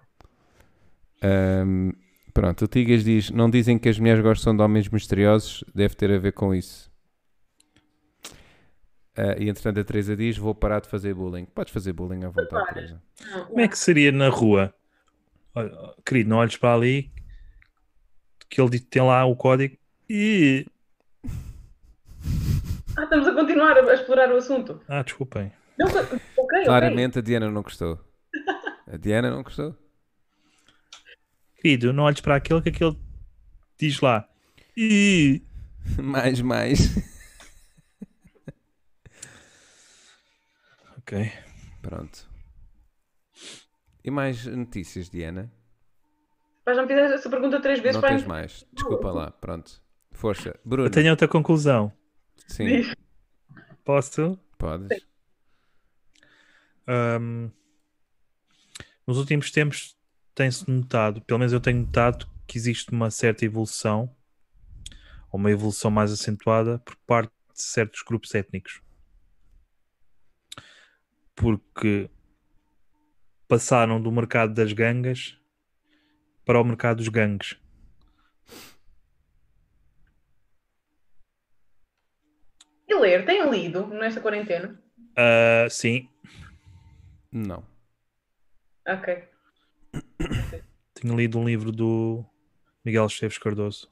Ahm, pronto, o Tigas diz: Não dizem que as mulheres gostam de homens misteriosos, deve ter a ver com isso. Ah, e entretanto a Teresa diz: Vou parar de fazer bullying. Podes fazer bullying à vontade, Para. Teresa. Como é que seria na rua? Olha, querido, não olhes para ali que ele diz- tem lá o código e. Ah, estamos a continuar a, explorar o assunto. Ah, desculpem. Não, ok, ok. Claramente a Diana não gostou. A Diana não gostou. Querido, não olhes para aquele que aquele diz lá. E. mais, mais. Ok. Pronto. E mais notícias, Diana? Pá, já me fizeste essa pergunta três vezes Não para tens mais. Desculpa lá. Pronto. Força. Bruno. Eu tenho outra conclusão. Sim, Diz. Posso? podes. Ahm, nos últimos tempos tem-se notado, pelo menos eu tenho notado, que existe uma certa evolução, ou uma evolução mais acentuada, por parte de certos grupos étnicos. Porque passaram do mercado das gangas para o mercado dos gangues. E ler, tem lido nesta quarentena? Ah, sim, Não. Ok. tenho lido um livro do Miguel Esteves Cardoso,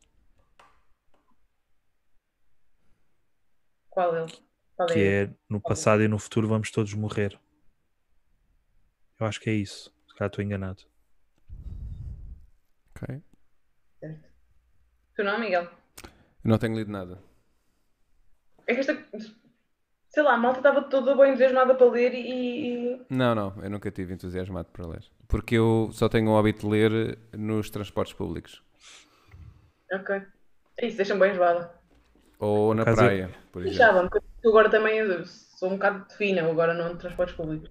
Qual ele? Qual que é? é No passado e no futuro vamos todos morrer. Eu acho que é isso. Se calhar estou enganado. Ok. Tu não, Miguel? Eu não tenho lido nada. É que esta. Sei lá, a malta estava toda bem entusiasmada para ler e. Não, não. Eu nunca tive entusiasmado para ler. Porque eu só tenho o hábito de ler nos transportes públicos. Ok. É isso, deixa-me bem enjoada. Ou na Por acaso eu- praia, por exemplo. Deixava-me, porque eu agora também sou um bocado fina, agora não transportes públicos.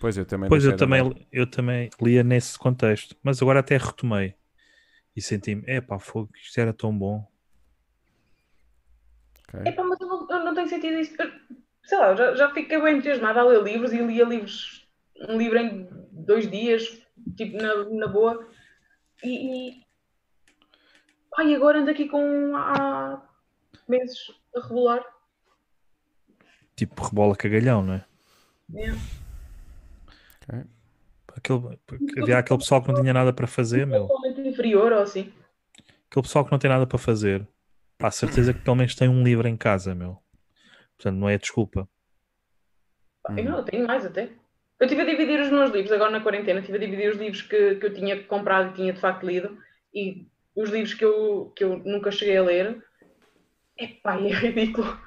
Pois eu também Pois eu também, eu também lia nesse contexto, mas agora até retomei e senti-me, epá, fogo, isto era tão bom. Ok. Epá, mas não, tenho sentido isso. Eu- sei lá, já, já fiquei bem entusiasmada a ler livros e lia livros, um livro em dois dias, tipo, na, na boa. E, e. Ai, agora ando aqui com há meses a regular. Tipo rebola cagalhão, não é? É. Ok. Aquele, havia aquele pessoal que não tinha nada para fazer, meu. Inferior ou assim. Aquele pessoal que não tem nada para fazer, pá, certeza que pelo menos tem um livro em casa, meu. Portanto, não é desculpa. Pá, Hum. Eu não, eu tenho mais até. Eu estive a dividir os meus livros agora na quarentena, estive a dividir os livros que, que eu tinha comprado e tinha de facto lido e os livros que eu, que eu nunca cheguei a ler. Epá, é ridículo.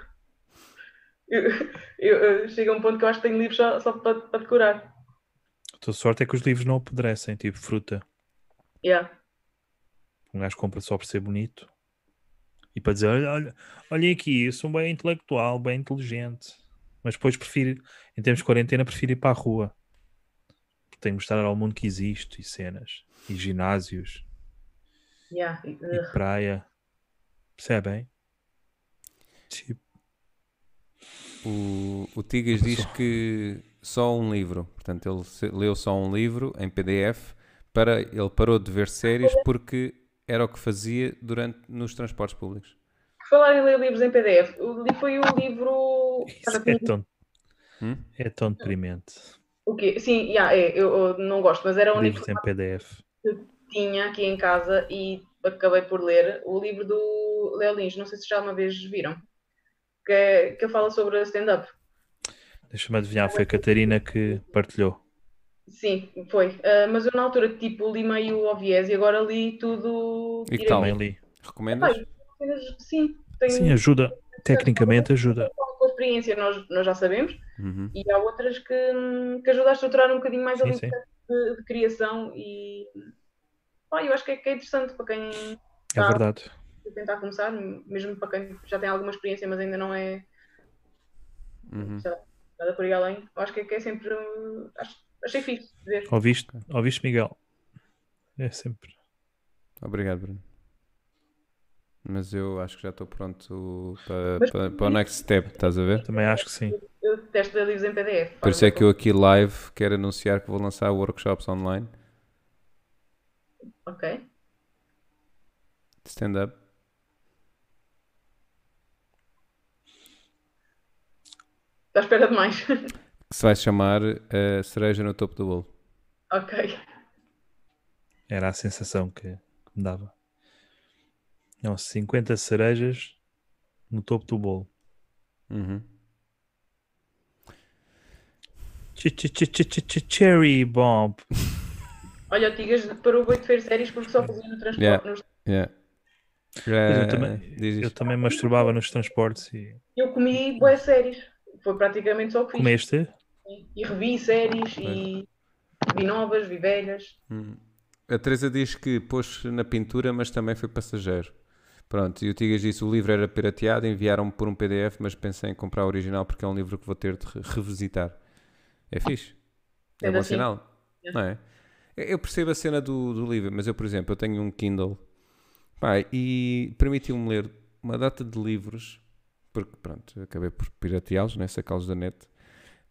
Eu, eu, eu chego a um ponto que eu acho que tenho livros só, só para, para decorar. A tua sorte é que os livros não apodrecem, tipo fruta. Yeah. Um gajo compra só por ser bonito e para dizer: olha, olha, olhem aqui, eu sou bem intelectual, bem inteligente. Mas depois prefiro, em termos de quarentena, prefiro ir para a rua. Tenho que mostrar ao mundo que existe e cenas, e ginásios, Yeah. e praia. Percebem? Tipo, O, o Tigas diz que só um livro, portanto, ele leu só um livro em PDF, para, ele parou de ver séries porque era o que fazia durante, nos transportes públicos. falar em ler livros em PDF, foi o livro. isso é tão, Hum? é tão deprimente. O quê? Sim, yeah, é, eu, eu não gosto, mas era o único Livros em PDF. tinha aqui em casa e acabei por ler o livro do Léo Lins, não sei se já uma vez viram, que, é- que fala sobre stand-up. Deixa-me adivinhar, foi a Catarina que partilhou. Sim, foi. Ah, mas eu na altura, tipo, li meio ao viés e agora li tudo E que tal? Também li. Recomendas? Apenas- Sim, tenho Sim, ajuda. Tecnicamente ajuda. com a experiência, nós, nós já sabemos, Uhum. e há outras que, que ajudam a estruturar um bocadinho mais Sim, ali sim. de, de criação e pá, eu acho que é, que é interessante para quem É Tá. verdade. tentar começar, mesmo para quem já tem alguma experiência, mas ainda não é Uhum. sei lá, nada por aí além. Eu acho que é, que é sempre. uh, Acho, achei fixe de ver. Ouviste, ouviste Miguel? É sempre. Obrigado, Bruno. Mas eu acho que já estou pronto para, Mas- para, para o next step, estás a ver? Também acho que sim. Eu detesto ler livros em PDF. Por isso é que eu aqui live quero anunciar que vou lançar workshops online, Ok. stand-up. Estou à espera de mais. que se vai chamar a cereja no topo do bolo. ok. Era a sensação que que me dava. Não, 50 cerejas no topo do bolo. Uhum. Ch- ch- ch- ch- ch- ch- Cherry bomb. Olha, o Tigas parou bem de ver séries porque só fazia no transporte. Yeah. nos- Yeah. Eu Eh, também, eu também masturbava nos transportes e Eu comi boas séries. Foi praticamente só o que fiz. comeste? E revi séries e vi novas, vi velhas. Hum. A Teresa diz que pôs na pintura, mas também foi passageiro. Pronto, e o Tigas disse o livro era pirateado, enviaram-me por um PDF, mas pensei em comprar o original porque é um livro que vou ter de re- revisitar. É fixe. É Sendo bom assim, sinal. é. Não é? Eu percebo a cena do, do livro, mas eu, por exemplo, eu tenho um Kindle pá, e permitiu-me ler uma data de livros, porque pronto, acabei por pirateá-los, né, sacá-los da net,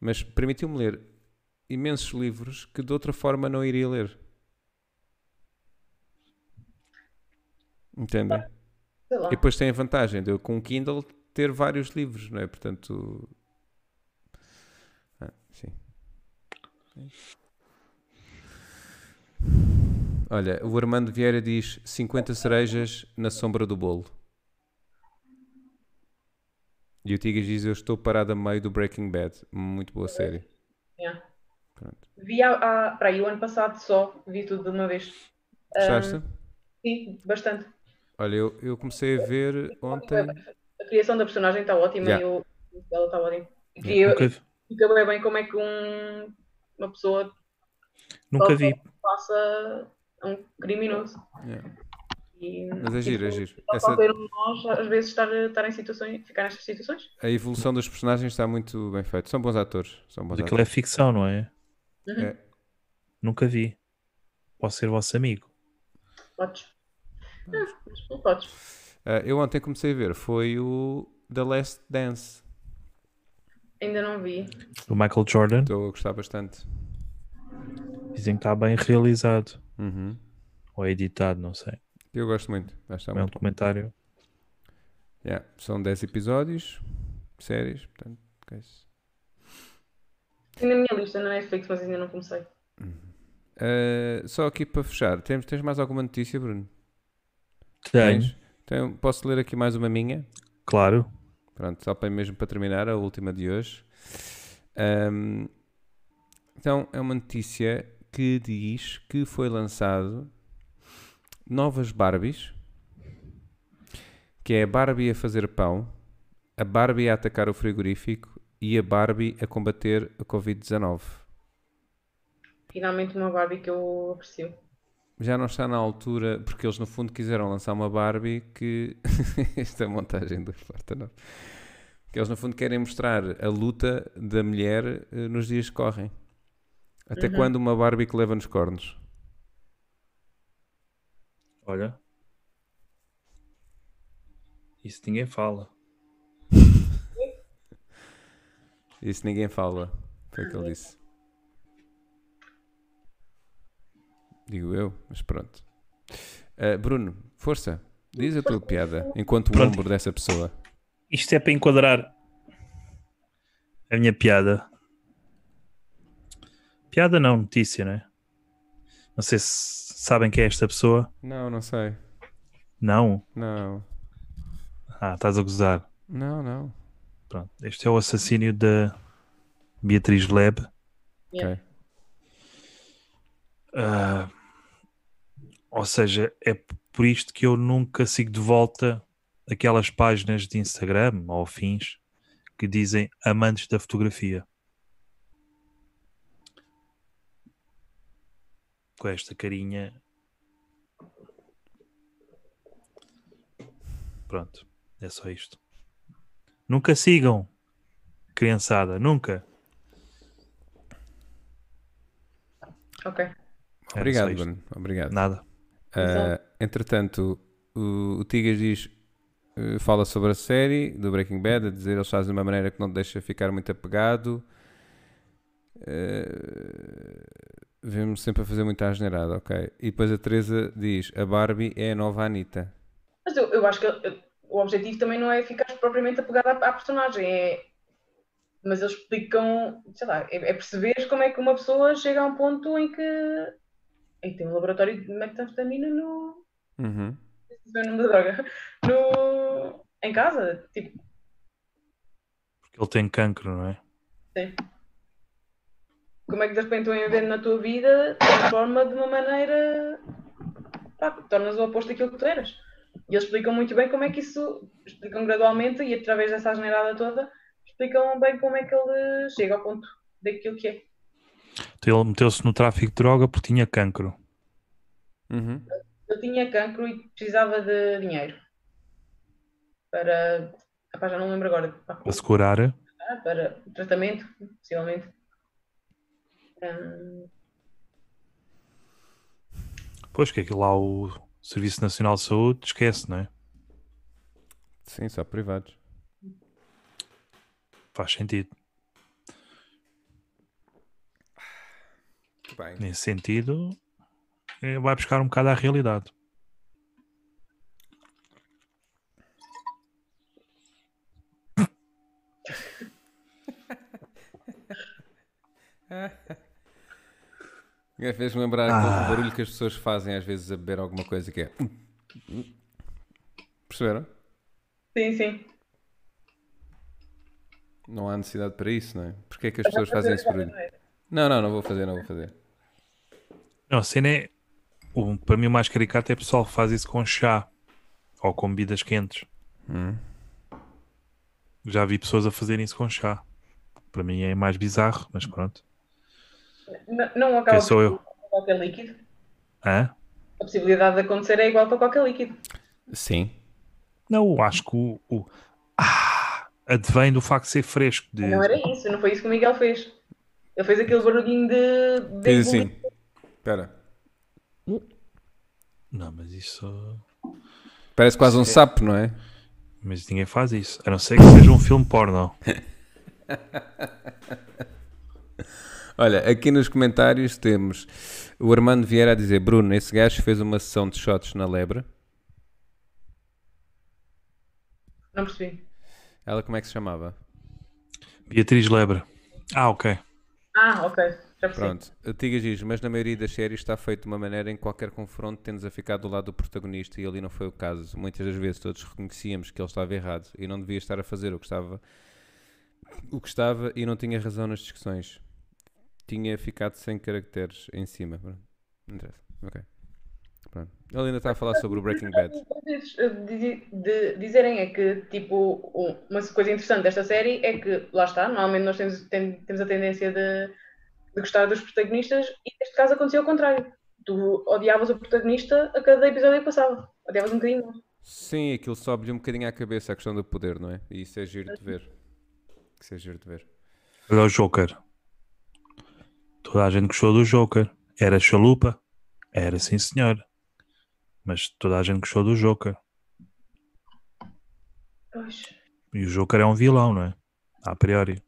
mas permitiu-me ler imensos livros que de outra forma não iria ler. Entendem? E depois tem a vantagem de eu com o Kindle ter vários livros, não é? Portanto. Ah, sim. Olha, o Armando Vieira diz 50 cerejas na sombra do bolo. E o Tigas diz: Eu estou parado a meio do Breaking Bad. Muito boa série. Yeah. Pronto. Vi há, há, para aí o ano passado só, vi tudo de uma vez. Gostaste? Sim, bastante. Olha, eu, eu comecei a ver ontem. A criação da personagem está ótima Yeah. e o ela está ótima. E eu- Nunca, fica bem, bem como é que um- uma pessoa nunca vi. passa a um criminoso. Yeah. E, Mas é giro, é giro. Só Essa- qualquer um de nós, às vezes, estar, estar em situações, ficar nestas situações. a evolução dos personagens está muito bem feita. São bons atores. São bons Mas aquilo é ficção, não é? Uhum. É. Nunca vi. Posso ser vosso amigo. Podes. Não podes. Ah, eu ontem comecei a ver, foi o The Last Dance. Ainda não vi. O Michael Jordan Estou a gostar bastante. dizem que está bem realizado. Uhum. Ou editado, não sei. Eu gosto muito. Acho que É um muito documentário. Yeah, São 10 episódios, séries, portanto, é isso. Tem na minha lista na Netflix, mas ainda não comecei. Ah, só aqui para fechar, tens, tens mais alguma notícia, Bruno? Tenho, Tens? Então, posso ler aqui mais uma minha? claro. Pronto, só para mesmo para terminar, a última de hoje. Ahm, então, é uma notícia que diz que foi lançado novas Barbies, que é a Barbie a fazer pão, a Barbie a atacar o frigorífico e a Barbie a combater a Covid-19. Finalmente uma Barbie que eu aprecio. Já não está na altura, porque eles no fundo quiseram lançar uma Barbie que. Esta montagem do Porta Nova. Que eles no fundo querem mostrar a luta da mulher eh, nos dias que correm. Até Uhum. quando uma Barbie que leva nos cornos? Olha. Isso ninguém fala. Isso ninguém fala. Foi o que ele disse. Digo eu, mas pronto. Eh, Bruno, força. Diz a tua piada enquanto o Pronto. ombro dessa pessoa. Isto é para enquadrar a minha piada. Piada não, notícia, né? Não sei se sabem quem é esta pessoa. Não, não sei. Não. Não. Ah, estás a gozar. Não, não. Pronto. Este é o assassínio da Beatriz Leb. Yeah. Ok. Ah, ou seja, é por isto que eu nunca sigo de volta aquelas páginas de Instagram ou fins que dizem amantes da fotografia. Com esta carinha. Pronto, é só isto. Nunca sigam, criançada, nunca. Ok. Era Obrigado. Bruno. Obrigado. Nada. Ah, entretanto, o, o Tigas diz, eh, fala sobre a série do Breaking Bad, a dizer eles fazem de uma maneira que não te deixa ficar muito apegado. Eh, Vemos sempre a fazer muita asneirada, ok. E depois a Teresa diz: a Barbie é a nova Anitta. Mas eu, eu acho que o objetivo também não é ficar propriamente apegado à, à personagem, é... mas eles explicam, sei lá, é, é perceber como é que uma pessoa chega a um ponto em que, em que tem um laboratório de metanfetamina no. Uhum. não sei o nome da droga. No, em casa. Tipo, Porque ele tem cancro, não é? sim. Como é que de repente um evento na tua vida transforma de uma maneira. pá, tornas o oposto daquilo que tu eras. E eles explicam muito bem como é que isso. explicam gradualmente e através dessa asneirada toda, explicam bem como é que ele chega ao ponto daquilo que é. Então ele meteu-se no tráfico de droga porque tinha cancro. Uhum. Ele tinha cancro e precisava de dinheiro. Para. Epá, já não lembro agora. Pá, Para se curar. Ah, para tratamento, possivelmente. Pois que aquilo lá o Serviço Nacional de Saúde esquece, não é? Sim, só privados. Faz sentido. Bem, Nesse sentido, eh, vai buscar um bocado à realidade. fez-me lembrar aquele barulho que as pessoas fazem às vezes a beber alguma coisa que é. Perceberam? Sim, sim. Não há necessidade para isso, não é? Porquê é que as pessoas fazem esse barulho? Não, não, não vou fazer, não vou fazer. Não, a cena é. O, para mim, o mais caricato é o pessoal que faz isso com chá ou com bebidas quentes. Hum. Já vi pessoas a fazerem isso com chá. Para mim é mais bizarro, mas pronto. N- Não acaba Quem sou eu? qualquer líquido. Hã? A possibilidade de acontecer é igual para qualquer líquido. Sim. Não, eu acho que o. o ah, advém do facto de ser fresco. De, Não era isso, não foi isso que o Miguel fez. Ele fez aquele barulhinho de. de Diz assim. Espera. Não, mas isso. Parece quase um sapo, não é? Mas ninguém faz isso. A não ser que seja um filme porno. Olha, aqui nos comentários temos o Armando Vieira a dizer: Bruno, esse gajo fez uma sessão de shots na lebre. Não percebi. Ela como é que se chamava? Beatriz Lebre. Ah, ok. Ah, ok. Já percebi. Pronto, a Tigas diz, mas na maioria das séries está feito de uma maneira em que qualquer confronto tende a ficar do lado do protagonista e ali não foi o caso. Muitas das vezes todos reconhecíamos que ele estava errado e não devia estar a fazer o que estava, o que estava e não tinha razão nas discussões. Tinha ficado sem caracteres em cima. Pronto, Não interessa. Ok. Pronto. Ele ainda está a falar sobre o Breaking Bad. De dizerem é que, tipo, um- uma coisa interessante desta série é que, lá está, normalmente nós temos, tem- temos a tendência de, de gostar dos protagonistas e neste caso aconteceu ao contrário. Tu odiavas o protagonista a cada episódio que passava. Odiavas um bocadinho. Sim, aquilo sobe-lhe um bocadinho à cabeça a questão do poder, não é? E isso é giro de ver. Isso é giro de ver. Olha o Joker. Toda a gente gostou do Joker. Era chalupa? Era sim, senhor. Mas toda a gente gostou do Joker. Pois, E o Joker é um vilão, não é? A priori.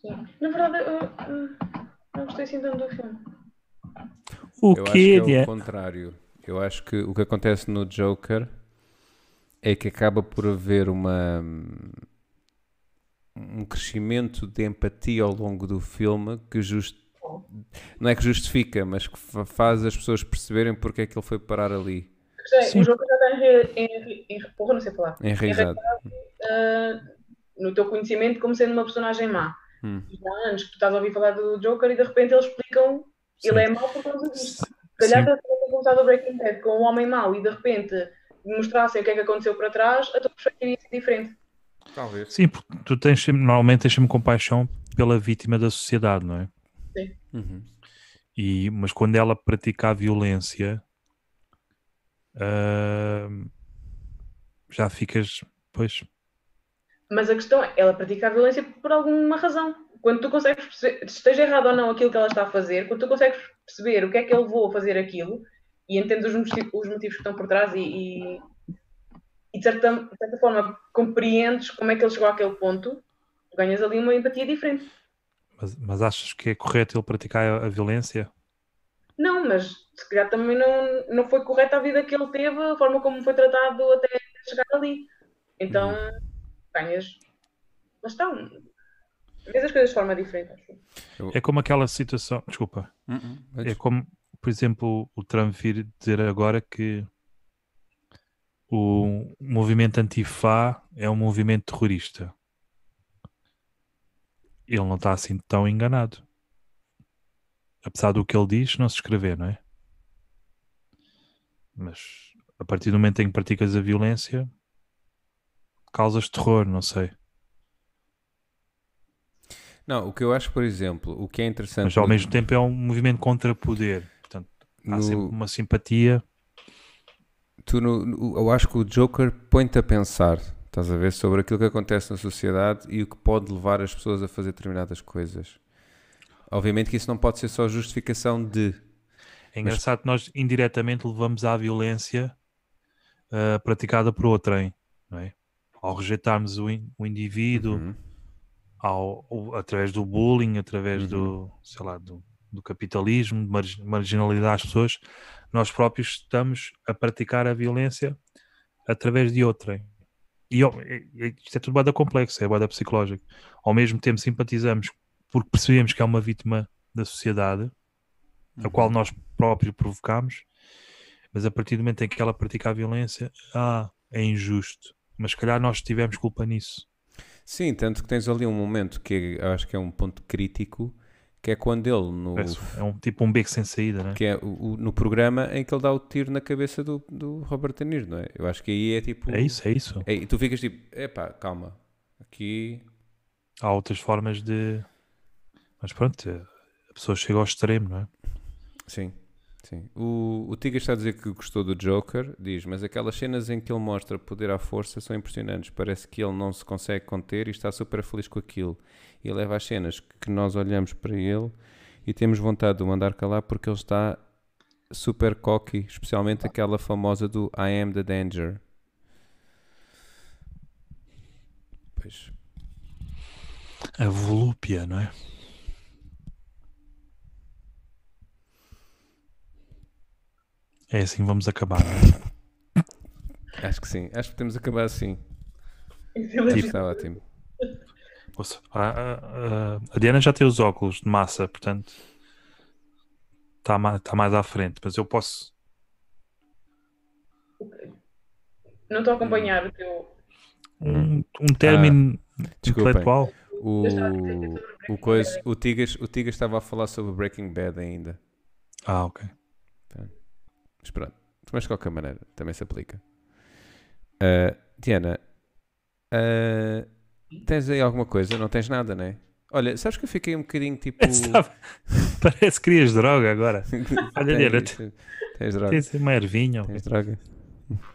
sim. Na verdade, eu, eu não gostei assim tanto do filme. O Eu acho quê? que é é? o contrário. Eu acho que o que acontece no Joker é que acaba por haver uma um crescimento de empatia ao longo do filme que just, não é que justifica, mas que fa- faz as pessoas perceberem porque é que ele foi parar ali. Sim. O jogo já está enre... Porra, não sei falar. enraizado. Ah, no teu conhecimento como sendo uma personagem má. Hum. Há anos que tu estás a ouvir falar do Joker e de repente eles explicam Ele Sim. é mau por causa disto. Se calhar se tivesse começado o Breaking Bad com um homem mau e de repente mostrassem o que é que aconteceu para trás, a tua perspectiva ia ser diferente. Talvez. Sim, porque tu tens normalmente tens sempre compaixão pela vítima da sociedade, não é? Uhum. E, mas quando ela pratica a violência, ah, já ficas, pois, Mas a questão é, ela pratica a violência por alguma razão. Quando tu consegues perceber, esteja errado ou não aquilo que ela está a fazer, quando tu consegues perceber o que é que ele levou a fazer aquilo e entendes os motivos, os motivos que estão por trás e, e, e de, certa, de certa forma compreendes como é que ele chegou àquele ponto, ganhas ali uma empatia diferente. Mas, mas achas que é correto ele praticar a, a violência? Não, mas se calhar também não, não foi correta a vida que ele teve, a forma como foi tratado até chegar ali. Então, ganhas. Mas estão. Vês as coisas de forma diferente, acho. É como aquela situação, desculpa, Uhum. é como, por exemplo, o Trump vir dizer agora que o movimento antifa é um movimento terrorista. Ele não está assim tão enganado. Apesar do que ele diz, não se escrever, não é? Mas a partir do momento em que praticas a violência, causas terror, não sei. Não, o que eu acho, por exemplo, o que é interessante. Mas ao mesmo tempo é um movimento contra poder. Portanto, há no- sempre uma simpatia. tu no- no- eu acho que o Joker põe-te a pensar, estás a ver, sobre aquilo que acontece na sociedade e o que pode levar as pessoas a fazer determinadas coisas. Obviamente que isso não pode ser só justificação de. É engraçado que nós indiretamente levamos à violência ah, praticada por outrem, não é? Ao rejeitarmos o, in- o indivíduo, Uhum. ao, através do bullying, através Uhum. do, sei lá, do, do capitalismo, de margi- marginalidade pessoas, nós próprios estamos a praticar a violência através de outrem. E é- isto é tudo bada complexo, é bada psicológico. Ao mesmo tempo simpatizamos porque percebemos que é uma vítima da sociedade, a qual nós próprios provocamos, mas a partir do momento em que ela pratica a violência, ah, é injusto. Mas se calhar nós tivemos culpa nisso. Sim, tanto que tens ali um momento que acho que é um ponto crítico, que é quando ele, no, É um tipo um beco sem saída, né? que é o- o- no programa em que ele dá o tiro na cabeça do, do Robert De Niro, não é? Eu acho que aí é tipo. É isso, é isso. É, e tu ficas tipo, epá, calma, aqui. Há outras formas de. Mas pronto, a pessoa chega ao extremo, não é? Sim, sim. O, o Tiga está a dizer que gostou do Joker, diz, mas aquelas cenas em que ele mostra poder à força são impressionantes. Parece que ele não se consegue conter e está super feliz com aquilo. E leva às cenas que nós olhamos para ele e temos vontade de o mandar calar porque ele está super cocky, especialmente aquela famosa do I am the danger. Pois. A volúpia, não é? É assim que vamos acabar, é? Acho que sim. Acho que temos de acabar assim. Tipo, Está ótimo. Ouça, a, a- a- a Diana já tem os óculos de massa, portanto está mais, tá mais à frente, mas eu posso. Não estou a acompanhar o teu. Um, um término desculpem. intelectual. O, o, coisa, o, Tigas, o Tigas estava a falar sobre Breaking Bad ainda. Ah, ok. Mas pronto. Mas de qualquer maneira, também se aplica. Ah, Diana, ah, tens aí alguma coisa? Não tens nada, não é? Olha, sabes que eu fiquei um bocadinho tipo. Parece que querias droga agora. Olha, Diana, tens, tens droga. Tens uma ervinha? Tens droga.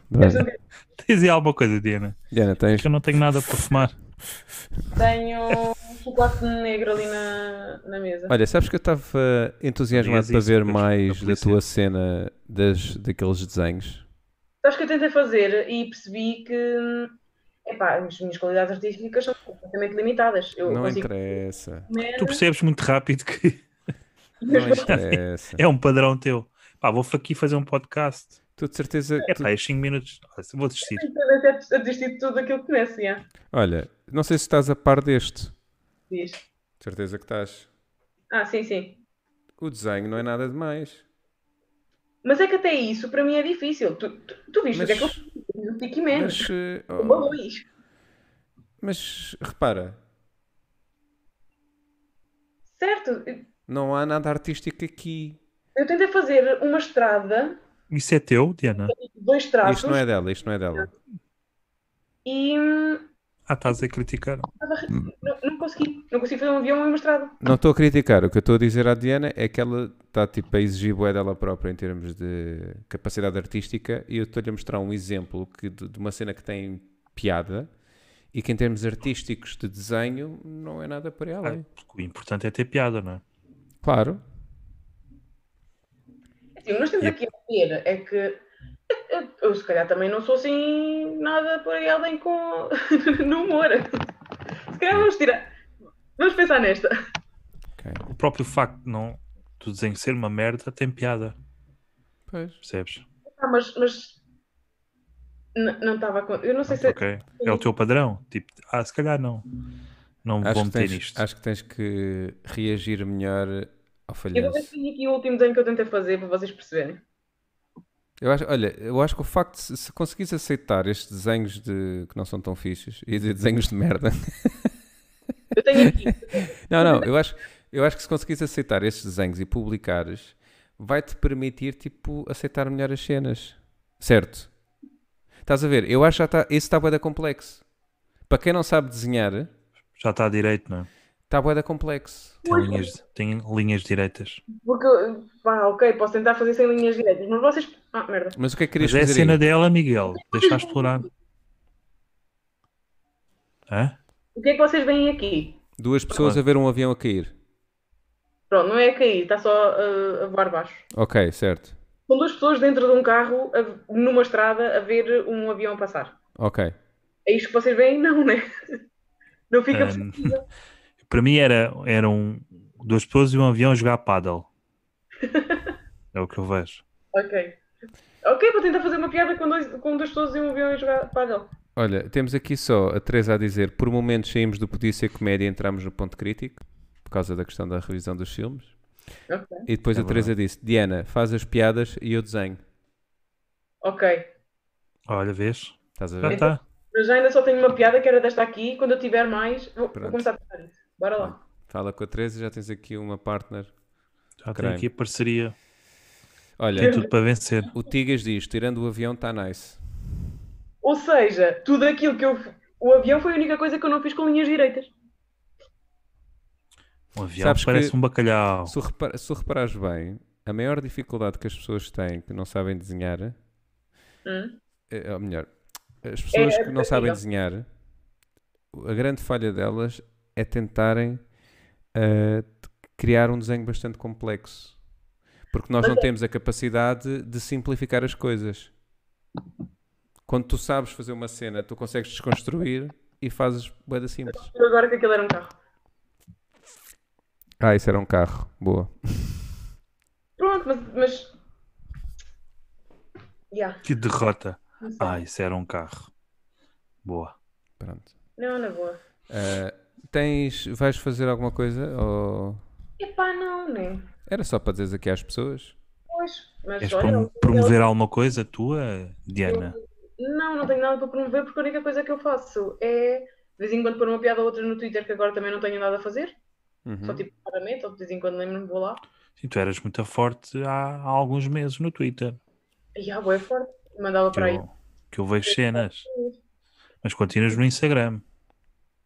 Droga. Tens aí alguma coisa, Diana? Diana, tens. Que eu não tenho nada para fumar. Tenho chocolate negro ali na, na mesa. Olha, sabes que eu estava entusiasmado para ver mais da tua cena das, daqueles desenhos. Sabes que eu tentei fazer e percebi que epá, as minhas qualidades artísticas são completamente limitadas. Eu Não consigo interessa. comer, Tu percebes muito rápido que Não interessa. é um padrão teu. Pá, vou aqui fazer um podcast. Tu de certeza. É tu- pá, é 5 minutos. Vou desistir. tendência a desistir de tudo aquilo que começo, já. Olha, não sei se estás a par deste. Diz. Certeza que estás. Ah, sim, sim. O desenho não é nada demais. Mas é que até isso para mim é difícil. Tu, tu, tu viste Mas- o que é que eu fiz? O Tiki Menos. Mas, eh, oh, mas repara, Certo. Não há nada artístico aqui. Eu tentei fazer uma estrada, Isso é teu, Diana? dois traços, Isto não é dela, isto não é dela. e hum, Ah, estás a criticar. não, não consegui. Não consegui fazer um avião e uma estrada. Não estou a criticar, o que eu estou a dizer à Diana é que ela está tipo a exigir bué dela própria em termos de capacidade artística e eu estou-lhe a mostrar um exemplo que, de, de uma cena que tem piada e que em termos artísticos de desenho não é nada por aí além. Porque o importante é ter piada, não é? Claro, Assim, o que nós temos E- aqui a ver é que eu, eu, se calhar também não sou assim nada por aí além com no humor. Se calhar vamos tirar. Vamos pensar nesta. ok. O próprio facto de não, do desenho ser uma merda tem piada, Pois. percebes? Ah, mas. mas... Não estava com. Eu não sei se. Ok. É o teu padrão. Tipo, ah, se calhar não. Não Acho vou meter tens, nisto. acho que tens que reagir melhor ao Eu vou falhanço. ver aqui o último desenho que eu tentei fazer para vocês perceberem. Eu acho, olha, eu acho que o facto de se, se conseguires aceitar estes desenhos de, que não são tão fixos e de desenhos de merda. Eu tenho aqui. Não, não, eu acho, eu acho que se conseguires aceitar estes desenhos e publicares, vai-te permitir, tipo, aceitar melhor as cenas. Certo? Estás a ver? Eu acho que já está. Esse está bué da complexo. Para quem não sabe desenhar, Já está direito, não é? está bué da complexo. Tem linhas, tem linhas direitas. Porque, pá, ok, posso tentar fazer sem linhas diretas, mas vocês. Ah, merda. Mas o que é que querias Mas é a fazer cena aí? dela, Miguel. Deixa explorar. Hã? O que é que vocês veem aqui? Duas pessoas a ver um avião a cair. Pronto, não é a cair, está só uh, a voar baixo. Ok, certo. São duas pessoas dentro de um carro, a- numa estrada, a ver um avião passar. Ok. É isto que vocês veem? Não, né? Não fica possível. Para mim era, eram duas pessoas e um avião a jogar paddle. É o que eu vejo. Ok. Ok, vou tentar fazer uma piada com, dois, com duas pessoas e um avião a jogar paddle. Olha, temos aqui só a Teresa a dizer: por momentos saímos do Podia Ser Comédia e entramos no ponto crítico, por causa da questão da revisão dos filmes. Ok. E depois É a Teresa disse: Diana, faz as piadas e eu desenho. Ok. Olha, vês? Estás a Já ver? está. Mas já ainda só tenho uma piada que era desta aqui. Quando eu tiver mais, vou, vou começar a pensar nisso. Bora lá. Fala com a Teresa, já tens aqui uma partner. Já tem Crime. aqui a parceria. Olha, Tem tudo para vencer. o Tigas diz: tirando o avião, está nice. Ou seja, tudo aquilo que eu. O avião foi a única coisa que eu não fiz com linhas direitas. Um avião Sabes parece que- um bacalhau. Se, o repara- se o reparares bem, a maior dificuldade que as pessoas têm que não sabem desenhar, Hum? é, ou melhor, as pessoas É que não sabem desenhar, a grande falha delas é tentarem t- criar um desenho bastante complexo. Porque nós Mas não é- temos a capacidade de simplificar as coisas. Quando tu sabes fazer uma cena, tu consegues desconstruir e fazes boeda simples. Eu agora que aquilo era um carro. Ah, isso era um carro. Boa. Pronto, mas. mas... Yeah, Que derrota. Ah, isso era um carro. Boa. Pronto. Não, na boa. Ah, tens, vais fazer alguma coisa? Ou... Epá, não, né? Era só para dizeres aqui às pessoas? Pois, mas Queres olha. prom- promover alguma coisa tua, Diana? Não, não tenho nada para promover porque a única coisa que eu faço é de vez em quando pôr uma piada ou outra no Twitter que agora também não tenho nada a fazer. Uhum. Só tipo raramente, ou de vez em quando lembro-me, vou lá. Sim, tu eras muito forte há, há alguns meses no Twitter. E ah, é forte. Mandava Que para aí. eu, que eu vejo cenas. Mas continuas no Instagram.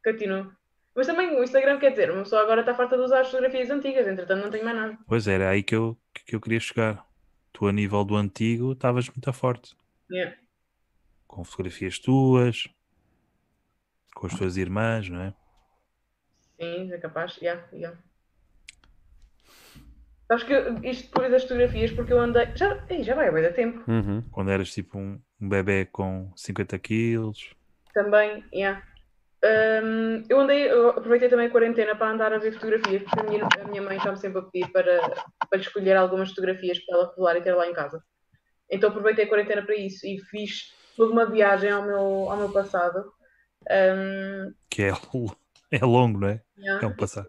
Continuo. Mas também o Instagram quer dizer, uma pessoa agora está farta de usar as fotografias antigas, entretanto não tenho mais nada. Pois era aí que eu, que eu queria chegar. Tu, a nível do antigo, estavas muito forte. Yeah. Com fotografias tuas, com as tuas irmãs, não é? Sim, é capaz. Yeah, yeah. Sabes que isto depois das fotografias, porque eu andei. Já, Ei, já vai há bem da tempo. Uhum. Quando eras tipo um, um bebê com 50 quilos. Também, yeah. Hum, eu andei, eu aproveitei também a quarentena para andar a ver fotografias, porque a minha, a minha mãe está-me sempre a pedir para, para lhe escolher algumas fotografias para ela revelar e ter lá em casa. Então aproveitei a quarentena para isso e fiz toda uma viagem ao meu, ao meu passado. Hum, Que é, é longo, não é? yeah, É um passado.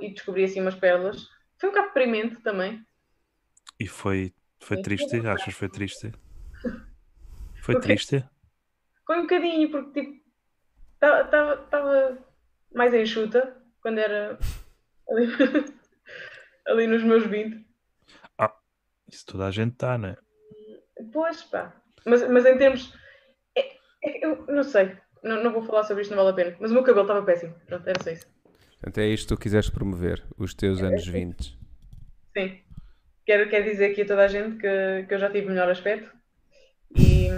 E descobri assim umas pérolas. Foi um bocado deprimente também. E foi, foi Sim. triste? Achas que foi triste? Foi O quê? triste? Foi um bocadinho, porque tipo, estava mais enxuta quando era. ali nos meus 20. Isso toda a gente está, né? Pois, pá. Mas, mas em termos. é- é- eu não sei. Não, não vou falar sobre isto, não vale a pena. Mas o meu cabelo estava péssimo. Pronto, era só isso. Portanto, é isto que tu quiseste promover, os teus anos 20. Sim. Quero, quero dizer aqui a toda a gente que, que eu já tive melhor aspecto. E,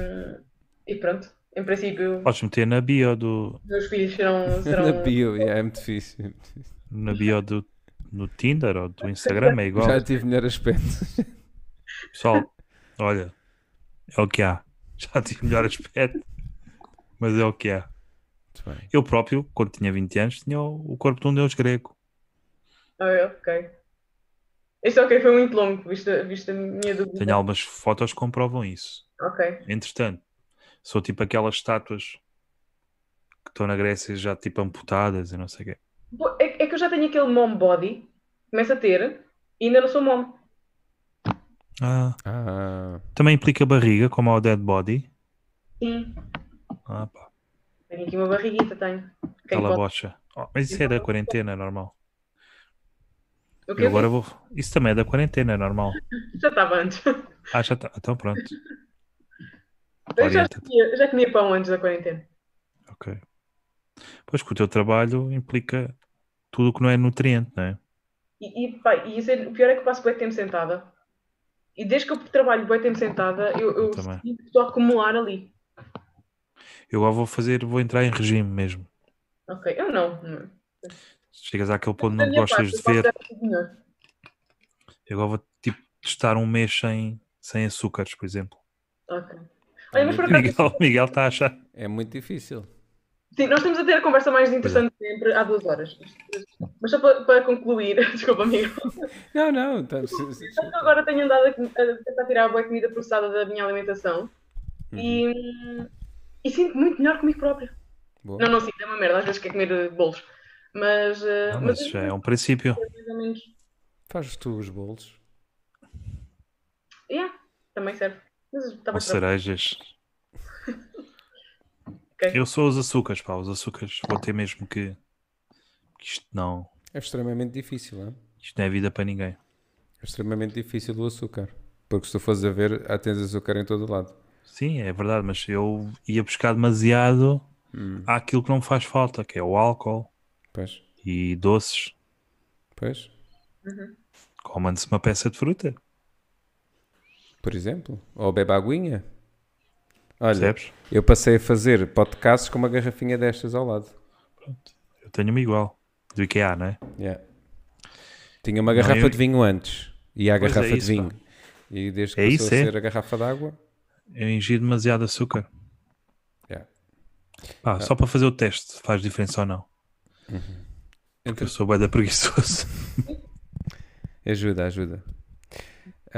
e pronto. Em princípio, Podes meter na bio do, os meus filhos serão. serão... Na bio, yeah, é muito difícil. é muito difícil. na bio do, no Tinder ou do Instagram, é igual. Já tive melhor aspecto. Pessoal, olha, é o que há. Já tive melhor aspecto, mas é o que há. Muito bem. Eu próprio, quando tinha 20 anos, tinha o, o corpo de um deus grego. Ah, ok. Este ok foi muito longo, visto, visto a minha dúvida. Tenho algumas fotos que comprovam isso. Ok. Entretanto, sou tipo aquelas estátuas que estão na Grécia já tipo amputadas e não sei o quê. É, é que eu já tenho aquele mom body, começo a ter, e ainda não sou mom. Ah, Ah, também implica barriga, como ao dead body. Sim. Ah, pá, Tenho aqui uma barriguita, tenho. Quem aquela pode- bocha. Oh, mas isso é da quarentena, é normal. Eu agora vou. Isso também é da quarentena, é normal. Já estava antes. Ah, já está. Então pronto. Eu já comia, já comia pão antes da quarentena. Ok. Pois que o teu trabalho implica tudo o que não é nutriente, não é? E, e, pá, e é- o pior é que eu passo bem tempo sentada. E desde que eu trabalho bem tempo sentada, eu, eu que estou a acumular ali. Eu agora vou fazer, vou entrar em regime mesmo. Ok, eu não. não. Chegas àquele ponto onde minha gostas parte, de eu ver. Eu agora vou tipo testar um mês sem, sem açúcares, por exemplo. Ok. Olha, mas por acaso, Miguel, Miguel está a achar. é muito difícil. sim, nós estamos a ter a conversa mais interessante é. sempre há duas horas. Mas só para, para concluir, desculpa, amigo. Não, não. Então, se- Eu agora tenho andado a, a tentar tirar a boa comida processada da minha alimentação Uhum. e, e sinto muito melhor comigo própria. Boa. Não, não sinto, é uma merda, às vezes quer comer eh, bolos. Mas, eh, Não, mas mas já é um princípio. Fazes tu os bolos. Yeah, também serve. Com cerejas. Ok. Eu sou os açúcares, pá. Os açúcares vou ter mesmo que. que Isto não. É extremamente difícil, não é? Isto não é vida para ninguém. É extremamente difícil o açúcar. Porque se tu fores a ver, há tens açúcar em todo o lado. Sim, é verdade, mas eu ia buscar demasiado Hum, àquilo que não me faz falta, que é o álcool Pois, e doces. pois. Comando-se uma peça de fruta, Por exemplo. Ou bebe aguinha. Olha, percebes? eu passei a fazer podcasts com uma garrafinha destas ao lado. Pronto. Eu tenho uma igual. Do IKEA, não é? Yeah. Tinha uma Não, garrafa eu- de vinho antes. E a é garrafa isso, de vinho. pá. E desde que É passou isso, a é. ser a garrafa de água. Eu ingiro demasiado açúcar. Yeah. Pá, só para fazer o teste, faz diferença ou não. Porque Entre- eu sou bem da preguiçoso. Ajuda, ajuda.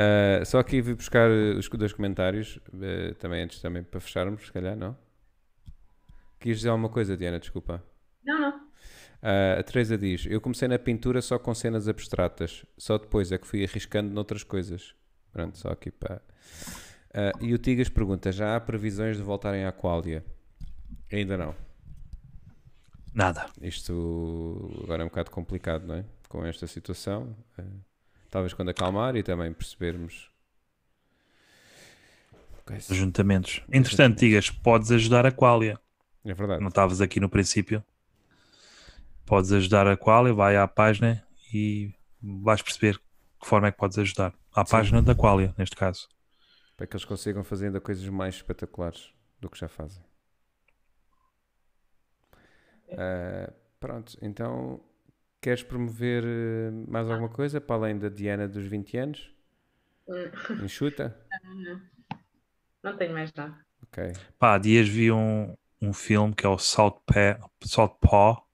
Ah, só aqui vi buscar eh, os dois comentários, eh, também antes também para fecharmos, se calhar, não? Quis dizer alguma coisa, Diana, desculpa. Não, não. Ah, a Teresa diz: Eu comecei na pintura só com cenas abstratas, só depois é que fui arriscando noutras coisas. Pronto, só aqui para. Ah, e o Tigas pergunta: Já há previsões de voltarem à Qualia? Ainda não. Nada. Isto agora é um bocado complicado, não é? Com esta situação. Eh, talvez quando acalmar e também percebermos. Ajuntamentos. Entretanto, digas, podes ajudar a Qualia. É verdade. Não estavas aqui no princípio. Podes ajudar a Qualia, vai à página e vais perceber que forma é que podes ajudar. À página da Qualia, neste caso. Para que eles consigam fazer ainda coisas mais espetaculares do que já fazem. Eh, pronto, então queres promover eh, mais alguma coisa para além da Diana dos 20 anos? Hum, Enxuta? não. Não tenho mais nada. Ok. Pá, há dias vi um, um filme que é o Salt Paw,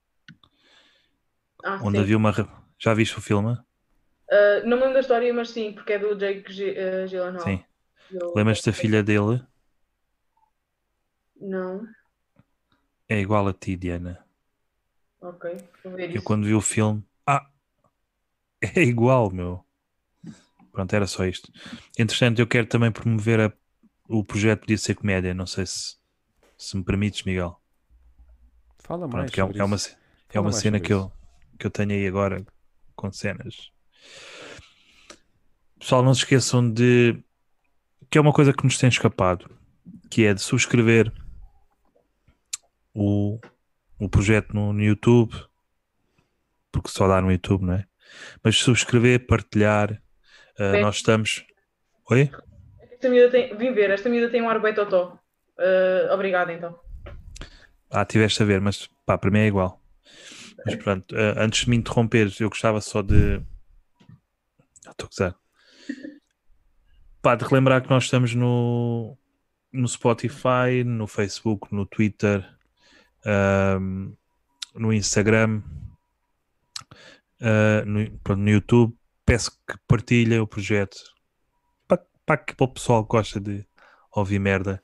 Ah, onde sim. havia uma. re- Já viste o filme? Ah, não me lembro da história, mas sim, porque é do Jake G- uh, Gyllenhaal. Sim. Eu- Lembras-te da filha dele? Não. É igual a ti, Diana. Ok, vou ver Eu isso. quando vi o filme. Ah! É igual, meu. Pronto, era só isto. Entretanto, eu quero também promover a- o projeto Podia Ser Comédia. Não sei se, se me permites, Miguel. Fala mais. Pronto, é, sobre é uma, é uma mais cena sobre que eu, que eu tenho aí agora com cenas. Pessoal, não se esqueçam de que é uma coisa que nos tem escapado, que é de subscrever o, o projeto no, no YouTube, porque só dá no YouTube, não é? Mas subscrever, partilhar, uh, nós estamos. Oi? Esta miúda tem... Vim ver, esta miúda tem um ar bem totó. Uh, obrigada, então. Ah, tiveste a ver, mas pá, para mim é igual. Mas pronto, uh, antes de me interromperes, eu gostava só de. Ah, Estou a gozar. Pá, de relembrar que nós estamos no, no Spotify, no Facebook, no Twitter, ahm, no Instagram, ah, no, pronto, no YouTube. Peço que partilhem o projeto para, para, que- o pessoal que gosta de ouvir merda.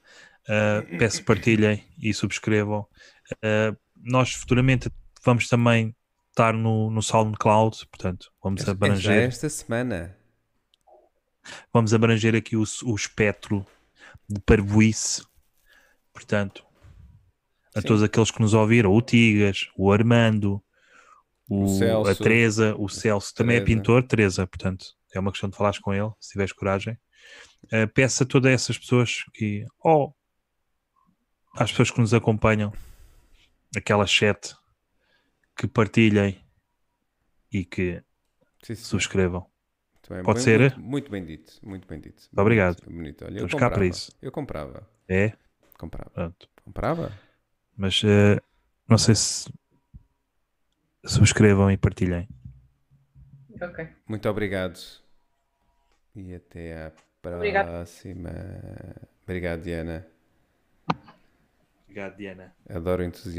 Ah, peço que partilhem e subscrevam. Uh, nós futuramente vamos também estar no, no SoundCloud, portanto, vamos É já abranger, esta semana. vamos abranger aqui o, o espectro de parvoíce, portanto, a Sim. todos aqueles que nos ouviram, o Tigas, o Armando, o, O Celso. a Teresa, o Celso, também é pintor, Teresa, portanto, é uma questão de falares com ele, se tiveres coragem. Uh, peço a todas essas pessoas que, ou às pessoas que nos acompanham, aquela chat, que partilhem e que Sim, sim. subscrevam. Muito bem, Pode bem- ser? Muito, muito bem dito. Muito bem dito. Obrigado. Bonito. Olha, eu Vamos cá comprava. para isso. Eu comprava. É? Comprava. Pronto. Comprava? Mas eh, não sei se subscrevam e partilhem. Ok. Muito obrigado. E até à Obrigado. próxima. Obrigado, Diana. Obrigado, Diana. Adoro o entusiasmo.